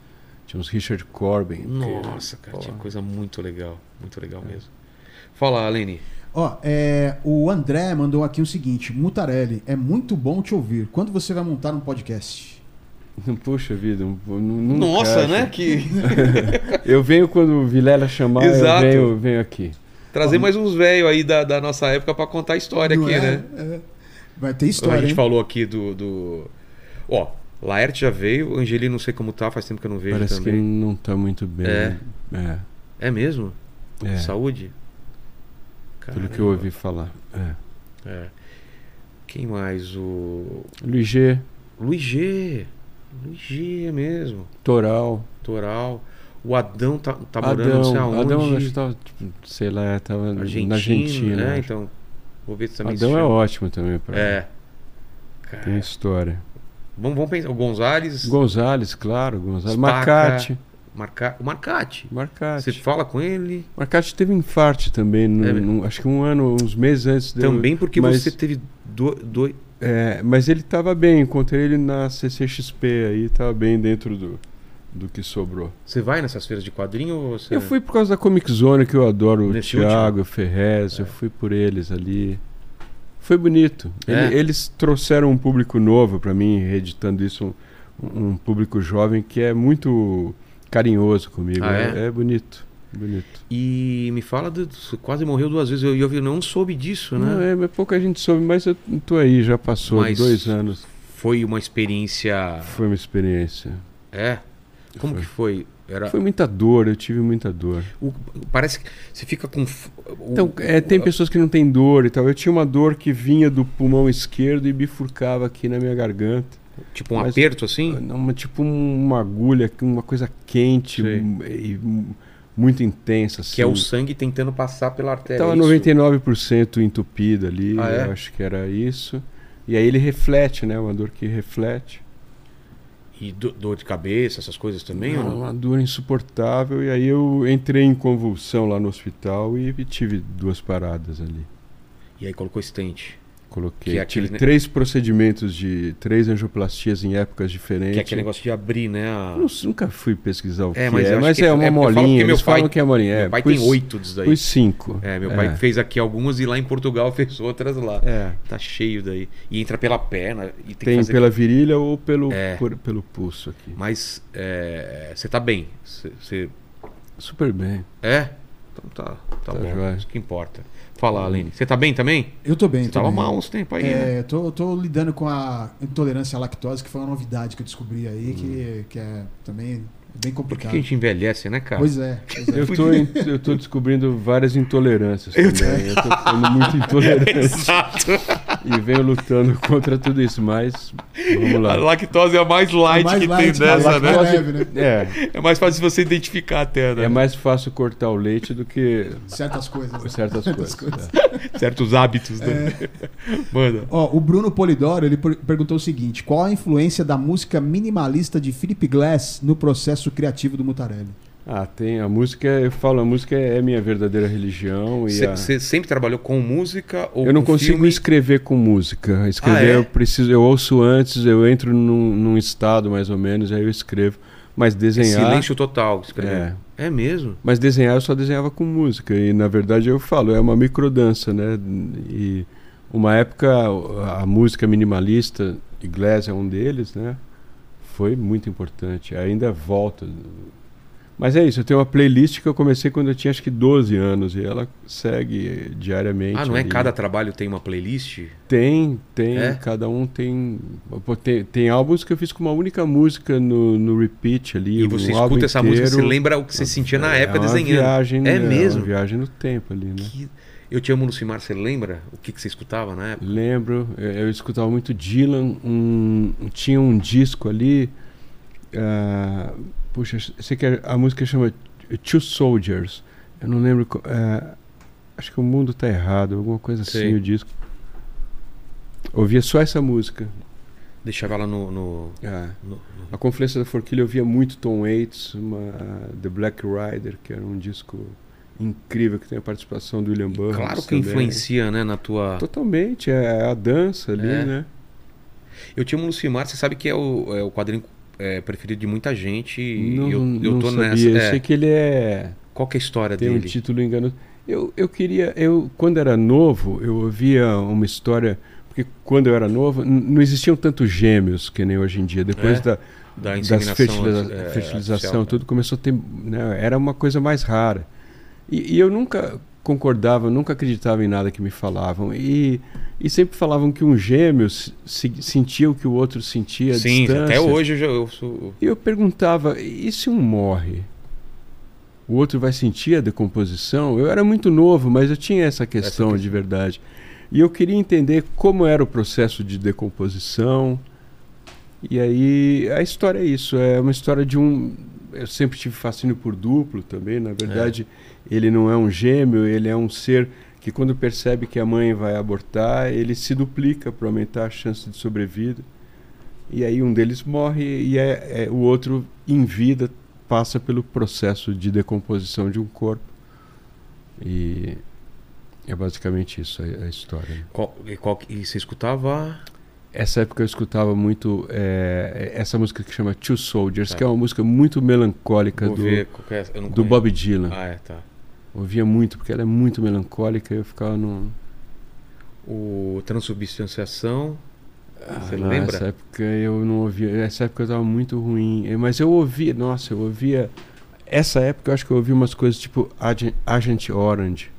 Speaker 3: Tinha uns Richard Corbin.
Speaker 1: Nossa, cara,
Speaker 3: Pô.
Speaker 1: tinha coisa muito legal. Muito legal mesmo. Fala, Alene.
Speaker 2: Ó, é, o André mandou aqui o seguinte: Mutarelli, é muito bom te ouvir. Quando você vai montar um podcast?
Speaker 3: Puxa vida, não
Speaker 1: Nossa,
Speaker 3: encaixa.
Speaker 1: né? Que...
Speaker 3: Eu venho quando o Vilela chamar,
Speaker 1: Exato.
Speaker 3: eu venho, venho aqui.
Speaker 1: Trazer mais uns velhos aí da, da nossa época pra contar a história
Speaker 2: Não
Speaker 1: aqui,
Speaker 2: é?
Speaker 1: né?
Speaker 2: É. Vai ter
Speaker 1: a
Speaker 2: história,
Speaker 1: gente
Speaker 2: hein?
Speaker 1: falou aqui do, do. Ó, Laerte já veio, Angeli não sei como tá, faz tempo que eu não vejo
Speaker 3: Parece que
Speaker 1: também.
Speaker 3: não tá muito bem.
Speaker 1: É.
Speaker 3: É.
Speaker 1: É mesmo?
Speaker 3: é.
Speaker 1: Saúde?
Speaker 3: Pelo que eu ouvi falar. É.
Speaker 1: É. Quem mais? O.
Speaker 3: Luiz G,
Speaker 1: Luiz G. Luiz G é mesmo.
Speaker 3: Toral.
Speaker 1: Toral. O Adão tá, tá morando
Speaker 3: Adão,
Speaker 1: não sei aonde.
Speaker 3: Adão acho que tava, tipo, sei lá, tava
Speaker 1: Argentina,
Speaker 3: na Argentina. acho.
Speaker 1: Então, vou ver se também
Speaker 3: Adão é ótimo também. Pra...
Speaker 1: É.
Speaker 3: Tem
Speaker 1: Cara,
Speaker 3: história.
Speaker 1: Vamos, vamos pensar. O Gonzalez.
Speaker 3: Gonzales, claro. Gonzales.
Speaker 1: Spaca.
Speaker 3: Marcate.
Speaker 1: Marca... O Marcate. Você
Speaker 3: Marcate.
Speaker 1: fala com ele?
Speaker 3: Marcate teve um infarte também. no-
Speaker 1: É.
Speaker 3: no- acho que um ano, uns meses antes de eu-
Speaker 1: Também porque
Speaker 3: mas-
Speaker 1: você teve dois. Do...
Speaker 3: É, mas ele estava bem, encontrei ele na CCXP aí, estava bem dentro do, do que sobrou.
Speaker 1: Você vai nessas feiras de quadrinho você...
Speaker 3: Eu fui por causa da Comic Zone, que eu adoro o
Speaker 1: Nesse
Speaker 3: Thiago, o Ferrez, eu fui por eles ali. Foi bonito. Ele-
Speaker 1: É?
Speaker 3: Eles trouxeram um público novo para mim, reeditando isso, um, um público jovem que é muito carinhoso comigo.
Speaker 1: Ah, é?
Speaker 3: é bonito, bonito.
Speaker 1: E me fala, do... quase morreu duas vezes. Eu, eu, eu não soube disso, né?
Speaker 3: Não, é, mas pouca gente soube, mas eu tô aí, já passou
Speaker 1: Mas-
Speaker 3: dois anos.
Speaker 1: Foi uma experiência...
Speaker 3: Foi uma experiência.
Speaker 1: É? Como
Speaker 3: Foi.
Speaker 1: que foi? Era...
Speaker 3: Foi muita dor, eu tive muita dor.
Speaker 1: O- Parece que você fica com... o-
Speaker 3: Então, é, tem pessoas que não têm dor e tal. Eu tinha uma dor que vinha do pulmão esquerdo e bifurcava aqui na minha garganta.
Speaker 1: Tipo um
Speaker 3: mas-
Speaker 1: aperto assim?
Speaker 3: Não, uma- tipo um- uma agulha, uma coisa quente um, e muito intensa. Assim.
Speaker 1: Que é o sangue tentando passar pela artéria.
Speaker 3: Tava
Speaker 1: é isso?
Speaker 3: 99% entupida ali,
Speaker 1: Ah, é?
Speaker 3: eu acho que era isso. E aí ele reflete, né? Uma dor que reflete.
Speaker 1: E do- dor de cabeça, essas coisas também? ou
Speaker 3: Não,
Speaker 1: não?
Speaker 3: uma dor insuportável. E aí eu entrei em convulsão lá no hospital e tive duas paradas ali.
Speaker 1: E aí colocou estente.
Speaker 3: Coloquei.
Speaker 1: Que é aquele
Speaker 3: Tive três procedimentos de três angioplastias em épocas diferentes.
Speaker 1: Que é aquele negócio de abrir, né? a-
Speaker 3: não- nunca fui pesquisar o
Speaker 1: É,
Speaker 3: que
Speaker 1: mas
Speaker 3: é,
Speaker 1: eu acho
Speaker 3: mas
Speaker 1: que-
Speaker 3: é uma
Speaker 1: é
Speaker 3: molinha.
Speaker 1: meu pai-
Speaker 3: falam que é molinha. É,
Speaker 1: Meu pai
Speaker 3: pus-
Speaker 1: tem oito disso daí.
Speaker 3: Pus cinco.
Speaker 1: É, meu pai fez aqui algumas e lá em Portugal fez outras lá.
Speaker 3: É.
Speaker 1: Tá cheio daí. E entra pela perna. E tem, que
Speaker 3: Tem
Speaker 1: fazer...
Speaker 3: pela virilha ou pelo,
Speaker 1: É.
Speaker 3: por- pelo pulso aqui.
Speaker 1: Mas é, você tá bem. Você.
Speaker 3: Super bem.
Speaker 1: É? Então tá, tá,
Speaker 3: Tá
Speaker 1: bom.
Speaker 3: joia.
Speaker 1: Isso que importa. Fala, Aline. Você tá bem também?
Speaker 2: Eu tô bem,
Speaker 1: Você
Speaker 2: tô
Speaker 1: tava
Speaker 2: bem.
Speaker 1: mal uns tempos aí, né?
Speaker 2: É, tô, tô lidando com a intolerância à lactose, que foi uma novidade que eu descobri aí, que, que é também bem
Speaker 1: Por que
Speaker 2: complicado.
Speaker 1: que a gente envelhece, né, cara?
Speaker 2: Pois é. Pois é.
Speaker 3: Eu tô, eu tô descobrindo várias intolerâncias também. Eu tô ficando muito intolerante
Speaker 1: Exato.
Speaker 3: E venho lutando contra tudo isso, mas vamos
Speaker 1: A
Speaker 3: lá.
Speaker 1: lactose é a mais light
Speaker 2: mais
Speaker 1: que
Speaker 2: light,
Speaker 1: tem
Speaker 2: mais
Speaker 1: dessa, né?
Speaker 2: leve, né?
Speaker 3: É,
Speaker 1: É mais fácil você identificar até, né?
Speaker 3: é mais fácil cortar o leite do que
Speaker 2: Certas coisas. né?
Speaker 3: certas coisas.
Speaker 2: coisas.
Speaker 3: é.
Speaker 1: Certos hábitos, né? Manda.
Speaker 2: Ó, o Bruno Polidoro, ele per- perguntou o seguinte: qual a influência da música minimalista de Philip Glass no processo criativo do Mutarelli?
Speaker 3: Ah, tem a música, eu falo, a música é minha verdadeira religião e a-
Speaker 1: Você sempre trabalhou com música ou
Speaker 3: Eu não consigo
Speaker 1: filme?
Speaker 3: escrever com música. Escrever
Speaker 1: Ah, é?
Speaker 3: eu preciso, eu ouço antes, eu entro num, num estado mais ou menos, aí eu escrevo. Mas
Speaker 1: É
Speaker 3: desenhar,
Speaker 1: silêncio total, escrever.
Speaker 3: É.
Speaker 1: É mesmo?
Speaker 3: mas desenhar eu só desenhava com música e na verdade eu falo, é uma microdança, né? E uma época a música minimalista, Glass é um deles, né? Foi muito importante. Ainda volta. Mas é isso, eu tenho uma playlist que eu comecei quando eu tinha acho que 12 anos e ela segue diariamente.
Speaker 1: Ah, não é
Speaker 3: ali.
Speaker 1: cada trabalho tem uma playlist?
Speaker 3: Tem, tem.
Speaker 1: É?
Speaker 3: Cada um tem, tem. Tem álbuns que eu fiz com uma única música no, no repeat ali.
Speaker 1: E você
Speaker 3: um
Speaker 1: escuta essa
Speaker 3: inteiro.
Speaker 1: música, você lembra o que você sentia na época
Speaker 3: é
Speaker 1: desenhando.
Speaker 3: Viagem,
Speaker 1: É
Speaker 3: é
Speaker 1: mesmo?
Speaker 3: Uma viagem no tempo ali, né?
Speaker 1: Que- Eu te amo, Lucimar, você lembra o que, que você escutava na época?
Speaker 3: Lembro, eu, eu escutava muito Dylan, um, tinha um disco ali. ah, Puxa, sei que a música chama Two Soldiers. Eu não lembro. É, acho que o mundo tá errado, alguma coisa
Speaker 1: Sei.
Speaker 3: assim, o disco. Ouvia só essa música.
Speaker 1: Deixava ela no. no,
Speaker 3: É.
Speaker 1: no- no-
Speaker 3: A Confluência da Forquilha eu via muito Tom Waits, uma, The Black Rider, que era um disco incrível, que tem a participação do William Burroughs.
Speaker 1: Claro que
Speaker 3: também.
Speaker 1: influencia, né, na tua.
Speaker 3: Totalmente, é a dança ali,
Speaker 1: É.
Speaker 3: né?
Speaker 1: Eu tinha um Lucimar, você sabe que é o, é o quadrinho é, preferido de muita gente. e
Speaker 3: não,
Speaker 1: eu, eu
Speaker 3: não
Speaker 1: tô
Speaker 3: sabia.
Speaker 1: nessa.
Speaker 3: Eu
Speaker 1: é.
Speaker 3: sei que ele é.
Speaker 1: Qual que é a história
Speaker 3: Tem um
Speaker 1: dele?
Speaker 3: título enganoso. Eu, eu queria. Eu, quando era novo, eu ouvia uma história. Porque quando eu era novo, não existiam tantos gêmeos que nem hoje em dia. Depois
Speaker 1: É?
Speaker 3: da,
Speaker 1: Da
Speaker 3: das fertiliza-
Speaker 1: é,
Speaker 3: fertilização,
Speaker 1: artificial.
Speaker 3: tudo começou a ter. né, era uma coisa mais rara. E, e eu nunca concordava, nunca acreditava em nada que me falavam. E, e sempre falavam que um gêmeo se- se- sentia o que o outro sentia.
Speaker 1: Sim,
Speaker 3: distância.
Speaker 1: até hoje eu, já, eu sou.
Speaker 3: E eu perguntava, e se um morre? O outro vai sentir a decomposição? Eu era muito novo, mas eu tinha essa questão
Speaker 1: questão.
Speaker 3: de verdade. E eu queria entender como era o processo de decomposição. E aí a história é isso, é uma história de um. Eu sempre tive fascínio por duplo também, na verdade, ele não é um gêmeo, ele é um ser que quando percebe que a mãe vai abortar, ele se duplica para aumentar a chance de sobrevida. E aí um deles morre e é, é- o outro em vida passa pelo processo de decomposição de um corpo. E é basicamente isso a, a história. né?
Speaker 1: Qual, e, qual, e você escutava.
Speaker 3: Essa época eu escutava muito é, essa música que chama Two Soldiers,
Speaker 1: Tá.
Speaker 3: que é uma música muito melancólica
Speaker 1: Vou
Speaker 3: do,
Speaker 1: ver é,
Speaker 3: do. Bob Dylan.
Speaker 1: Ah, é, tá.
Speaker 3: Ouvia muito, porque ela é muito melancólica e eu ficava no.
Speaker 1: O Transubstanciação. Você
Speaker 3: não,
Speaker 1: lembra?
Speaker 3: Essa época eu não ouvia. Essa época eu tava muito ruim. Eh, Mas eu ouvia, nossa, eu ouvia. Essa época eu acho que eu ouvi umas coisas tipo Agent, Agent Orange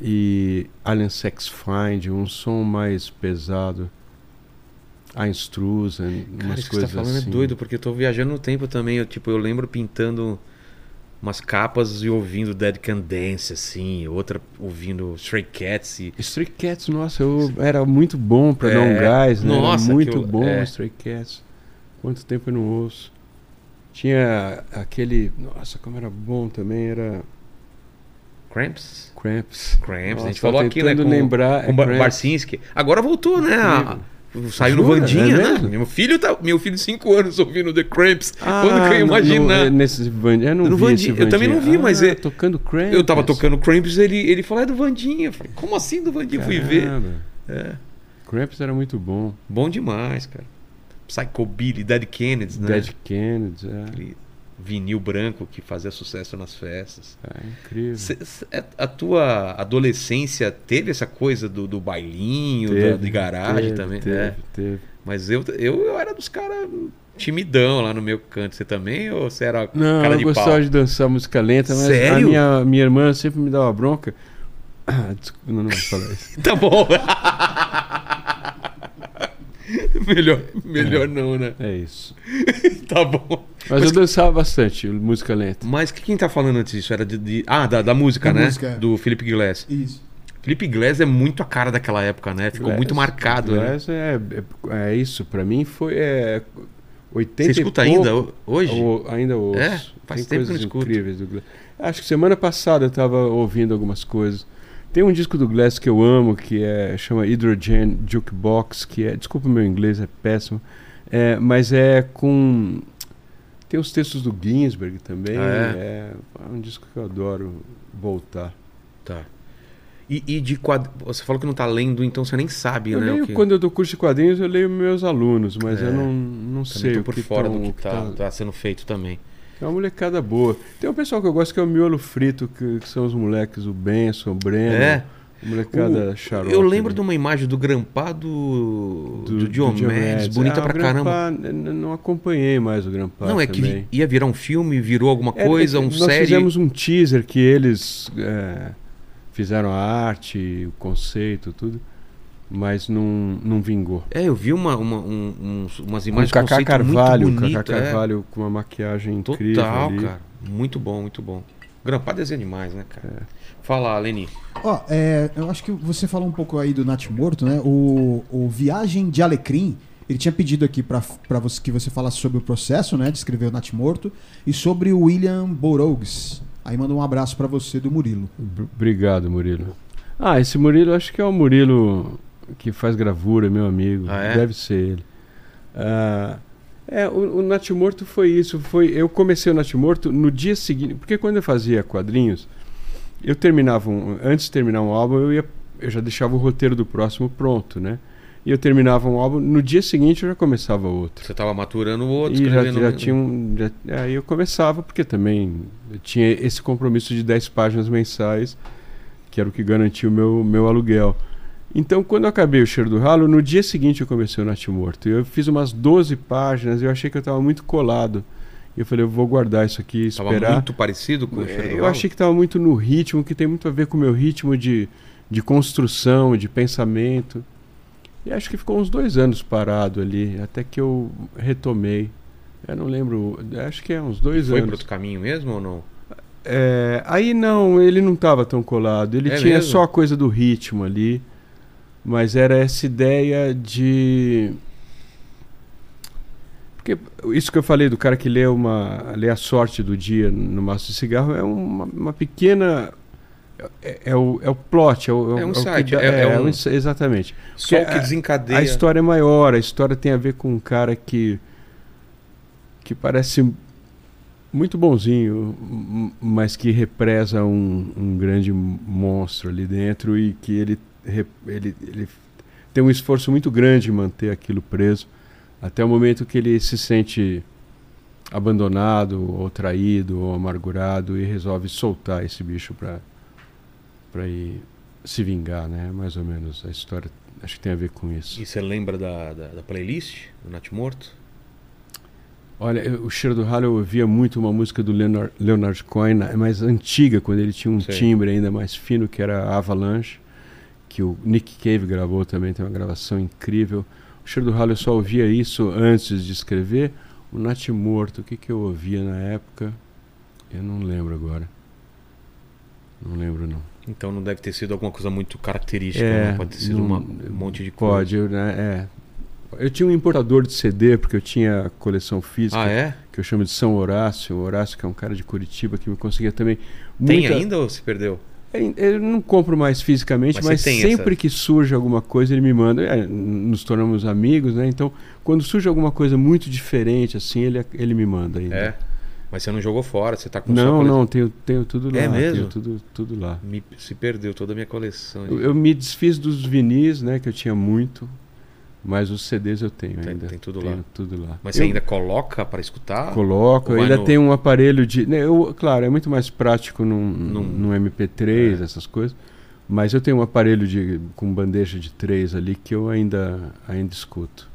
Speaker 3: e Alien Sex Find, um som mais pesado. Einstrusen,
Speaker 1: Cara,
Speaker 3: umas
Speaker 1: isso que você tá
Speaker 3: coisas
Speaker 1: falando
Speaker 3: assim.
Speaker 1: é doido, porque eu tô viajando no tempo também. Eu, tipo, eu lembro pintando umas capas e ouvindo Dead Can Dance, assim, outra ouvindo Stray Cats e.
Speaker 3: Stray Cats, nossa, eu era muito bom pra dar um
Speaker 1: É,
Speaker 3: gás, né?
Speaker 1: nossa,
Speaker 3: era muito
Speaker 1: aquilo-
Speaker 3: bom
Speaker 1: é.
Speaker 3: Stray Cats. Quanto tempo eu não ouço. Tinha aquele. Nossa, como era bom também, era
Speaker 1: Cramps?
Speaker 3: Cramps.
Speaker 1: Cramps, a
Speaker 3: Nossa,
Speaker 1: gente falou aqui, né? Com,
Speaker 3: lembrar.
Speaker 1: com
Speaker 3: é.
Speaker 1: Barcinski. Agora voltou, né? a- Saiu no
Speaker 3: Jura?
Speaker 1: Vandinha,
Speaker 3: É
Speaker 1: né? Meu filho, tá, meu filho de 5 anos ouvindo The Cramps.
Speaker 3: Ah,
Speaker 1: Quando que eu ia
Speaker 3: no-
Speaker 1: imaginar?
Speaker 3: no- é, nesse Vandinha, eu não
Speaker 1: No
Speaker 3: vi esse
Speaker 1: Vandinha, eu também não vi, mas
Speaker 3: Ah,
Speaker 1: é-
Speaker 3: tocando Cramps.
Speaker 1: Eu tava tocando Cramps, ele, ele falou, é do Vandinha. Eu falei, como assim do Vandinha? Fui ver.
Speaker 3: Caramba.
Speaker 1: É.
Speaker 3: Cramps era muito bom.
Speaker 1: Bom demais, cara. Psychobilly, Dead Kennedys, né?
Speaker 3: Dead Kennedy, é,
Speaker 1: Aquele vinil branco que fazia sucesso nas festas.
Speaker 3: é incrível.
Speaker 1: Cê- é, a tua adolescência teve essa coisa do, do bailinho, da,
Speaker 3: Teve,
Speaker 1: de garagem
Speaker 3: teve,
Speaker 1: também?
Speaker 3: Teve,
Speaker 1: É.
Speaker 3: teve.
Speaker 1: Mas eu, eu, eu era dos caras timidão lá no meu canto. Você também? Ou você era
Speaker 3: Não,
Speaker 1: cara
Speaker 3: eu
Speaker 1: de
Speaker 3: gostava
Speaker 1: pau?
Speaker 3: de dançar música lenta, mas
Speaker 1: Sério?
Speaker 3: a minha, minha irmã sempre me dava bronca. Ah, desculpa, não, não vou falar isso.
Speaker 1: Tá bom. melhor melhor não, né?
Speaker 3: É isso.
Speaker 1: Tá bom.
Speaker 3: Mas, eu dançava bastante música lenta.
Speaker 1: Mas que- quem tá falando antes disso? Era de. de- ah, da, da música,
Speaker 2: Da
Speaker 1: né?
Speaker 2: música, é.
Speaker 1: Do Felipe Glass.
Speaker 2: Isso.
Speaker 1: Felipe Glass é muito a cara daquela época, né? Ficou
Speaker 3: Glass-
Speaker 1: muito marcado, né?
Speaker 3: Glass é, é, é isso, pra mim foi é, 80
Speaker 1: Você escuta
Speaker 3: pouco-
Speaker 1: ainda ho- hoje?
Speaker 3: Ou- ainda ouço.
Speaker 1: É? Faz
Speaker 3: Tem
Speaker 1: tempo que eu
Speaker 3: coisas
Speaker 1: não escuto.
Speaker 3: incríveis do Glass. Acho que semana passada eu tava ouvindo algumas coisas. Tem um disco do Glass que eu amo, que é chama Hydrogen Jukebox, que é, desculpa o meu inglês, é péssimo, é, mas é com tem os textos do Ginsberg também,
Speaker 1: Ah,
Speaker 3: é? é um disco que eu adoro voltar.
Speaker 1: Tá. E, e de quad... Você falou que não tá lendo, então você nem sabe,
Speaker 3: Eu
Speaker 1: né?
Speaker 3: leio,
Speaker 1: o que...
Speaker 3: quando eu dou curso de quadrinhos, eu leio meus alunos, mas
Speaker 1: É,
Speaker 3: eu não, não sei
Speaker 1: tô
Speaker 3: o
Speaker 1: por
Speaker 3: que
Speaker 1: fora
Speaker 3: tão-
Speaker 1: do que tá, tá sendo feito também.
Speaker 3: É uma molecada boa. Tem um pessoal que eu gosto que é o Miolo Frito, que, que são os moleques, o Benson, o Breno.
Speaker 1: É.
Speaker 3: Molecada
Speaker 1: O-
Speaker 3: xarope.
Speaker 1: Eu lembro
Speaker 3: né?
Speaker 1: de uma imagem do Grampá do, do,
Speaker 3: do
Speaker 1: Diomedes, bonita
Speaker 3: Ah,
Speaker 1: pra caramba.
Speaker 3: Não acompanhei mais o Grampá
Speaker 1: Não, é que
Speaker 3: também.
Speaker 1: vi- ia virar um filme, virou alguma
Speaker 3: Era-
Speaker 1: coisa,
Speaker 3: é
Speaker 1: um
Speaker 3: que
Speaker 1: série.
Speaker 3: Nós fizemos um teaser que eles é, fizeram a arte, o conceito, tudo, mas não, não vingou.
Speaker 1: É, eu vi uma, uma- um- uns- umas
Speaker 3: Com o
Speaker 1: imagens
Speaker 3: Cacá Carvalho,
Speaker 1: muito
Speaker 3: o
Speaker 1: bonito,
Speaker 3: Cacá
Speaker 1: é.
Speaker 3: Carvalho com uma maquiagem incrível
Speaker 1: Total, cara. Muito bom, muito bom. Grampá desenha demais, né, cara?
Speaker 3: É.
Speaker 1: Fala, Leni.
Speaker 2: Ó, é, eu acho que você falou um pouco aí do Nath Morto, né? O, o Viagem de Alecrim, Ele tinha pedido aqui para você que você falasse sobre o processo, né, de escrever o Nath Morto e sobre o William Borougues. Aí manda um abraço para você do Murilo.
Speaker 3: Obrigado, Murilo. Ah, esse Murilo acho que é o Murilo que faz gravura, meu amigo.
Speaker 1: Ah, é?
Speaker 3: Deve ser ele. Ah, é, o, o Natimorto foi isso. Foi, eu comecei o Natimorto no dia seguinte, porque quando eu fazia quadrinhos, eu terminava um, antes de terminar um álbum, eu ia, eu já deixava o roteiro do próximo pronto, né? E eu terminava um álbum, no dia seguinte eu já começava outro.
Speaker 1: Você estava maturando o outro,
Speaker 3: E já, já tinha um. Já, aí eu começava, porque também tinha esse compromisso de 10 páginas mensais, que era o que garantia o meu, meu aluguel. Então, quando eu acabei o Cheiro do Ralo, no dia seguinte eu comecei o Natimorto. Eu fiz umas 12 páginas, eu achei que eu estava muito colado. E eu falei, eu vou guardar isso aqui,
Speaker 1: Tava
Speaker 3: esperar.
Speaker 1: muito parecido com o Cheiro do
Speaker 3: Eu
Speaker 1: Ralo?
Speaker 3: achei que estava muito no ritmo, que tem muito a ver com o meu ritmo de, de construção, de pensamento. E acho que ficou uns dois anos parado ali, até que eu retomei. Eu não lembro, acho que é uns dois
Speaker 1: Foi para
Speaker 3: anos.
Speaker 1: outro caminho mesmo ou não?
Speaker 3: É, aí não, ele não estava tão colado. Ele
Speaker 1: É
Speaker 3: tinha
Speaker 1: mesmo?
Speaker 3: só a coisa do ritmo ali, mas era essa ideia de. Porque isso que eu falei do cara que lê, uma, lê a sorte do dia no maço de cigarro é uma, uma pequena. É, é o, é o plot, é o,
Speaker 1: É um
Speaker 3: o que
Speaker 1: insight,
Speaker 3: dá-
Speaker 1: é- é
Speaker 3: é
Speaker 1: um-
Speaker 3: insi- exatamente.
Speaker 1: Só o que
Speaker 3: a-
Speaker 1: desencadeia.
Speaker 3: A história é maior, a história tem a ver com um cara que que parece muito bonzinho, mas que represa um, um grande monstro ali dentro e que ele, ele, ele tem um esforço muito grande em manter aquilo preso até o momento que ele se sente abandonado ou traído ou amargurado e resolve soltar esse bicho para para ir se vingar, né? Mais ou menos a história acho que tem a ver com isso.
Speaker 1: E você lembra da, da, da playlist do Nath Morto?
Speaker 3: Olha, eu- o Cheiro do Ralo eu ouvia muito uma música do Leonard, Leonard Cohen, mais antiga, quando ele tinha um
Speaker 1: Sei.
Speaker 3: timbre ainda mais fino, que era Avalanche, que o Nick Cave gravou também, tem uma gravação incrível. O Cheiro do Ralo eu só ouvia isso antes de escrever. O Nath Morto, o que, que eu ouvia na época? Eu não lembro agora. Não lembro não.
Speaker 1: Então não deve ter sido alguma coisa muito característica,
Speaker 3: É,
Speaker 1: né? Pode ter sido
Speaker 3: não-
Speaker 1: um monte de coisa.
Speaker 3: Pode, né, é. Eu tinha um importador de CD, porque eu tinha a coleção física.
Speaker 1: Ah, é?
Speaker 3: que eu chamo de São Horácio. O Horácio, que é um cara de Curitiba, que me conseguia também.
Speaker 1: Tem
Speaker 3: muita-
Speaker 1: ainda ou se perdeu?
Speaker 3: É, Eu não compro mais fisicamente,
Speaker 1: Mas
Speaker 3: mas, sempre
Speaker 1: essa-
Speaker 3: que surge alguma coisa, ele me manda. É, nos tornamos amigos, né? Então, quando surge alguma coisa muito diferente, assim, ele, ele me manda ainda.
Speaker 1: É. Mas você não jogou fora, você tá com
Speaker 3: Não, não, tenho, tenho tudo lá.
Speaker 1: É mesmo?
Speaker 3: Tenho tudo, tudo lá.
Speaker 1: Me- se perdeu toda a minha coleção.
Speaker 3: Eu, eu me desfiz dos vinis, né? Que eu tinha muito. Mas os CDs eu tenho
Speaker 1: Tem-
Speaker 3: ainda.
Speaker 1: tem tudo lá.
Speaker 3: tudo lá.
Speaker 1: Mas você
Speaker 3: Eu-
Speaker 1: ainda coloca pra escutar?
Speaker 3: Coloco,
Speaker 1: vai
Speaker 3: ainda
Speaker 1: no-
Speaker 3: tem um aparelho de. né, eu, claro, é muito mais prático num,
Speaker 1: Num-
Speaker 3: num MP3,
Speaker 1: É.
Speaker 3: essas coisas. Mas eu tenho um aparelho de, com bandeja de três ali que eu ainda, ainda escuto.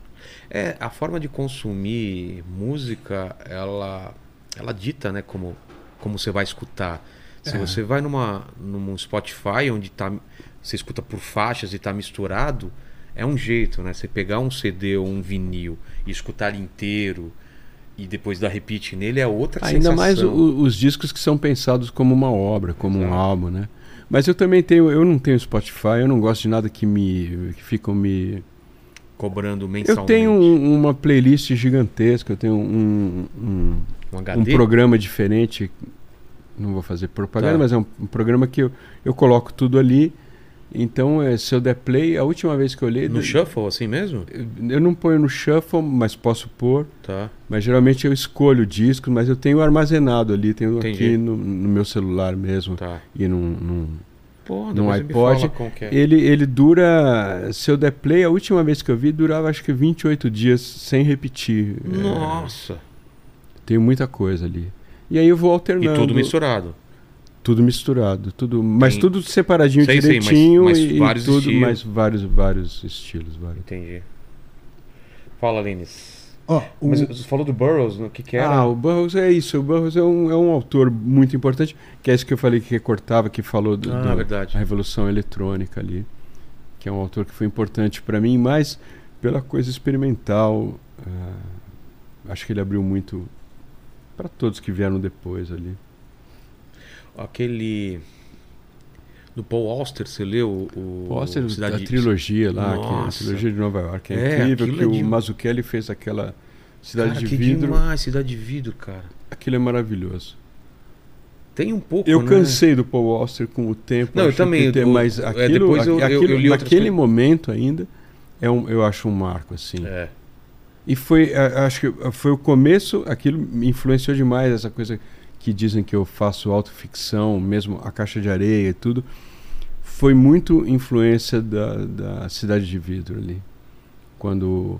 Speaker 1: É, a forma de consumir música, ela, ela dita, né, como, como você vai escutar. Se
Speaker 3: É.
Speaker 1: você vai numa, num Spotify onde tá, você escuta por faixas e tá misturado, é um jeito, né? Você pegar um CD ou um vinil e escutar ele inteiro e depois dar repeat nele é outra
Speaker 3: Ainda
Speaker 1: sensação.
Speaker 3: mais o- os discos que são pensados como uma obra, como um
Speaker 1: Exato.
Speaker 3: álbum, né? Mas eu também tenho, eu não tenho Spotify, eu não gosto de nada que me que ficam me
Speaker 1: Cobrando
Speaker 3: Eu
Speaker 1: mensalmente.
Speaker 3: tenho um- uma playlist gigantesca, eu tenho um, um,
Speaker 1: um
Speaker 3: um programa diferente. Não vou fazer propaganda,
Speaker 1: Tá.
Speaker 3: mas é um, um programa que eu, eu coloco tudo ali. Então, é, se eu der play, a última vez que eu olhei.
Speaker 1: No shuffle, assim mesmo?
Speaker 3: Eu, não ponho no shuffle, mas posso pôr.
Speaker 1: Tá.
Speaker 3: Mas geralmente eu escolho discos, mas eu tenho armazenado ali, tenho
Speaker 1: Entendi.
Speaker 3: aqui no, no meu celular mesmo.
Speaker 1: Tá.
Speaker 3: E num, num-
Speaker 1: Pô,
Speaker 3: iPod,
Speaker 1: é.
Speaker 3: Ele, ele dura. Se eu der play, a última vez que eu vi, durava acho que 28 dias sem repetir. É,
Speaker 1: Nossa.
Speaker 3: tem muita coisa ali. E aí eu vou
Speaker 1: E
Speaker 3: alternando.
Speaker 1: tudo misturado.
Speaker 3: Tudo misturado, tudo, mas
Speaker 1: Tem-
Speaker 3: tudo separadinho
Speaker 1: Sei, sei, mas-
Speaker 3: direitinho
Speaker 1: mas
Speaker 3: e,
Speaker 1: vários
Speaker 3: tudo,
Speaker 1: estilos.
Speaker 3: mas vários, vários estilos, vários.
Speaker 1: Entendi. Fala, Lines.
Speaker 2: Ó, o-
Speaker 1: Mas você falou do Burroughs, no que que era?
Speaker 3: Ah, o Burroughs é isso. O Burroughs é um, é um autor muito importante, que é isso que eu falei que recortava, que falou do,
Speaker 1: Ah,
Speaker 3: do-
Speaker 1: verdade.
Speaker 3: da revolução eletrônica ali, que é um autor que foi importante para mim, mas pela coisa experimental, ah, acho que ele abriu muito para todos que vieram depois ali.
Speaker 1: Aquele. Do Paul Auster, você leu o, o
Speaker 3: Auster,
Speaker 1: Cidade
Speaker 3: a trilogia lá, que é a trilogia de Nova York. É,
Speaker 1: É,
Speaker 3: incrível que
Speaker 1: é
Speaker 3: o
Speaker 1: de-
Speaker 3: Mazzucchelli fez aquela Cidade
Speaker 1: Cara,
Speaker 3: de
Speaker 1: que
Speaker 3: Vidro.
Speaker 1: demais, Cidade de Vidro, cara.
Speaker 3: Aquilo é maravilhoso.
Speaker 1: Tem um pouco,
Speaker 3: Eu
Speaker 1: né?
Speaker 3: cansei do Paul Auster com o tempo.
Speaker 1: Não, eu também,
Speaker 3: tem-
Speaker 1: o-
Speaker 3: mas
Speaker 1: é,
Speaker 3: aquilo,
Speaker 1: depois eu- eu-
Speaker 3: aquilo-
Speaker 1: eu li outras
Speaker 3: naquele momento ainda, é um, eu acho um marco, assim.
Speaker 1: É.
Speaker 3: E foi, acho que foi o começo, aquilo me influenciou demais, essa coisa que dizem que eu faço autoficção, mesmo a caixa de areia e tudo. Foi muito influência da, da Cidade de Vidro ali. Quando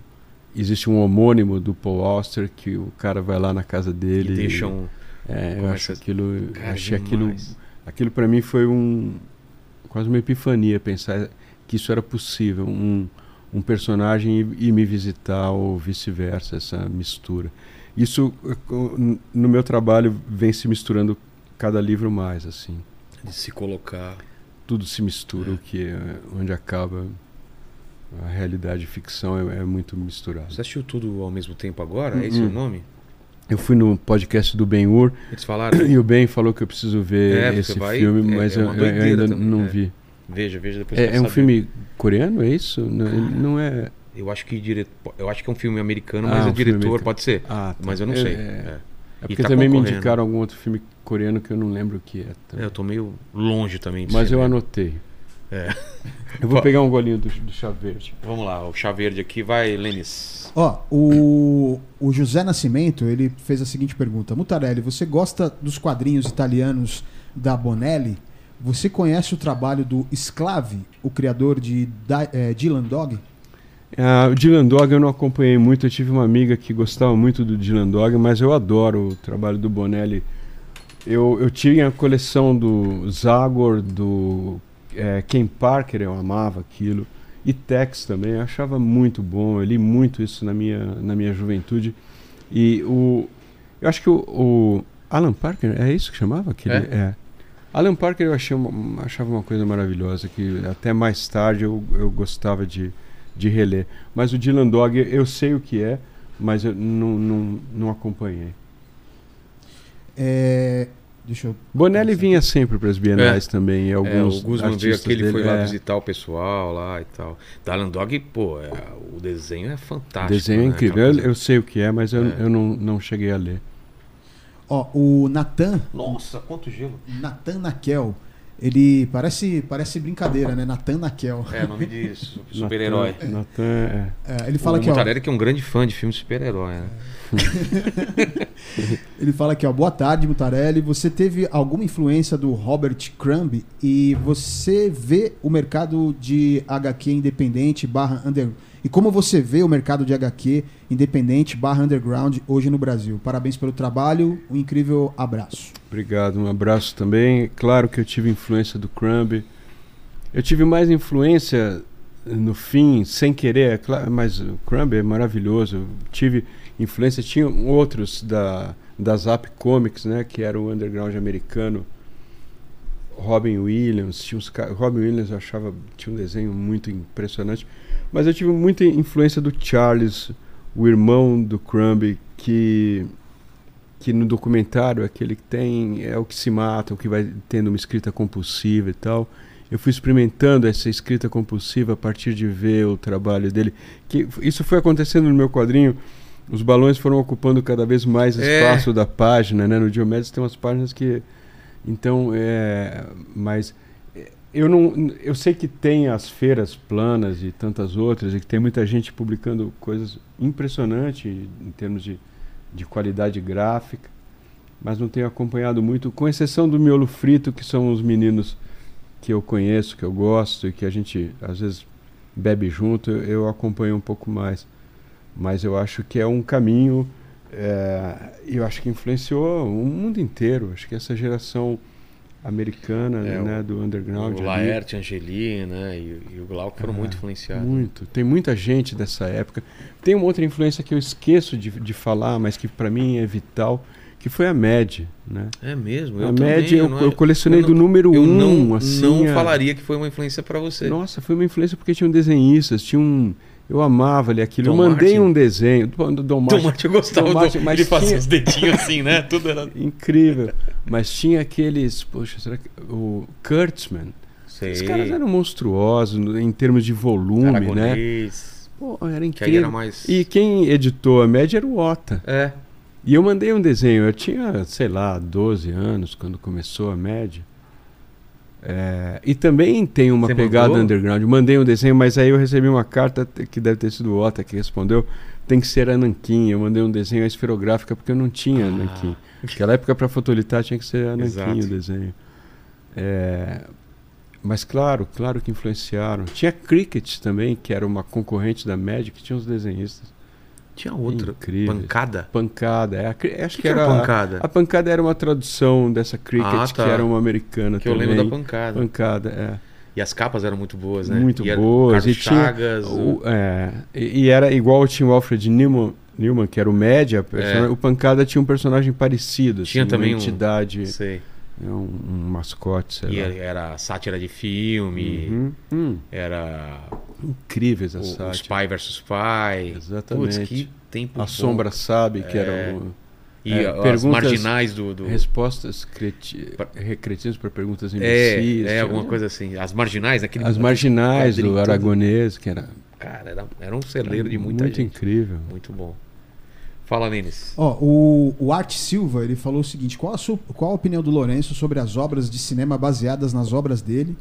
Speaker 3: existe um homônimo do Paul Auster que o cara vai lá na casa
Speaker 1: E
Speaker 3: dele.
Speaker 1: deixam.
Speaker 3: É, eu acho aquilo.
Speaker 1: Cara,
Speaker 3: achei aquilo.
Speaker 1: demais.
Speaker 3: Aquilo para mim foi um quase uma epifania pensar que isso era possível, um, um personagem ir, ir me visitar ou vice-versa, essa mistura. Isso eh, no meu trabalho vem se misturando cada livro mais assim.
Speaker 1: De se colocar.
Speaker 3: Tudo se mistura, o que é, onde acaba a realidade e ficção é, é muito misturado.
Speaker 1: Você assistiu tudo ao mesmo tempo agora? É esse
Speaker 3: Uhum.
Speaker 1: o nome?
Speaker 3: Eu fui no podcast do Ben-Hur
Speaker 1: Eles falaram.
Speaker 3: e o Ben falou que eu preciso ver
Speaker 1: É,
Speaker 3: esse
Speaker 1: vai-
Speaker 3: filme,
Speaker 1: é-
Speaker 3: mas
Speaker 1: é
Speaker 3: eu, eu ainda
Speaker 1: também,
Speaker 3: não
Speaker 1: é.
Speaker 3: vi.
Speaker 1: Veja, veja depois.
Speaker 3: É, é um filme coreano, é isso? Não, não é.
Speaker 1: Eu acho que dire... eu acho que é um filme americano,
Speaker 3: Ah,
Speaker 1: mas
Speaker 3: um
Speaker 1: é diretor,
Speaker 3: americano.
Speaker 1: pode ser.
Speaker 3: Ah, tá.
Speaker 1: Mas eu não
Speaker 3: É-
Speaker 1: sei.
Speaker 3: É,
Speaker 1: É.
Speaker 3: é porque
Speaker 1: tá
Speaker 3: também me indicaram algum outro filme coreano que eu não lembro o que é.
Speaker 1: É,
Speaker 3: também.
Speaker 1: eu tô meio longe também
Speaker 3: Mas
Speaker 1: ser,
Speaker 3: eu
Speaker 1: né?
Speaker 3: anotei.
Speaker 1: É.
Speaker 3: Eu vou pegar um golinho do, do chá verde.
Speaker 1: Vamos lá, o chá verde aqui vai, Lênis.
Speaker 2: Ó, o, o José Nascimento, ele fez a seguinte pergunta. Mutarelli, você gosta dos quadrinhos italianos da Bonelli? Você conhece o trabalho do Sclavi, o criador de Di- eh, Dylan Dog?
Speaker 3: Ah, o Dylan Dog eu não acompanhei muito. Eu tive uma amiga que gostava muito do Dylan Dog, mas eu adoro o trabalho do Bonelli. Eu, eu tinha a coleção do Zagor, do eh, Ken Parker, eu amava aquilo. E Tex também, eu achava muito bom. Eu li muito isso na minha, na minha juventude. E o, eu acho que o, o Alan Parker, é isso que chamava? Aquele,
Speaker 1: É?
Speaker 3: é. Alan Parker eu achei uma, achava uma coisa maravilhosa, que até mais tarde eu, eu gostava de, de reler. Mas o Dylan Dog eu sei o que é, mas eu não, não, não acompanhei.
Speaker 2: É, deixa eu.
Speaker 3: Bonelli vinha sempre para as bienais também. E
Speaker 1: É,
Speaker 3: alguns
Speaker 1: o Guzman veio
Speaker 3: artistas
Speaker 1: aqui, ele foi
Speaker 3: dele,
Speaker 1: lá
Speaker 3: é,
Speaker 1: visitar o pessoal lá e tal. Dylan Dog, pô, é, o desenho é fantástico.
Speaker 3: Desenho é
Speaker 1: né?
Speaker 3: incrível. Eu, eu sei o que é, mas eu,
Speaker 1: É.
Speaker 3: eu não, não cheguei a ler.
Speaker 2: Ó, o Nathan,
Speaker 1: Nossa, quanto gelo.
Speaker 2: Nathan Nakel, ele parece, parece brincadeira, né? Nathan Nakel.
Speaker 1: É, nome de su- super-herói.
Speaker 3: Nathan, Nathan, é.
Speaker 2: É, ele fala
Speaker 1: o
Speaker 2: que ó,
Speaker 1: Mutarelli que é um grande fã de filmes de super-herói, né?
Speaker 2: Ele fala aqui, ó, boa tarde, Mutarelli. Você teve alguma influência do Robert Crumb e você vê o mercado de HQ independente barra under... E como você vê o mercado de HQ independente barra underground hoje no Brasil? Parabéns pelo trabalho, um incrível abraço.
Speaker 3: Obrigado, um abraço também. Claro que eu tive influência do Crumb. Eu tive mais influência no fim, sem querer, é claro, mas o Crumb é maravilhoso. Eu tive influência, tinha outros da, da Zap Comics, né, que era o underground americano. Robin Williams, tinha uns, Robin Williams eu achava tinha um desenho muito impressionante, mas eu tive muita influência do Charles, o irmão do Crumb, que que no documentário aquele que tem é o que se mata, o que vai tendo uma escrita compulsiva e tal. Eu fui experimentando essa escrita compulsiva a partir de ver o trabalho dele. Que isso foi acontecendo no meu quadrinho. Os balões foram ocupando cada vez mais
Speaker 1: É.
Speaker 3: espaço da página, né? No Diomedes tem umas páginas que então é, mas é, eu não eu sei que tem as feiras planas e tantas outras e que tem muita gente publicando coisas impressionantes em termos de de qualidade gráfica, mas não tenho acompanhado muito, com exceção do Miolo Frito, que são os meninos que eu conheço, que eu gosto e que a gente às vezes bebe junto, eu, eu acompanho um pouco mais. Mas eu acho que é um caminho, é, eu acho que influenciou o mundo inteiro. Acho que essa geração americana
Speaker 1: É,
Speaker 3: né, do underground.
Speaker 1: O
Speaker 3: ali,
Speaker 1: Laerte, Angeli, né? E, e o Glauco foram
Speaker 3: Ah,
Speaker 1: muito influenciados.
Speaker 3: Muito. Tem muita gente dessa época. Tem uma outra influência que eu esqueço de, de falar, mas que para mim é vital, que foi a MED. Né?
Speaker 1: É mesmo? Eu
Speaker 3: a MED eu, eu colecionei
Speaker 1: eu não-
Speaker 3: do número
Speaker 1: Eu
Speaker 3: um,
Speaker 1: não,
Speaker 3: assim.
Speaker 1: não
Speaker 3: a-
Speaker 1: falaria que foi uma influência pra você.
Speaker 3: Nossa, foi uma influência porque tinha um desenhistas, tinha um. Eu amava ali aquilo.
Speaker 1: Tom
Speaker 3: eu mandei
Speaker 1: Martin?
Speaker 3: um desenho do, do Dom Martin.
Speaker 1: Martin, eu gostava
Speaker 3: Tom
Speaker 1: do,
Speaker 3: Martin, mas
Speaker 1: ele fazia
Speaker 3: tinha-
Speaker 1: os dedinhos assim, né? Tudo era...
Speaker 3: Incrível. Mas tinha aqueles. Poxa, será que. O Kurtzman.
Speaker 1: Sei.
Speaker 3: Os caras eram monstruosos em termos de volume, né?
Speaker 1: Aragonês.
Speaker 3: Pô, era
Speaker 1: Que
Speaker 3: incrível.
Speaker 1: era mais.
Speaker 3: E quem editou a média era o Ota.
Speaker 1: É.
Speaker 3: E eu mandei um desenho. Eu tinha, sei lá, 12 anos quando começou a média. É, e também tem uma
Speaker 1: Você
Speaker 3: pegada
Speaker 1: mandou?
Speaker 3: underground. Mandei um desenho, mas aí eu recebi uma carta que deve ter sido o Ota que respondeu. Tem que ser a Nanquim. Eu mandei um desenho esferográfica porque eu não tinha
Speaker 1: Ah.
Speaker 3: Nanquim. Naquela época, para fotolitar, tinha que ser a Nanquim o desenho. É, mas claro, claro que influenciaram. Tinha Cricket também, que era uma concorrente da Magic, que tinha uns desenhistas.
Speaker 1: Tinha outra.
Speaker 3: Incrível.
Speaker 1: Pancada?
Speaker 3: Pancada, é, a acho
Speaker 1: que
Speaker 3: que,
Speaker 1: que era pancada?
Speaker 3: A, pancada era uma tradução dessa Cricket,
Speaker 1: Ah, tá.
Speaker 3: que era uma americana
Speaker 1: Que eu
Speaker 3: também.
Speaker 1: lembro da pancada.
Speaker 3: Pancada, é.
Speaker 1: E as capas eram muito boas, né?
Speaker 3: Muito
Speaker 1: E
Speaker 3: boas. E tinha,
Speaker 1: Chagas.
Speaker 3: o- é, e, e era igual tinha o Alfred Newman, Newman que era o média,
Speaker 1: É.
Speaker 3: o Pancada tinha um personagem parecido,
Speaker 1: Tinha
Speaker 3: assim,
Speaker 1: também
Speaker 3: uma
Speaker 1: um-
Speaker 3: entidade,
Speaker 1: Sei.
Speaker 3: É um, um mascote, sei
Speaker 1: E
Speaker 3: lá.
Speaker 1: era sátira de filme.
Speaker 3: Uhum. Hum,
Speaker 1: Era
Speaker 3: incríveis as sátiras.
Speaker 1: Spy vs Spy.
Speaker 3: Exatamente.
Speaker 1: Putz, que tempo
Speaker 3: A
Speaker 1: bom.
Speaker 3: Sombra sabe, que
Speaker 1: É.
Speaker 3: era o,
Speaker 1: E
Speaker 3: é,
Speaker 1: as
Speaker 3: perguntas-
Speaker 1: marginais do... do...
Speaker 3: respostas creti... Recretinas para perguntas imbecis.
Speaker 1: É, é, alguma coisa assim. As marginais, aquele
Speaker 3: As marginais do
Speaker 1: todo.
Speaker 3: Aragonês, que era
Speaker 1: Cara, era, era um celeiro de muita
Speaker 3: muito
Speaker 1: gente.
Speaker 3: incrível.
Speaker 1: Muito bom. Fala, Nenes.
Speaker 2: Ó, o, o Art Silva, ele falou o seguinte: qual a, sua- qual a opinião do Lourenço sobre as obras de cinema baseadas nas obras dele?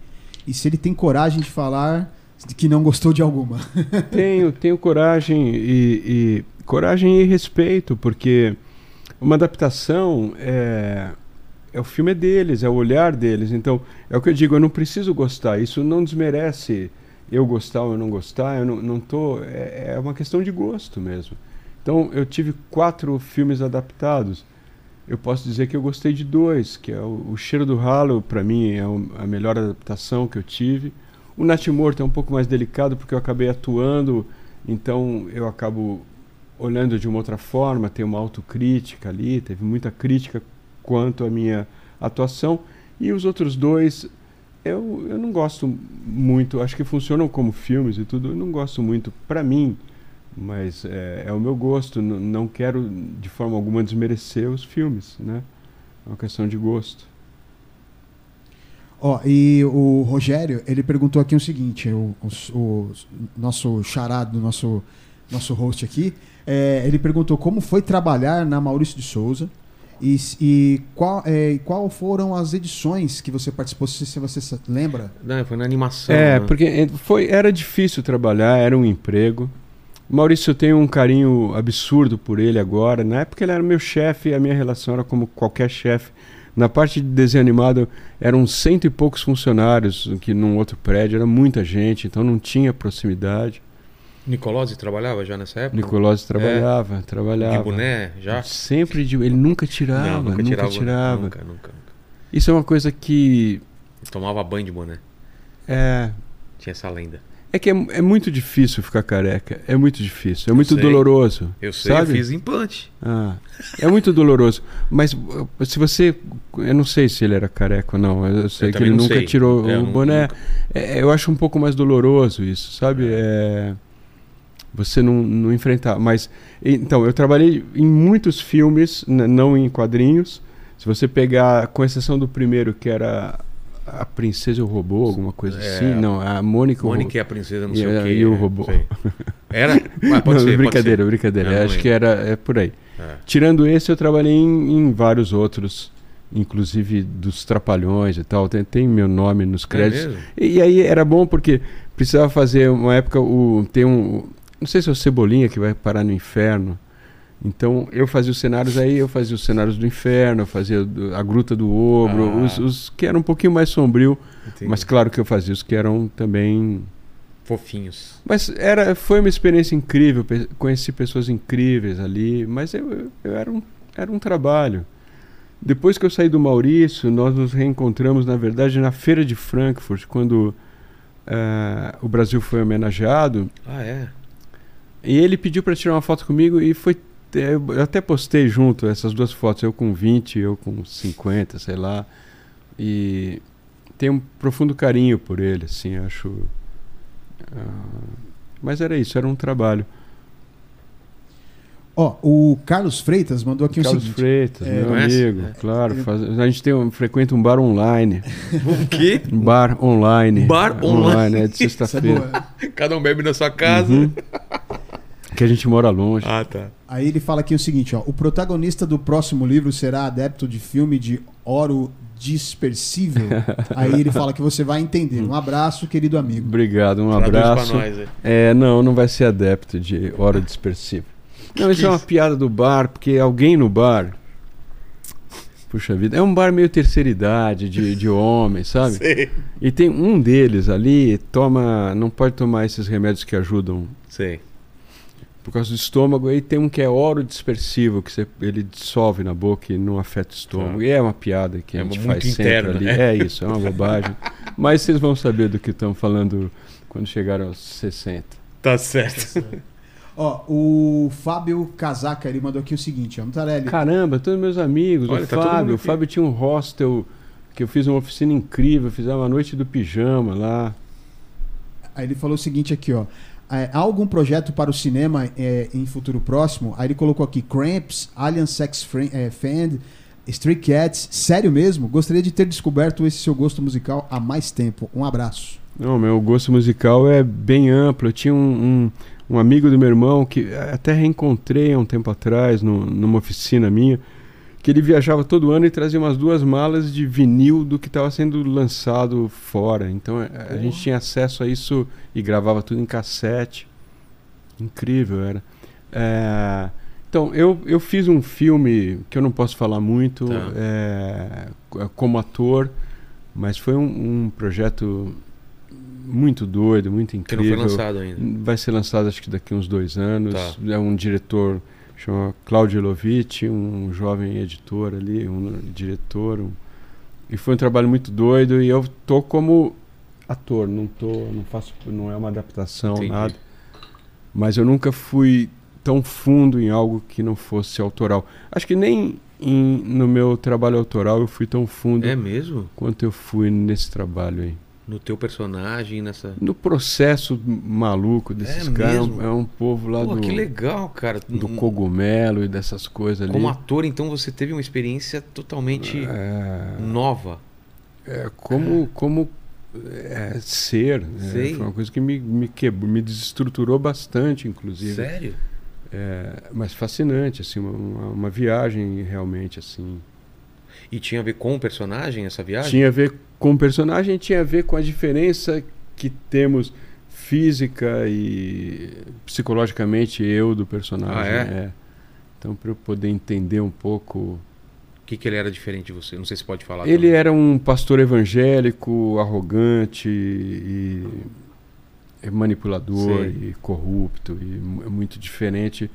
Speaker 2: E se ele tem coragem de falar de que não gostou de alguma?
Speaker 3: tenho, tenho coragem e, e- coragem e respeito, porque uma adaptação é, é o filme é deles, é o olhar deles. Então, é o que eu digo, eu não preciso gostar. Isso não desmerece eu gostar ou eu não gostar. Eu não, não tô. É, é uma questão de gosto mesmo. Então, eu tive quatro filmes adaptados. Eu posso dizer que eu gostei de dois, que é o, o Cheiro do Ralo, para mim é a melhor adaptação que eu tive. O Natimorto é um pouco mais delicado porque eu acabei atuando, então eu acabo olhando de uma outra forma, tem uma autocrítica ali, teve muita crítica quanto à minha atuação. E os outros dois, eu, eu não gosto muito, acho que funcionam como filmes e tudo, eu não gosto muito para mim, mas é, é o meu gosto, n- não quero de forma alguma desmerecer os filmes, né? É uma questão de gosto.
Speaker 2: Ó, e o Rogério, ele perguntou aqui o seguinte: o, o- o nosso charado, nosso, nosso host aqui, é, ele perguntou como foi trabalhar na Maurício de Souza e, e qual, é, qual foram as edições que você participou, se, se você se lembra?
Speaker 1: Não, foi na animação.
Speaker 3: É,
Speaker 1: né?
Speaker 3: porque eh, foi, era difícil trabalhar, era um emprego. Maurício, eu tenho um carinho absurdo por ele agora. Na época ele era meu chefe e a minha relação era como qualquer chefe. Na parte de desenho animado eram cento e poucos funcionários, que num outro prédio era muita gente, então não tinha proximidade.
Speaker 1: Nicolozzi trabalhava já nessa época?
Speaker 3: Nicolás trabalhava, trabalhava.
Speaker 1: De boné, já?
Speaker 3: Sempre de. Ele nunca tirava,
Speaker 1: Não,
Speaker 3: nunca, tirava.
Speaker 1: Nunca, nunca, nunca.
Speaker 3: Isso é uma coisa que.
Speaker 1: Tomava banho de boné.
Speaker 3: É,
Speaker 1: Tinha essa lenda.
Speaker 3: É que é, é muito difícil ficar careca. É muito difícil. É muito
Speaker 1: sei.
Speaker 3: doloroso.
Speaker 1: Eu sei,
Speaker 3: sabe?
Speaker 1: eu fiz implante.
Speaker 3: Ah, é muito doloroso. Mas se você. Eu não sei se ele era careca ou não. Eu sei
Speaker 1: Eu
Speaker 3: que ele nunca
Speaker 1: sei.
Speaker 3: tirou
Speaker 1: É, eu
Speaker 3: o boné.
Speaker 1: nunca.
Speaker 3: É, eu acho um pouco mais doloroso isso, sabe? É, você não, não enfrentar. Mas. Então, eu trabalhei em muitos filmes, não em quadrinhos. Se você pegar, com exceção do primeiro, que era A Princesa e o Robô, alguma coisa
Speaker 1: É,
Speaker 3: assim. Não, a Mônica o
Speaker 1: Mônica e a princesa, não
Speaker 3: E
Speaker 1: sei o quê.
Speaker 3: e o
Speaker 1: é,
Speaker 3: robô.
Speaker 1: sei. Era? Ah, pode
Speaker 3: Não,
Speaker 1: ser,
Speaker 3: brincadeira,
Speaker 1: pode
Speaker 3: brincadeira.
Speaker 1: Não
Speaker 3: Acho que era é por aí.
Speaker 1: É.
Speaker 3: Tirando esse, eu trabalhei em, em vários outros, inclusive dos Trapalhões e tal. Tem, tem meu nome nos
Speaker 1: É
Speaker 3: créditos.
Speaker 1: mesmo?
Speaker 3: e, e aí era bom porque precisava fazer uma época o tem um não sei se é o Cebolinha que vai parar no inferno. Então eu fazia os cenários aí, eu fazia os cenários do inferno, eu fazia a Gruta do Ogro,
Speaker 1: Ah.
Speaker 3: os, os que eram um pouquinho mais sombrio,
Speaker 1: Entendi.
Speaker 3: mas claro que eu fazia os que eram também
Speaker 1: Fofinhos.
Speaker 3: mas era, foi uma experiência incrível, conheci pessoas incríveis ali, mas eu, eu, eu era, um, era um trabalho. Depois que eu saí do Maurício, nós nos reencontramos, na verdade, na Feira de Frankfurt, quando eh, o Brasil foi homenageado.
Speaker 1: Ah, é?
Speaker 3: E ele pediu para tirar uma foto comigo e foi. Eh, Eu até postei junto essas duas fotos, eu com 20, eu com 50, sei lá. E tenho um profundo carinho por ele, assim, acho. ah, mas era isso, era um trabalho.
Speaker 2: Ó, o Carlos Freitas mandou aqui o
Speaker 3: Carlos
Speaker 2: seguinte.
Speaker 3: Freitas,
Speaker 2: É,
Speaker 3: meu
Speaker 1: conhece?
Speaker 3: amigo,
Speaker 1: É.
Speaker 3: claro. faz- a gente tem um, frequenta um bar online.
Speaker 1: O quê?
Speaker 3: Um bar online.
Speaker 1: Bar online.
Speaker 3: É de
Speaker 2: é
Speaker 3: sexta-feira.
Speaker 2: boa.
Speaker 1: Cada um bebe na sua casa.
Speaker 3: Uhum. Que a gente mora longe.
Speaker 1: Ah, tá.
Speaker 2: Aí ele fala aqui o seguinte, ó. O protagonista do próximo livro será adepto de filme de oro dispersível. Aí ele fala que você vai entender. Um abraço, querido amigo.
Speaker 3: Obrigado, um
Speaker 1: Traduz
Speaker 3: abraço.
Speaker 1: pra nós aí.
Speaker 3: É, não, não vai ser adepto de hora dispersiva. Não, isso é uma piada do bar, porque alguém no bar. Puxa vida, é um bar meio terceira idade, de, de homem, sabe?
Speaker 1: Sei.
Speaker 3: E tem um deles ali, toma. Não pode tomar esses remédios que ajudam
Speaker 1: Sei.
Speaker 3: Por causa do estômago. Aí tem um que é oro dispersivo, que você, ele dissolve na boca e não afeta o estômago.
Speaker 1: Tá.
Speaker 3: E é uma piada que
Speaker 1: É
Speaker 3: a gente faz sempre
Speaker 1: interno,
Speaker 3: ali.
Speaker 1: né?
Speaker 3: É isso, é uma bobagem. Mas vocês vão saber do que estamos falando quando chegar aos 60.
Speaker 1: Tá certo.
Speaker 2: Ó, o Fábio Casaca, ele mandou aqui o seguinte, ó. Mutarelli,
Speaker 3: Caramba, todos meus amigos,
Speaker 1: Olha,
Speaker 3: o
Speaker 1: tá
Speaker 3: Fábio. O. Fábio tinha um hostel que eu fiz uma oficina incrível, fizemos uma noite do pijama lá.
Speaker 2: Aí ele falou o seguinte aqui, ó. É, há algum projeto para o cinema é, em futuro próximo? Aí ele colocou aqui Cramps, Alien Sex Friend, é, Stray Cats. Sério mesmo? Gostaria de ter descoberto esse seu gosto musical há mais tempo. Um abraço.
Speaker 3: Não, meu gosto musical é bem amplo. Eu tinha um, um, um amigo do meu irmão que até reencontrei há um tempo atrás, no, numa oficina minha, que ele viajava todo ano e trazia umas duas malas de vinil do que estava sendo lançado fora. Então a, a gente tinha acesso a isso e gravava tudo em cassete. Incrível era. É, então, eu, eu fiz um filme que eu não posso falar muito
Speaker 1: Tá.
Speaker 3: é, como ator, mas foi um, um projeto muito doido, muito
Speaker 1: Que não
Speaker 3: incrível.
Speaker 1: foi lançado ainda.
Speaker 3: Vai ser lançado acho que daqui uns dois anos.
Speaker 1: Tá.
Speaker 3: É um diretor chama Claudio Lovitch, um jovem editor ali, um diretor. um- E foi um trabalho muito doido e eu tô como ator, não tô, não faço, não é uma adaptação
Speaker 1: Entendi.
Speaker 3: nada. Mas eu nunca fui tão fundo em algo que não fosse autoral. Acho que nem em- no meu trabalho autoral eu fui tão fundo
Speaker 1: É mesmo?
Speaker 3: quanto eu fui nesse trabalho aí.
Speaker 1: No teu personagem, nessa.
Speaker 3: No processo maluco desses
Speaker 1: É
Speaker 3: caras,
Speaker 1: mesmo?
Speaker 3: é um povo lá
Speaker 1: Pô,
Speaker 3: do,
Speaker 1: que legal, cara.
Speaker 3: do
Speaker 1: Hum,
Speaker 3: cogumelo e dessas coisas ali.
Speaker 1: Como ator, então você teve uma experiência totalmente
Speaker 3: É,
Speaker 1: nova.
Speaker 3: é, como como é, ser. né? Foi uma coisa que me, me quebrou, me desestruturou bastante, inclusive.
Speaker 1: Sério?
Speaker 3: É, mas fascinante, assim, uma, uma viagem realmente assim.
Speaker 1: E tinha a ver com o personagem essa viagem?
Speaker 3: Tinha a ver com o personagem, tinha a ver com a diferença que temos física e psicologicamente eu do personagem.
Speaker 1: Ah, é?
Speaker 3: Então, para eu poder entender um pouco.
Speaker 1: O que, que ele era diferente de você? Não sei se pode falar.
Speaker 3: Ele
Speaker 1: também.
Speaker 3: era um pastor evangélico, arrogante e manipulador
Speaker 1: Sei.
Speaker 3: e corrupto e mu- muito diferente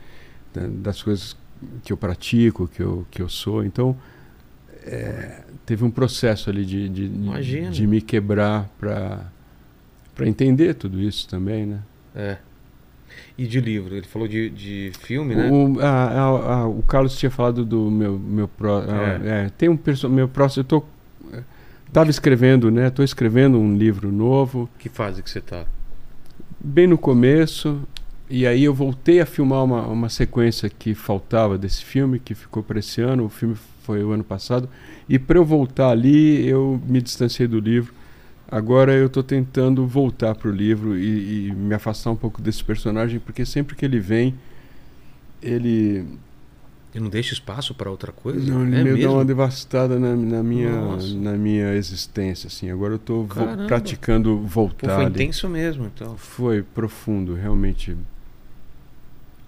Speaker 3: da- das coisas que eu pratico, que eu, que eu sou. Então, é, teve um processo ali de, de, de- de me quebrar para para entender tudo isso também, né?
Speaker 1: É. E de livro? Ele falou de, de filme, né?
Speaker 3: O, a- a- a- o Carlos tinha falado do meu meu pró, a- é, tem um perso meu próximo eu tô é, tava escrevendo, né? Tô escrevendo um livro novo,
Speaker 1: Que fase que você tá?
Speaker 3: bem no começo, e aí eu voltei a filmar uma, uma sequência que faltava desse filme, que ficou para esse ano, o filme foi o ano passado, e para eu voltar ali, eu me distanciei do livro. Agora eu estou tentando voltar para o livro e, e me afastar um pouco desse personagem, porque sempre que ele vem, ele,
Speaker 1: Ele não deixa espaço pra outra coisa?
Speaker 3: não, ele
Speaker 1: é
Speaker 3: meio dá uma devastada na, na minha,
Speaker 1: Nossa.
Speaker 3: na minha existência. Assim. Agora eu estou
Speaker 1: Caramba.
Speaker 3: praticando
Speaker 1: Pô,
Speaker 3: voltar.
Speaker 1: foi
Speaker 3: ali.
Speaker 1: intenso mesmo, então.
Speaker 3: Foi profundo, realmente.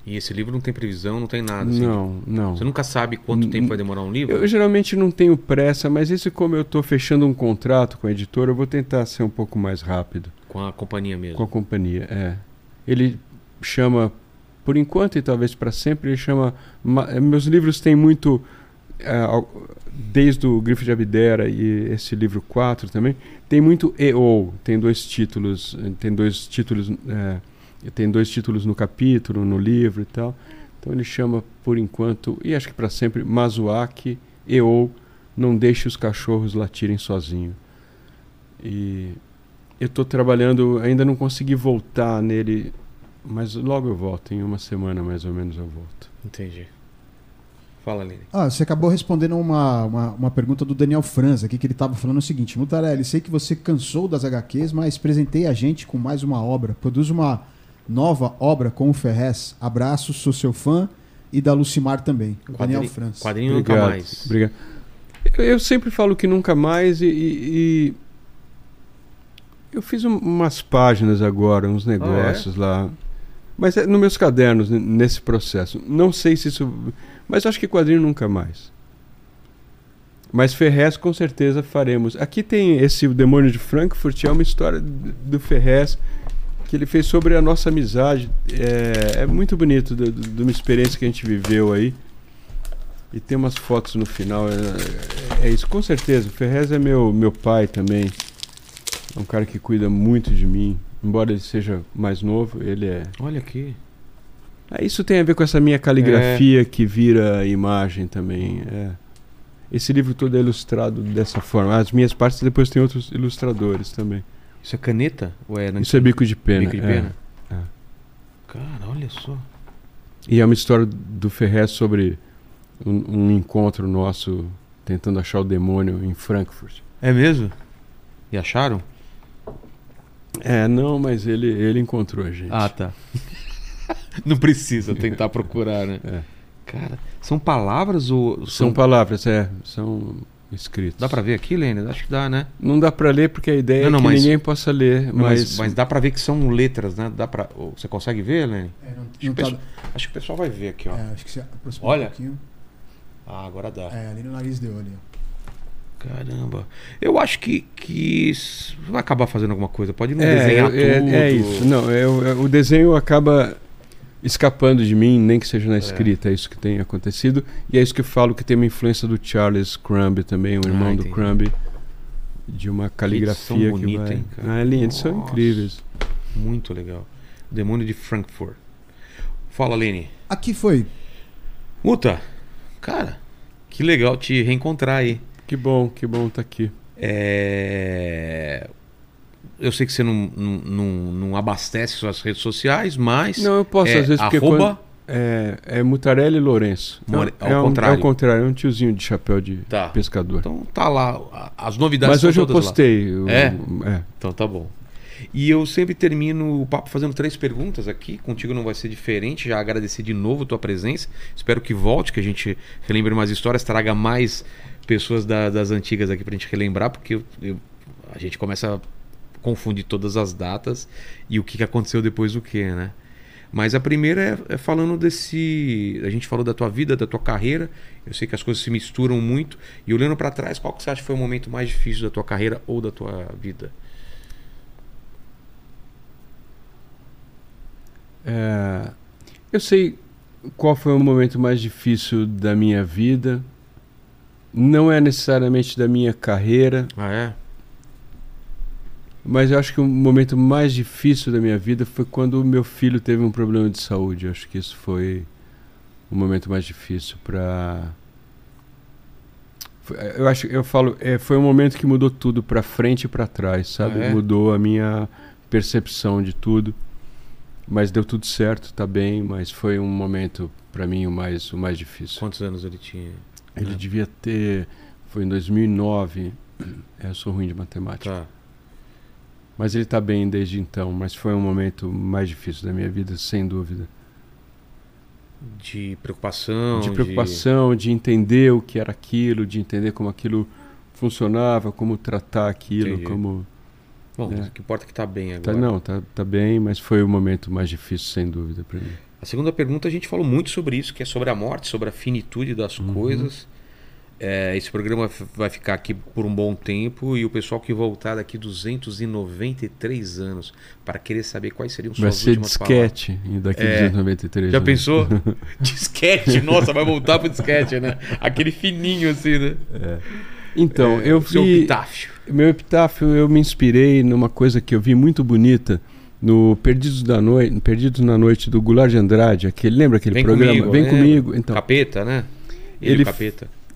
Speaker 1: E esse livro não tem previsão, não tem nada. assim.
Speaker 3: Não, não.
Speaker 1: Você nunca sabe quanto tempo vai demorar um livro?
Speaker 3: Eu geralmente não tenho pressa, mas esse como eu estou fechando um contrato com a editora, eu vou tentar ser um pouco mais rápido
Speaker 1: Com a companhia mesmo.
Speaker 3: com a companhia. É. Ele chama, por enquanto e talvez para sempre, ele chama. ma- eh, Meus livros têm muito. eh, desde o Grifo de Abdera e esse livro 4 também, tem muito EO, tem dois títulos, eh, tem dois títulos, eh, tem dois títulos no capítulo, no livro e tal. Então ele chama por enquanto, e acho que para sempre, Mazuaki EO, não deixe os cachorros latirem sozinho. E eu estou trabalhando, ainda não consegui voltar nele Mas logo eu volto, em uma semana mais ou menos eu volto.
Speaker 1: Entendi. Fala, Aline.
Speaker 2: Ah, você acabou respondendo uma, uma, uma pergunta do Daniel Franz aqui, que ele estava falando o seguinte: Mutarelli, sei que você cansou das HQs, mas presentei a gente com mais uma obra. Produz uma nova obra com o Ferrez. Abraço, sou seu fã e da Lucimar também. O Daniel
Speaker 1: Quadrinho,
Speaker 2: Franz.
Speaker 1: quadrinho nunca
Speaker 3: Obrigado,
Speaker 1: mais.
Speaker 3: Obrigado. Eu, eu sempre falo que nunca mais e, e- e eu fiz um- umas páginas agora, uns negócios lá. Mas é nos meus cadernos, nesse processo. Não sei se isso. Mas acho que quadrinho nunca mais. Mas Ferrez com certeza faremos. Aqui tem esse O Demônio de Frankfurt, é uma história do Ferrez que ele fez sobre a nossa amizade. É, é muito bonito, de, uma experiência que a gente viveu aí. E tem umas fotos no final. É, é isso, com certeza. O Ferrez é meu, meu pai também. É um cara que cuida muito de mim. Embora ele seja mais novo, ele é.
Speaker 1: Olha aqui.
Speaker 3: Ah, isso tem a ver com essa minha caligrafia que vira imagem também. é. Esse livro todo é ilustrado dessa forma. As minhas partes depois tem outros ilustradores também.
Speaker 1: Isso é caneta? Ou é
Speaker 3: Isso é bico de pena.
Speaker 1: bico de
Speaker 3: é.
Speaker 1: pena?
Speaker 3: é.
Speaker 1: Cara, olha só.
Speaker 3: E é uma história do Ferrez sobre um, um encontro nosso tentando achar o demônio em Frankfurt.
Speaker 1: É mesmo? E acharam?
Speaker 3: É, não, mas ele, ele encontrou a gente.
Speaker 1: Ah, tá. Não precisa tentar procurar, né?
Speaker 3: É.
Speaker 1: Cara, são palavras ou.
Speaker 3: São palavras, é, são escritos.
Speaker 1: Dá pra ver aqui, Lênin? Acho que dá, né?
Speaker 3: Não dá pra ler porque a ideia
Speaker 1: Não, não,
Speaker 3: é que
Speaker 1: mas-
Speaker 3: ninguém possa ler,
Speaker 1: Não, Mas,
Speaker 3: mas,
Speaker 1: mas dá pra ver que são letras, né? Dá pra... Você consegue ver, Lênin?
Speaker 2: É, não,
Speaker 1: Acho,
Speaker 2: não
Speaker 1: que o
Speaker 2: tá-
Speaker 1: pessoal- acho que o pessoal vai ver aqui, ó.
Speaker 2: é, acho que você aproxima
Speaker 1: Olha.
Speaker 2: um pouquinho.
Speaker 1: Ah, agora dá.
Speaker 2: É, ali no nariz deu ali. ó.
Speaker 1: Caramba. Eu acho que, que vai acabar fazendo alguma coisa. Pode não
Speaker 3: é,
Speaker 1: desenhar
Speaker 3: é,
Speaker 1: tudo.
Speaker 3: é isso. Não, é, é, o desenho acaba escapando de mim, nem que seja na escrita, é, isso que tem acontecido. E é isso que eu falo que tem uma influência do Charles Crumb também, o irmão
Speaker 1: Ah,
Speaker 3: do. Crumb, de uma caligrafia que
Speaker 1: bonita,
Speaker 3: vai.
Speaker 1: hein, cara?
Speaker 3: Ah, linha, eles são incríveis.
Speaker 1: Muito legal. Demônio de Frankfurt. Fala, Lene.
Speaker 2: Aqui foi.
Speaker 1: Muta, cara, que legal te reencontrar aí.
Speaker 3: Que bom, que bom estar aqui.
Speaker 1: É... Eu sei que você não, não, não, não abastece suas redes sociais, mas.
Speaker 3: Não, eu posso
Speaker 1: é,
Speaker 3: às vezes porque
Speaker 1: arroba,
Speaker 3: quando- é, é Mutarelli Lourenço.
Speaker 1: More-
Speaker 3: é,
Speaker 1: ao
Speaker 3: um,
Speaker 1: contrário.
Speaker 3: É o contrário, é um tiozinho de chapéu de
Speaker 1: Tá.
Speaker 3: pescador.
Speaker 1: Então tá lá. As novidades
Speaker 3: Mas hoje eu postei. o-
Speaker 1: É?
Speaker 3: é.
Speaker 1: Então tá bom. E eu sempre termino o papo fazendo três perguntas aqui. Contigo não vai ser diferente. Já agradecer de novo a tua presença. Espero que volte, que a gente relembre mais histórias, traga mais pessoas da- das antigas aqui pra gente relembrar, porque eu- eu- a gente começa a confundir todas as datas e o que aconteceu depois do que, né? Mas a primeira é, é falando desse. A gente falou da tua vida, da tua carreira. Eu sei que as coisas se misturam muito. E olhando pra trás, qual que você acha que foi o momento mais difícil da tua carreira ou da tua vida?
Speaker 3: É, eu sei qual foi o momento mais difícil da minha vida. Não é necessariamente da minha carreira,
Speaker 1: Ah, é?
Speaker 3: Mas eu acho que o momento mais difícil da minha vida foi quando o meu filho teve um problema de saúde. Eu acho que isso foi o momento mais difícil para eu acho eu falo é, foi um momento que mudou tudo para frente e para trás sabe
Speaker 1: Ah, é?
Speaker 3: mudou a minha percepção de tudo mas deu tudo certo tá bem mas foi um momento para mim o mais o mais difícil
Speaker 1: Quantos anos ele tinha?
Speaker 3: ele
Speaker 1: É.
Speaker 3: devia ter foi em 2009 É, eu sou ruim de matemática
Speaker 1: Tá.
Speaker 3: Mas ele está bem desde então, mas foi um momento mais difícil da minha vida, sem dúvida.
Speaker 1: De preocupação.
Speaker 3: de preocupação, de... entender o que era aquilo, de entender como aquilo funcionava, como tratar aquilo,
Speaker 1: Entendi.
Speaker 3: como...
Speaker 1: Bom,
Speaker 3: É.
Speaker 1: o que importa é que tá bem
Speaker 3: Tá,
Speaker 1: agora.
Speaker 3: não, tá, tá bem, mas foi o momento mais difícil, sem dúvida, para mim.
Speaker 1: A segunda pergunta a gente falou muito sobre isso, que é sobre a morte, sobre a finitude das
Speaker 3: Uhum.
Speaker 1: coisas. É, esse programa vai ficar aqui por um bom tempo e o pessoal que voltar daqui 293 anos para querer saber quais seriam suas
Speaker 3: Vai ser
Speaker 1: últimas palavras.
Speaker 3: disquete daqui
Speaker 1: É.
Speaker 3: 293
Speaker 1: Já
Speaker 3: anos.
Speaker 1: pensou? disquete, nossa, vai voltar pro disquete, né? Aquele fininho assim, né?
Speaker 3: Então,
Speaker 1: É,
Speaker 3: eu
Speaker 1: o seu
Speaker 3: vi...
Speaker 1: epitáfio.
Speaker 3: Meu epitáfio, eu me inspirei numa coisa que eu vi muito bonita no Perdidos da Noite, Perdidos na Noite do Goulart de Andrade, aquele, lembra aquele
Speaker 1: Vem
Speaker 3: programa?
Speaker 1: comigo,
Speaker 3: Vem
Speaker 1: lembro.
Speaker 3: comigo, então.
Speaker 1: Capeta, né? Ele,
Speaker 3: Ele
Speaker 1: o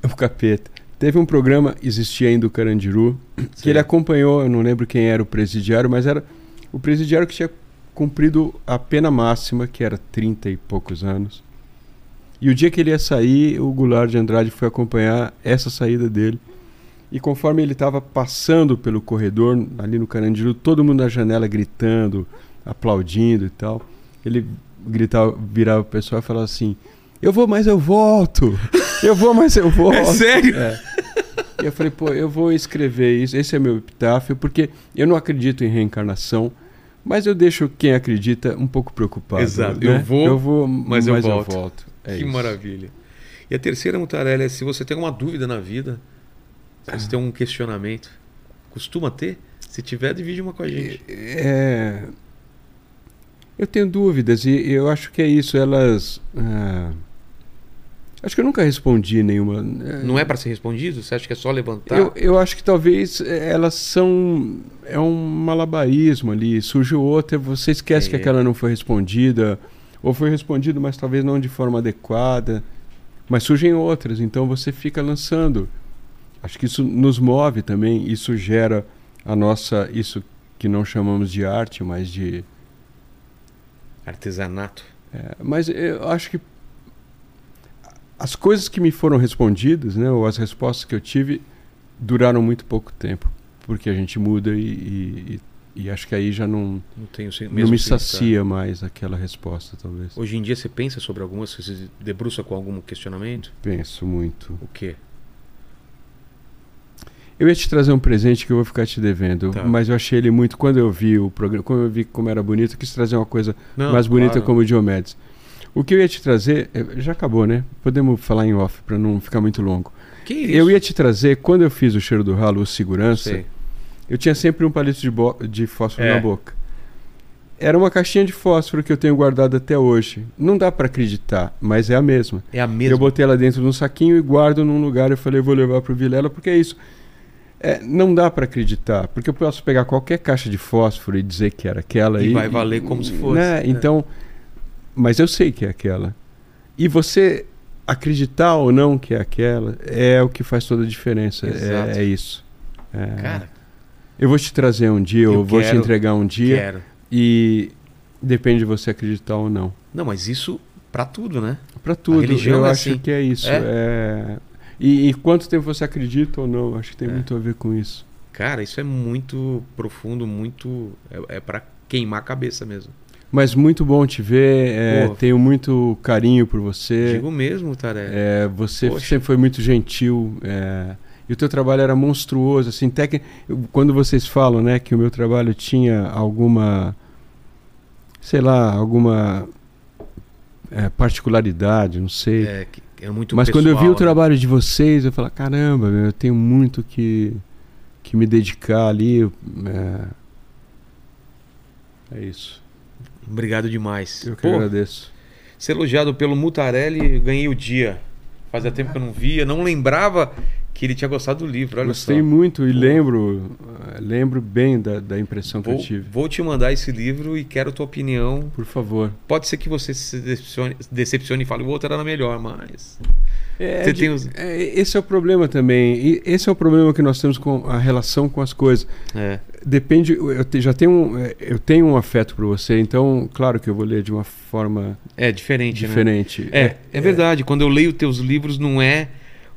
Speaker 1: capeta.
Speaker 3: O capeta. Teve um programa, existia ainda o Carandiru, que
Speaker 1: Sim.
Speaker 3: ele acompanhou, eu não lembro quem era o presidiário, mas era o presidiário que tinha cumprido a pena máxima, que era 30 e poucos anos. E o dia que ele ia sair, o Goulart de Andrade foi acompanhar essa saída dele. E conforme ele estava passando pelo corredor, ali no Carandiru, todo mundo na janela gritando, aplaudindo e tal. Ele gritava, virava o pessoal e falava assim: Eu vou, mas eu volto! Eu vou, mas eu volto!
Speaker 1: É sério?
Speaker 3: É. E eu falei, pô, eu vou escrever isso, esse é meu epitáfio, porque eu não acredito em reencarnação, mas eu deixo quem acredita um pouco preocupado.
Speaker 1: Exato.
Speaker 3: né?
Speaker 1: Eu vou,
Speaker 3: eu vou
Speaker 1: mas eu volto.
Speaker 3: É
Speaker 1: que
Speaker 3: isso.
Speaker 1: maravilha. E a terceira, Mutarelli, é se você tem alguma dúvida na vida, se você tem um questionamento, costuma ter? Se tiver, divide uma com a gente.
Speaker 3: É, eu tenho dúvidas e eu acho que é isso. Elas. ah, acho que eu nunca respondi nenhuma.
Speaker 1: Não é para ser respondido? Você acha que é só levantar?
Speaker 3: Eu, eu acho que talvez eh, elas são. É um malabarismo ali. Surge outra, você esquece
Speaker 1: É.
Speaker 3: que aquela não foi respondida. Ou foi respondida, mas talvez não de forma adequada. Mas surgem outras, então você fica lançando. Acho que isso nos move também. Isso gera a nossa. Isso que não chamamos de arte, mas de.
Speaker 1: Artesanato.
Speaker 3: É, mas eu acho que as coisas que me foram respondidas, né, ou as respostas que eu tive, duraram muito pouco tempo, porque a gente muda e, e, e acho que aí já não,
Speaker 1: Não tenho
Speaker 3: não me sacia mais aquela resposta, talvez.
Speaker 1: Hoje em dia você pensa sobre algumas, você se debruça com algum questionamento?
Speaker 3: Penso muito.
Speaker 1: O quê?
Speaker 3: Eu ia te trazer um presente que eu vou ficar te devendo,
Speaker 1: Tá.
Speaker 3: mas eu achei ele muito. Quando eu vi o programa, quando eu vi como era bonito, eu quis trazer uma coisa
Speaker 1: Não,
Speaker 3: mais bonita
Speaker 1: claro.
Speaker 3: como o Diomedes. O que eu ia te trazer, eh, já acabou, né? Podemos falar em off para não ficar muito longo.
Speaker 1: Que isso?
Speaker 3: Eu ia te trazer, quando eu fiz o cheiro do ralo, o segurança, eu tinha sempre um palito de, bo- de fósforo
Speaker 1: É.
Speaker 3: na boca. Era uma caixinha de fósforo que eu tenho guardado até hoje. Não dá para acreditar, mas é a mesma.
Speaker 1: É a mesma.
Speaker 3: Eu botei ela dentro de um saquinho e guardo num lugar. Eu falei, eu vou levar pro Vilela, porque é isso. É, não dá para acreditar, porque eu posso pegar qualquer caixa de fósforo e dizer que era aquela
Speaker 1: E
Speaker 3: e
Speaker 1: vai valer como se fosse.
Speaker 3: Né?
Speaker 1: É.
Speaker 3: Então, mas eu sei que é aquela. E você acreditar ou não que é aquela é o que faz toda a diferença. É, é isso. É.
Speaker 1: Cara,
Speaker 3: Eu vou te trazer um dia, eu,
Speaker 1: Eu
Speaker 3: vou te
Speaker 1: quero-
Speaker 3: entregar um dia
Speaker 1: quero.
Speaker 3: e depende de você acreditar ou não.
Speaker 1: Não, mas isso pra tudo, né?
Speaker 3: Para tudo,
Speaker 1: religião
Speaker 3: eu
Speaker 1: é
Speaker 3: acho
Speaker 1: assim.
Speaker 3: que é isso.
Speaker 1: É?
Speaker 3: é. E, e quanto tempo você acredita ou não? Acho que tem
Speaker 1: É.
Speaker 3: muito a ver com isso.
Speaker 1: Cara, isso é muito profundo, muito. É, é para queimar a cabeça mesmo.
Speaker 3: Mas muito bom te ver. é, tenho muito carinho por você.
Speaker 1: Digo mesmo, Taré.
Speaker 3: É, você
Speaker 1: Poxa.
Speaker 3: sempre foi muito gentil. é, e o teu trabalho era monstruoso. Assim, tec... Quando vocês falam né, que o meu trabalho tinha alguma. Sei lá, alguma é, particularidade, não sei.
Speaker 1: É, é muito
Speaker 3: Mas quando eu vi
Speaker 1: pessoal,
Speaker 3: o trabalho de vocês, eu falei, caramba, meu, eu tenho muito que, que me dedicar ali. É, é isso.
Speaker 1: Obrigado demais.
Speaker 3: Eu que
Speaker 1: Pô,
Speaker 3: agradeço.
Speaker 1: ser elogiado pelo Mutarelli, ganhei o dia. Fazia tempo que eu não via, não lembrava que ele tinha gostado do livro. Olha
Speaker 3: Gostei
Speaker 1: só.
Speaker 3: muito e lembro, lembro bem da, da impressão que
Speaker 1: Vou,
Speaker 3: eu tive.
Speaker 1: vou te mandar esse livro e quero tua opinião.
Speaker 3: Por favor.
Speaker 1: Pode ser que você se decepcione, decepcione e fale, o outro era melhor, mas.
Speaker 3: É,
Speaker 1: Você
Speaker 3: de-
Speaker 1: tem os-
Speaker 3: é, esse é o problema também. E esse é o problema que nós temos com a relação com as coisas.
Speaker 1: É.
Speaker 3: Depende, eu te- já tenho um, eh, eu tenho um afeto por você, então, claro que eu vou ler de uma forma
Speaker 1: É diferente, né?
Speaker 3: diferente.
Speaker 1: É, é verdade. Quando eu leio teus livros, não é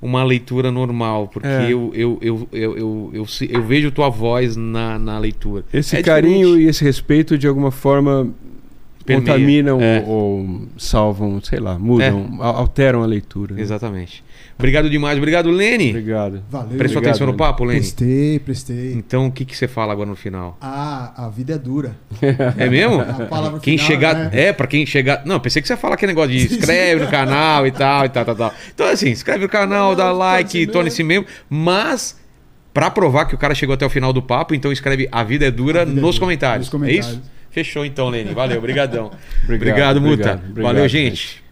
Speaker 1: uma leitura normal, porque
Speaker 3: É.
Speaker 1: eu, eu, eu, eu, eu, eu, eu vejo tua voz na, na leitura.
Speaker 3: Esse
Speaker 1: É
Speaker 3: carinho
Speaker 1: diferente.
Speaker 3: e esse respeito, de alguma forma,
Speaker 1: Permeia.
Speaker 3: contaminam
Speaker 1: É.
Speaker 3: ou, ou salvam, sei lá, mudam, al- alteram a leitura. né?
Speaker 1: Exatamente. Obrigado demais. Obrigado, Lene.
Speaker 3: Obrigado.
Speaker 2: Valeu.
Speaker 1: Prestou
Speaker 3: Obrigado,
Speaker 1: atenção no papo, Lene?
Speaker 2: Prestei, prestei.
Speaker 1: Então, o que, que você fala agora no final?
Speaker 2: Ah, a vida é dura.
Speaker 1: É mesmo?
Speaker 2: A palavra
Speaker 1: Quem
Speaker 2: final,
Speaker 1: chegar.
Speaker 2: né?
Speaker 1: É, pra quem chegar. Não, pensei que você ia falar aquele negócio de inscreve no canal e tal, e tal, tal, tal. Então, assim, inscreve no canal,
Speaker 2: Não,
Speaker 1: dá like, torne-se membro. Mas, pra provar que o cara chegou até o final do papo, então escreve A Vida é Dura
Speaker 2: Vida é
Speaker 1: nos,
Speaker 2: Dura,
Speaker 1: comentários.
Speaker 2: nos comentários.
Speaker 1: É isso? Fechou então, Lene. Valeu, brigadão.
Speaker 3: Obrigado,
Speaker 1: Obrigado, Muta.
Speaker 3: obrigado,
Speaker 1: Valeu, gente.